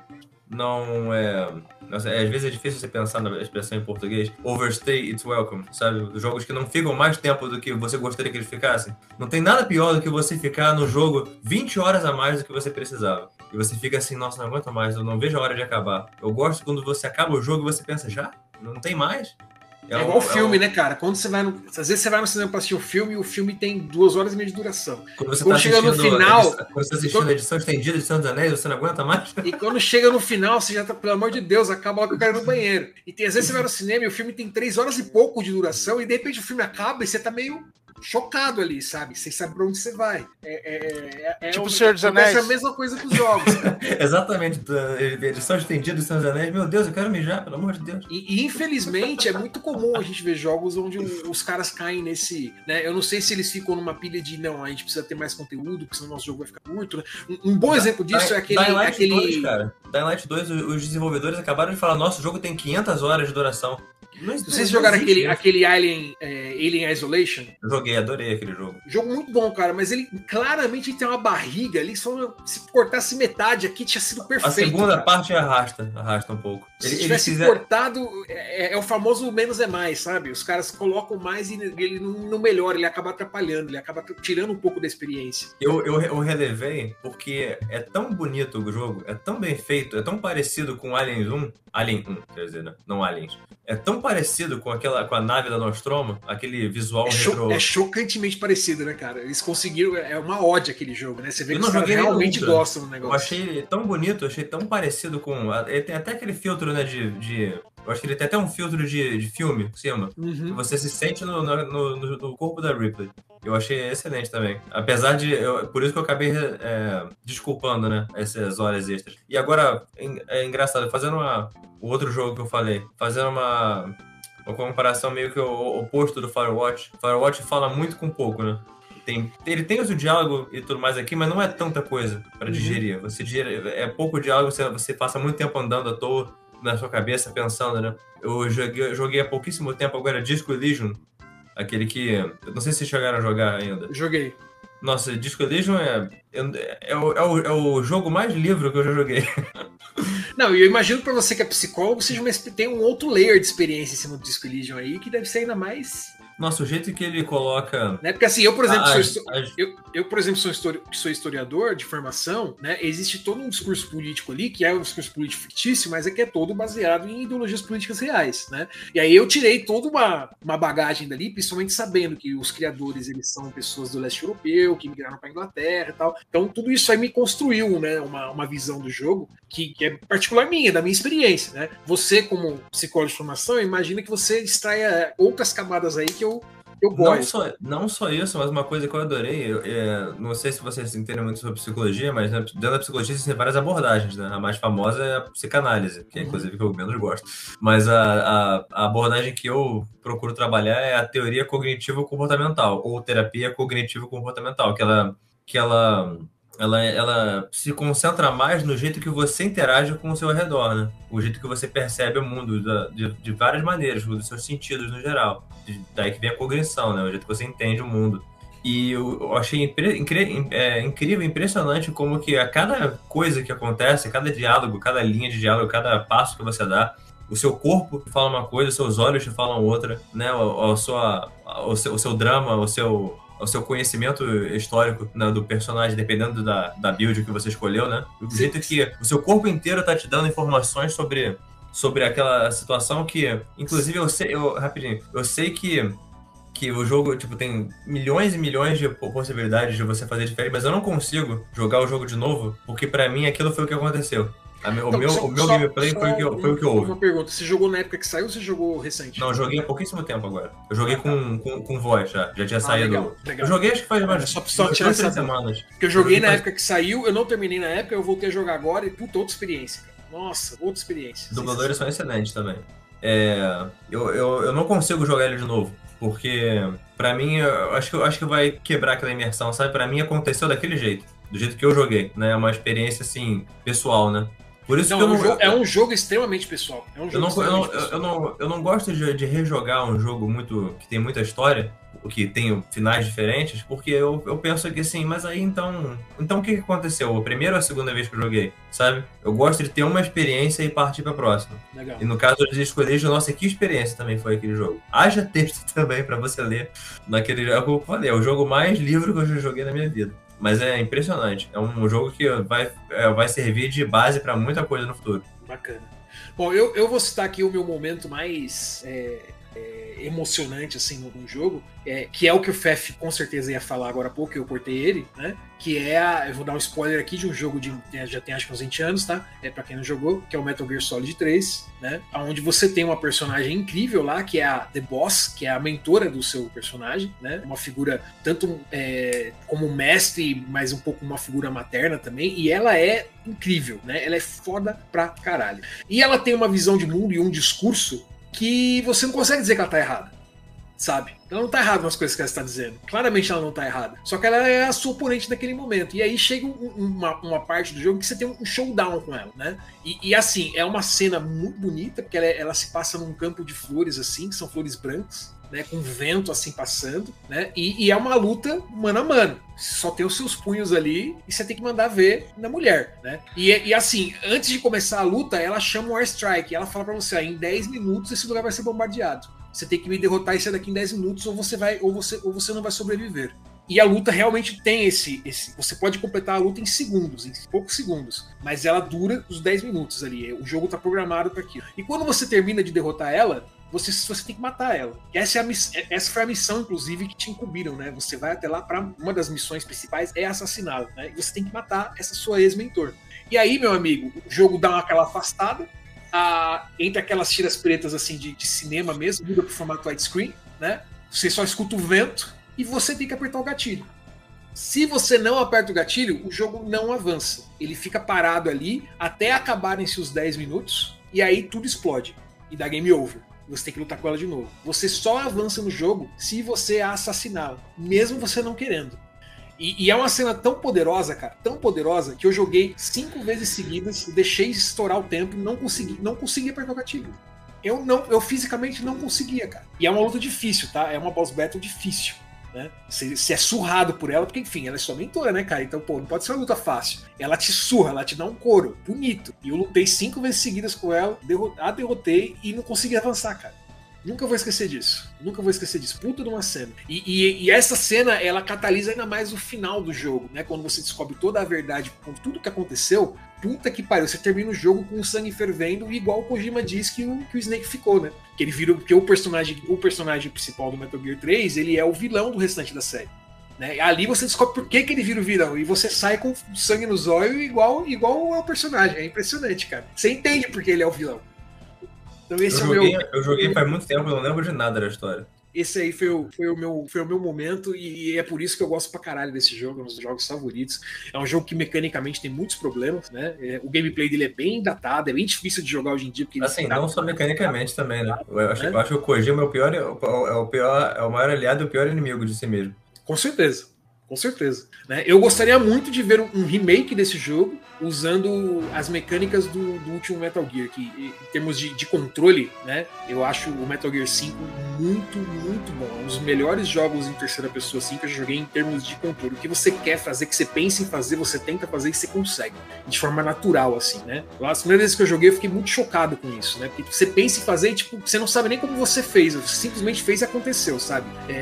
Não é às vezes é difícil você pensar na expressão em português. Overstay, it's welcome, sabe? Jogos que não ficam mais tempo do que você gostaria que eles ficassem. Não tem nada pior do que você ficar no jogo 20 horas a mais do que você precisava. E você fica assim, nossa, não aguento mais, eu não vejo a hora de acabar. Eu gosto quando você acaba o jogo e você pensa, já? Não tem mais? É, é igual um, filme, é né, cara? Quando você vai no. Às vezes você vai no cinema pra assistir um filme e o filme tem duas horas e meia de duração. Quando você quando tá chega no final. Edição, quando você tá assistindo quando... a edição estendida de Santos Anéis, você não aguenta mais. E quando chega no final, você já tá, pelo amor de Deus, acaba logo o cara no banheiro. E tem, às vezes você vai no cinema e o filme tem três horas e pouco de duração, e de repente o filme acaba e você tá meio chocado ali, sabe? Você sabe pra onde você vai. É, é, é, é tipo o Senhor dos Anéis. É a mesma coisa com os jogos. Exatamente. Edição estendida do Senhor dos Anéis. Meu Deus, eu quero mijar, pelo amor de Deus. E, e, infelizmente é muito comum a gente ver jogos onde os caras caem nesse. Né? Eu não sei se eles ficam numa pilha de não, a gente precisa ter mais conteúdo, porque senão nosso jogo vai ficar curto. Né? Um, um, bom exemplo disso é aquele. Dying Light aquele... 2, cara. Dying Light 2, os desenvolvedores acabaram de falar: nosso jogo tem 500 horas de duração. Não, Vocês jogaram aquele, aquele Alien, é, Alien Isolation? Eu joguei, adorei aquele jogo. Jogo muito bom, cara, mas ele claramente tem uma barriga ali. Só se cortasse metade aqui, tinha sido perfeito. A segunda cara. parte arrasta, arrasta um pouco. Se ele, tivesse ele cortado, é, é, o famoso menos é mais, sabe? Os caras colocam mais e ele não, não melhora, ele acaba atrapalhando, ele acaba tirando um pouco da experiência. Eu, eu, eu relevei porque é tão bonito o jogo, é tão bem feito, é tão parecido com Aliens 1, Alien 1, quer dizer, né? não Aliens. É tão parecido com aquela com a nave da Nostromo, aquele visual é, retro. é chocantemente parecido, né, cara? Eles conseguiram. É uma ode aquele jogo, né? Você vê que os caras realmente gostam do negócio. Eu achei tão bonito, achei tão parecido com. Ele tem até aquele filtro, né, de, de eu acho que ele tem até um filtro de, de filme por cima. Uhum. Você se sente no, no, no, no, corpo da Ripley. Eu achei excelente também. Apesar de. Eu, por isso que eu acabei é, desculpando, né? Essas horas extras. E agora, é, é engraçado, fazendo uma, o outro jogo que eu falei, fazendo uma, uma comparação meio que o oposto do Firewatch. Firewatch fala muito com pouco, né? Tem, ele tem o seu diálogo e tudo mais aqui, mas não é tanta coisa para uhum. digerir. Você digere, é pouco diálogo, você, você passa muito tempo andando à toa na sua cabeça pensando, né? Eu joguei, joguei há pouquíssimo tempo agora Disco Elysium, aquele que. Não sei se chegaram a jogar ainda. Joguei. Nossa, Disco Elysium é, é, é, o, é, o, é o jogo mais livre que eu já joguei. Não, e eu imagino para você que é psicólogo, seja uma, tem um outro layer de experiência em cima do Disco Elysium aí, que deve ser ainda mais nossa, o jeito que ele coloca. Né? Porque assim, eu, por exemplo, a, sou, a... eu, eu, por exemplo, sou, histori... sou historiador de formação, né? Existe todo um discurso político ali, que é um discurso político fictício, mas é que é todo baseado em ideologias políticas reais, né? E aí eu tirei toda uma, uma bagagem dali, principalmente sabendo que os criadores eles são pessoas do leste europeu, que migraram para Inglaterra e tal. Então tudo isso aí me construiu, né? Uma, uma visão do jogo que, que é particular minha, da minha experiência, né? Você, como psicólogo de formação, imagina que você extraia outras camadas aí que eu eu gosto. Não só, não só isso, mas uma coisa que eu adorei, eu, é, não sei se vocês entendem muito sobre psicologia, mas né, dentro da psicologia existem várias abordagens, né? A mais famosa é a psicanálise, que é inclusive que eu menos gosto. Mas a, a, a abordagem que eu procuro trabalhar é a teoria cognitivo-comportamental, ou terapia cognitivo-comportamental, que ela, que ela ela, ela se concentra mais no jeito que você interage com o seu redor, né? O jeito que você percebe o mundo da, de, de várias maneiras, dos seus sentidos no geral. Daí que vem a cognição, né? O jeito que você entende o mundo. E eu, achei impre, é, incrível, impressionante como que a cada coisa que acontece, cada diálogo, cada linha de diálogo, cada passo que você dá, o seu corpo fala uma coisa, os seus olhos te falam outra, né? O, a sua, o, seu, o seu drama, o seu, o seu conhecimento histórico né, do personagem, dependendo da, da build que você escolheu, né? O jeito que o seu corpo inteiro tá te dando informações sobre, sobre aquela situação que, inclusive, eu sei, eu, rapidinho, eu sei que que o jogo, tipo, tem milhões e milhões de possibilidades de você fazer diferente, mas eu não consigo jogar o jogo de novo, porque para mim aquilo foi o que aconteceu. A, o, meu, só, o meu só, gameplay só foi, o que, foi o que houve. Uma pergunta: você jogou na época que saiu ou você jogou recente? Não, eu joguei há pouquíssimo tempo agora. Eu joguei ah, tá. com, com, com voz já. Já tinha ah, saído. Legal, legal. Eu joguei acho que faz mais. Só, só tirar essa semanas. Porque eu joguei eu na faz... época que saiu, eu não terminei na época, eu voltei a jogar agora e puta, outra experiência, cara. Nossa, outra experiência. Dubladores são excelentes também. É, eu, eu, eu não consigo jogar ele de novo. Porque, pra mim, eu acho que, eu acho que vai quebrar aquela imersão, sabe? Pra mim aconteceu daquele jeito. Do jeito que eu joguei, né? É uma experiência, assim, pessoal, né? Por isso Não, é um jogo- é um jogo extremamente pessoal. É um Eu não, eu, não, extremamente eu, pessoal. não, eu não gosto de, de rejogar um jogo muito que tem muita história, o que tem finais diferentes, porque eu, eu penso que assim, mas aí então. Então o que aconteceu? A primeira ou a segunda vez que eu joguei, sabe? Eu gosto de ter uma experiência e partir pra próxima. Legal. E no caso eles escolheram, nossa, que experiência também foi aquele jogo. Haja texto também pra você ler naquele jogo. É o que eu falei, é o jogo mais livre que eu já joguei na minha vida. Mas é impressionante. É um jogo que vai, é, vai servir de base pra muita coisa no futuro. Bacana. Bom, eu, eu vou citar aqui o meu momento mais é, é, emocionante assim no, no jogo, é, que é o que o Fef com certeza ia falar agora há pouco, eu cortei ele, né? Que é a. Eu vou dar um spoiler aqui de um jogo de. Já tem acho que uns 20 anos, tá? É pra quem não jogou, que é o Metal Gear Solid 3, né? Onde você tem uma personagem incrível lá, que é a The Boss, que é a mentora do seu personagem, né? Uma figura tanto é, como mestre, mas um pouco uma figura materna também, e ela é incrível, né? Ela é foda pra caralho. E ela tem uma visão de mundo e um discurso que você não consegue dizer que ela tá errada. Sabe? Ela não tá errada nas coisas que ela está dizendo. Claramente ela não tá errada. Só que ela é a sua oponente naquele momento. E aí chega um- uma, uma parte do jogo que você tem um showdown com ela, né? E, e, assim, é uma cena muito bonita, porque ela, ela se passa num campo de flores assim, que são flores brancas. Né, com vento assim passando, né? E, e é uma luta mano a mano. Só tem os seus punhos ali e você tem que mandar ver na mulher, né? E, e assim, antes de começar a luta, ela chama o Airstrike. Ela fala pra você: ó, em 10 minutos esse lugar vai ser bombardeado. Você tem que me derrotar sair daqui em 10 minutos, ou você vai, ou você, ou você não vai sobreviver. E a luta realmente tem esse, esse. Você pode completar a luta em segundos, em poucos segundos. Mas ela dura os 10 minutos ali. O jogo tá programado para aquilo. E quando você termina de derrotar ela, você, você tem que matar ela. Essa, é a miss- essa foi a missão, inclusive, que te incumbiram, né? Você vai até lá para Uma das missões principais é assassiná-la, né? E você tem que matar essa sua ex-mentor. E aí, meu amigo, o jogo dá uma- aquela afastada, a- entre aquelas tiras pretas assim de, de cinema mesmo, muda pro formato widescreen, né? Você só escuta o vento e você tem que apertar o gatilho. Se você não aperta o gatilho, o jogo não avança. Ele fica parado ali até acabarem-se os 10 minutos e aí tudo explode e dá game over. Você tem que lutar com ela de novo. Você só avança no jogo se você a assassiná-la, mesmo você não querendo. E, e é uma cena tão poderosa, cara, tão poderosa, que eu joguei cinco vezes seguidas, deixei estourar o tempo, não consegui, não consegui apertar o gatilho. Eu não, eu fisicamente não conseguia, cara. E é uma luta difícil, tá? É uma boss battle difícil. Né? Você é surrado por ela, porque enfim, ela é sua mentora, né, cara? Então, pô, não pode ser uma luta fácil. Ela te surra, ela te dá um couro, bonito. E eu lutei cinco vezes seguidas com ela, a derrotei e não consegui avançar, cara. Nunca vou esquecer disso. Nunca vou esquecer disso. Puta de uma cena. E, e- e essa cena, ela catalisa ainda mais o final do jogo, né? Quando você descobre toda a verdade com tudo que aconteceu. Puta que pariu. Você termina o jogo com o sangue fervendo, igual o Kojima diz que o, que o Snake ficou, né? Que ele vira. Porque o personagem, o personagem principal do Metal Gear 3, ele é o vilão do restante da série. Né? Ali você descobre por que, que ele vira o vilão. E você sai com sangue nos olhos igual, igual ao personagem. É impressionante, cara. Você entende por que ele é o vilão. Então Eu esse é o joguei, meu. eu joguei faz muito tempo, eu não lembro de nada da história. Esse aí foi o, foi o, meu, foi o meu momento e é por isso que eu gosto pra caralho desse jogo, é um dos jogos favoritos. É um jogo que mecanicamente tem muitos problemas, né? É, o gameplay dele é bem datado, é bem difícil de jogar hoje em dia. Porque Assim, tá- não só mecanicamente também, né? Eu acho, Né? eu acho que o Kojima é o pior, é o pior, é o maior aliado e o pior inimigo de si mesmo. Com certeza, com certeza. Né? Eu gostaria muito de ver um remake desse jogo usando as mecânicas do, do último Metal Gear, que em termos de, de controle, né? Eu acho o Metal Gear 5 muito, muito bom. Um dos melhores jogos em terceira pessoa assim, que eu joguei em termos de controle. O que você quer fazer, que você pensa em fazer, você tenta fazer e você consegue. De forma natural, assim, né? As primeiras vezes que eu joguei, eu fiquei muito chocado com isso, né? Porque você pensa em fazer e, tipo, você não sabe nem como você fez, você simplesmente fez e aconteceu, sabe? É,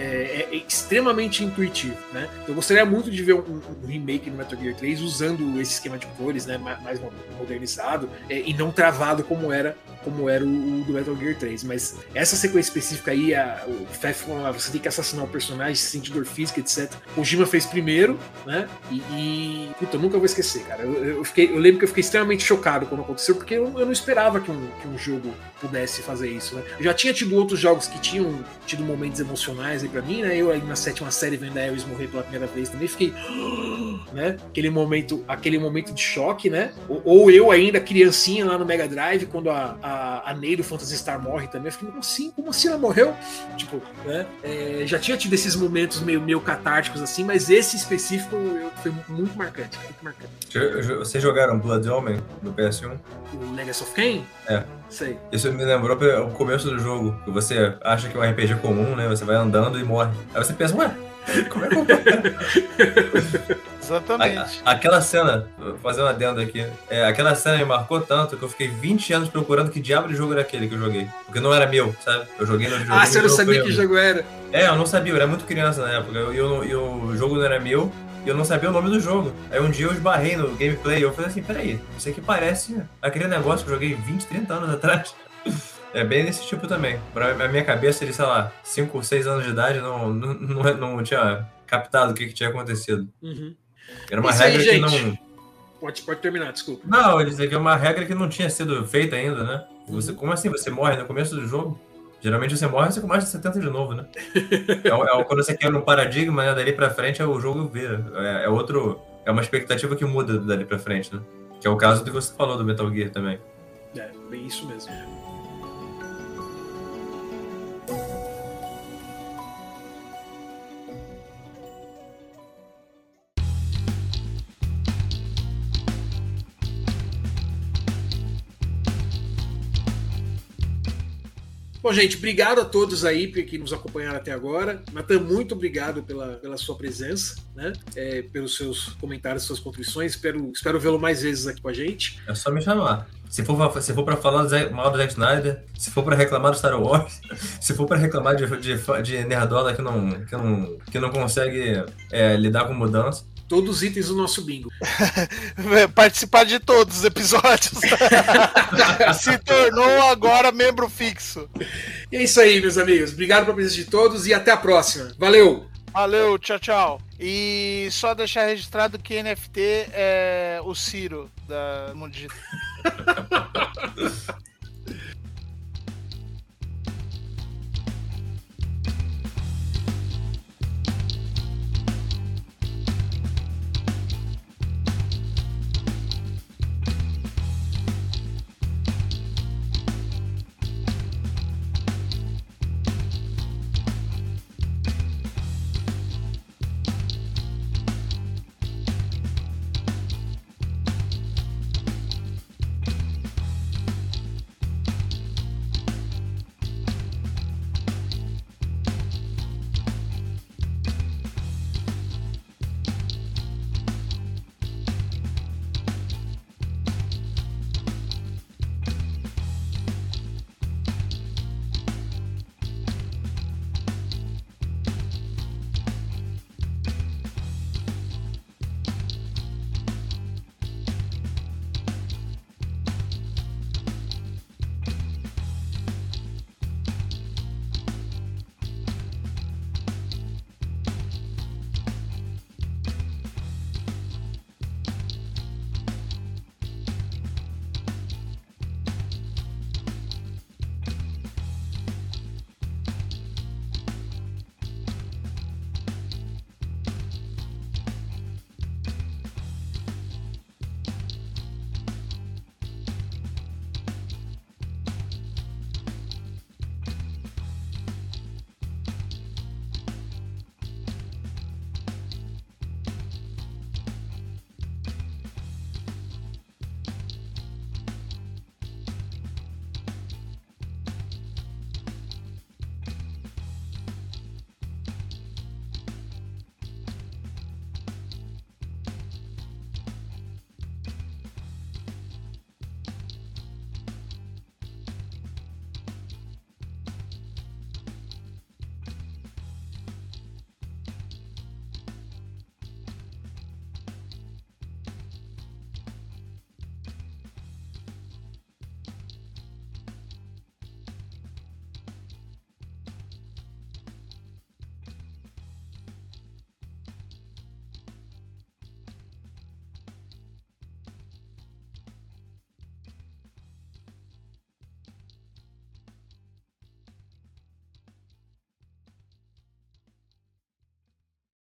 é- é extremamente intuitivo, né? Eu gostaria muito de ver um, um remake no Metal Gear 3 usando esse esquema de controles, né? ma- Mais modernizado é, e não travado como era como era o, o do Metal Gear 3. Mas essa sequência específica aí, a, o Fef falou lá, você tem que assassinar o personagem, sentir dor física, etc. O Jima fez primeiro, né? E, e puta, eu nunca vou esquecer, cara. Eu, eu, fiquei, eu lembro que eu fiquei extremamente chocado quando aconteceu, porque eu, eu não esperava que um, que um jogo pudesse fazer isso, né? Eu já tinha tido outros jogos que tinham tido momentos emocionais aí pra mim, né? Eu aí na sétima série vendo a Ares morrer pela primeira vez também fiquei, né? Aquele momento, aquele momento de choque, né? Ou, ou eu ainda criancinha lá no Mega Drive quando a, a, a, a Ney do Phantasy Star morre também. Eu fiquei, como assim? Como assim ela morreu? Tipo, né? É, já tinha tido esses momentos meio, meio catárticos assim, mas esse específico eu, foi muito marcante. Muito marcante. Vocês jogaram Blood Omen no PS1? O Legacy of Kain? É. Sei. Isso me lembrou o começo do jogo, que você acha que é um RPG comum, né? Você vai andando e morre. Aí você pensa, ué, como é que eu Exatamente. A, aquela cena, fazendo uma adendo aqui, é, aquela cena me marcou tanto que eu fiquei 20 anos procurando que diabo de jogo era aquele que eu joguei. Porque não era meu, sabe? Eu joguei no jogo. Ah, você não sabia que jogo era? É, eu não sabia, eu era muito criança na época. E o jogo não era meu e eu não sabia o nome do jogo. Aí um dia eu esbarrei no gameplay e eu falei assim, peraí, isso aqui parece aquele negócio que eu joguei 20, 30 anos atrás. É bem desse tipo também. Pra minha cabeça, ele, sei lá, 5, 6 anos de idade, não, não, não, não tinha captado o que, que tinha acontecido. Uhum. Era uma Isso regra aí, que não. Pode, pode terminar, desculpa. Não, ele dizia que é uma regra que não tinha sido feita ainda, né? Você, como assim? Você morre no começo do jogo? Geralmente você morre e você começa a 70 de novo, né? é, é, quando você quebra um paradigma, né? Dali pra frente é o jogo vira. É, é, outro. É uma expectativa que muda dali pra frente, né? Que é o caso do que você falou do Metal Gear também. É, bem isso mesmo. Bom, gente, obrigado a todos aí que nos acompanharam até agora. Natan, muito obrigado pela, pela sua presença, né? É, pelos seus comentários, suas contribuições. Espero, espero vê-lo mais vezes aqui com a gente. É só me chamar. Se for, se for para falar mal do Zack Snyder, se for para reclamar do Star Wars, se for para reclamar de, de, de nerdola que não, que não, que não consegue é, lidar com mudança, todos os itens do nosso bingo. Participar de todos os episódios. Se tornou agora membro fixo. E é isso aí, meus amigos. Obrigado pela presença de todos e até a próxima. Valeu! Valeu, tchau, tchau. E só deixar registrado que NFT é o Ciro da Mundo Digital.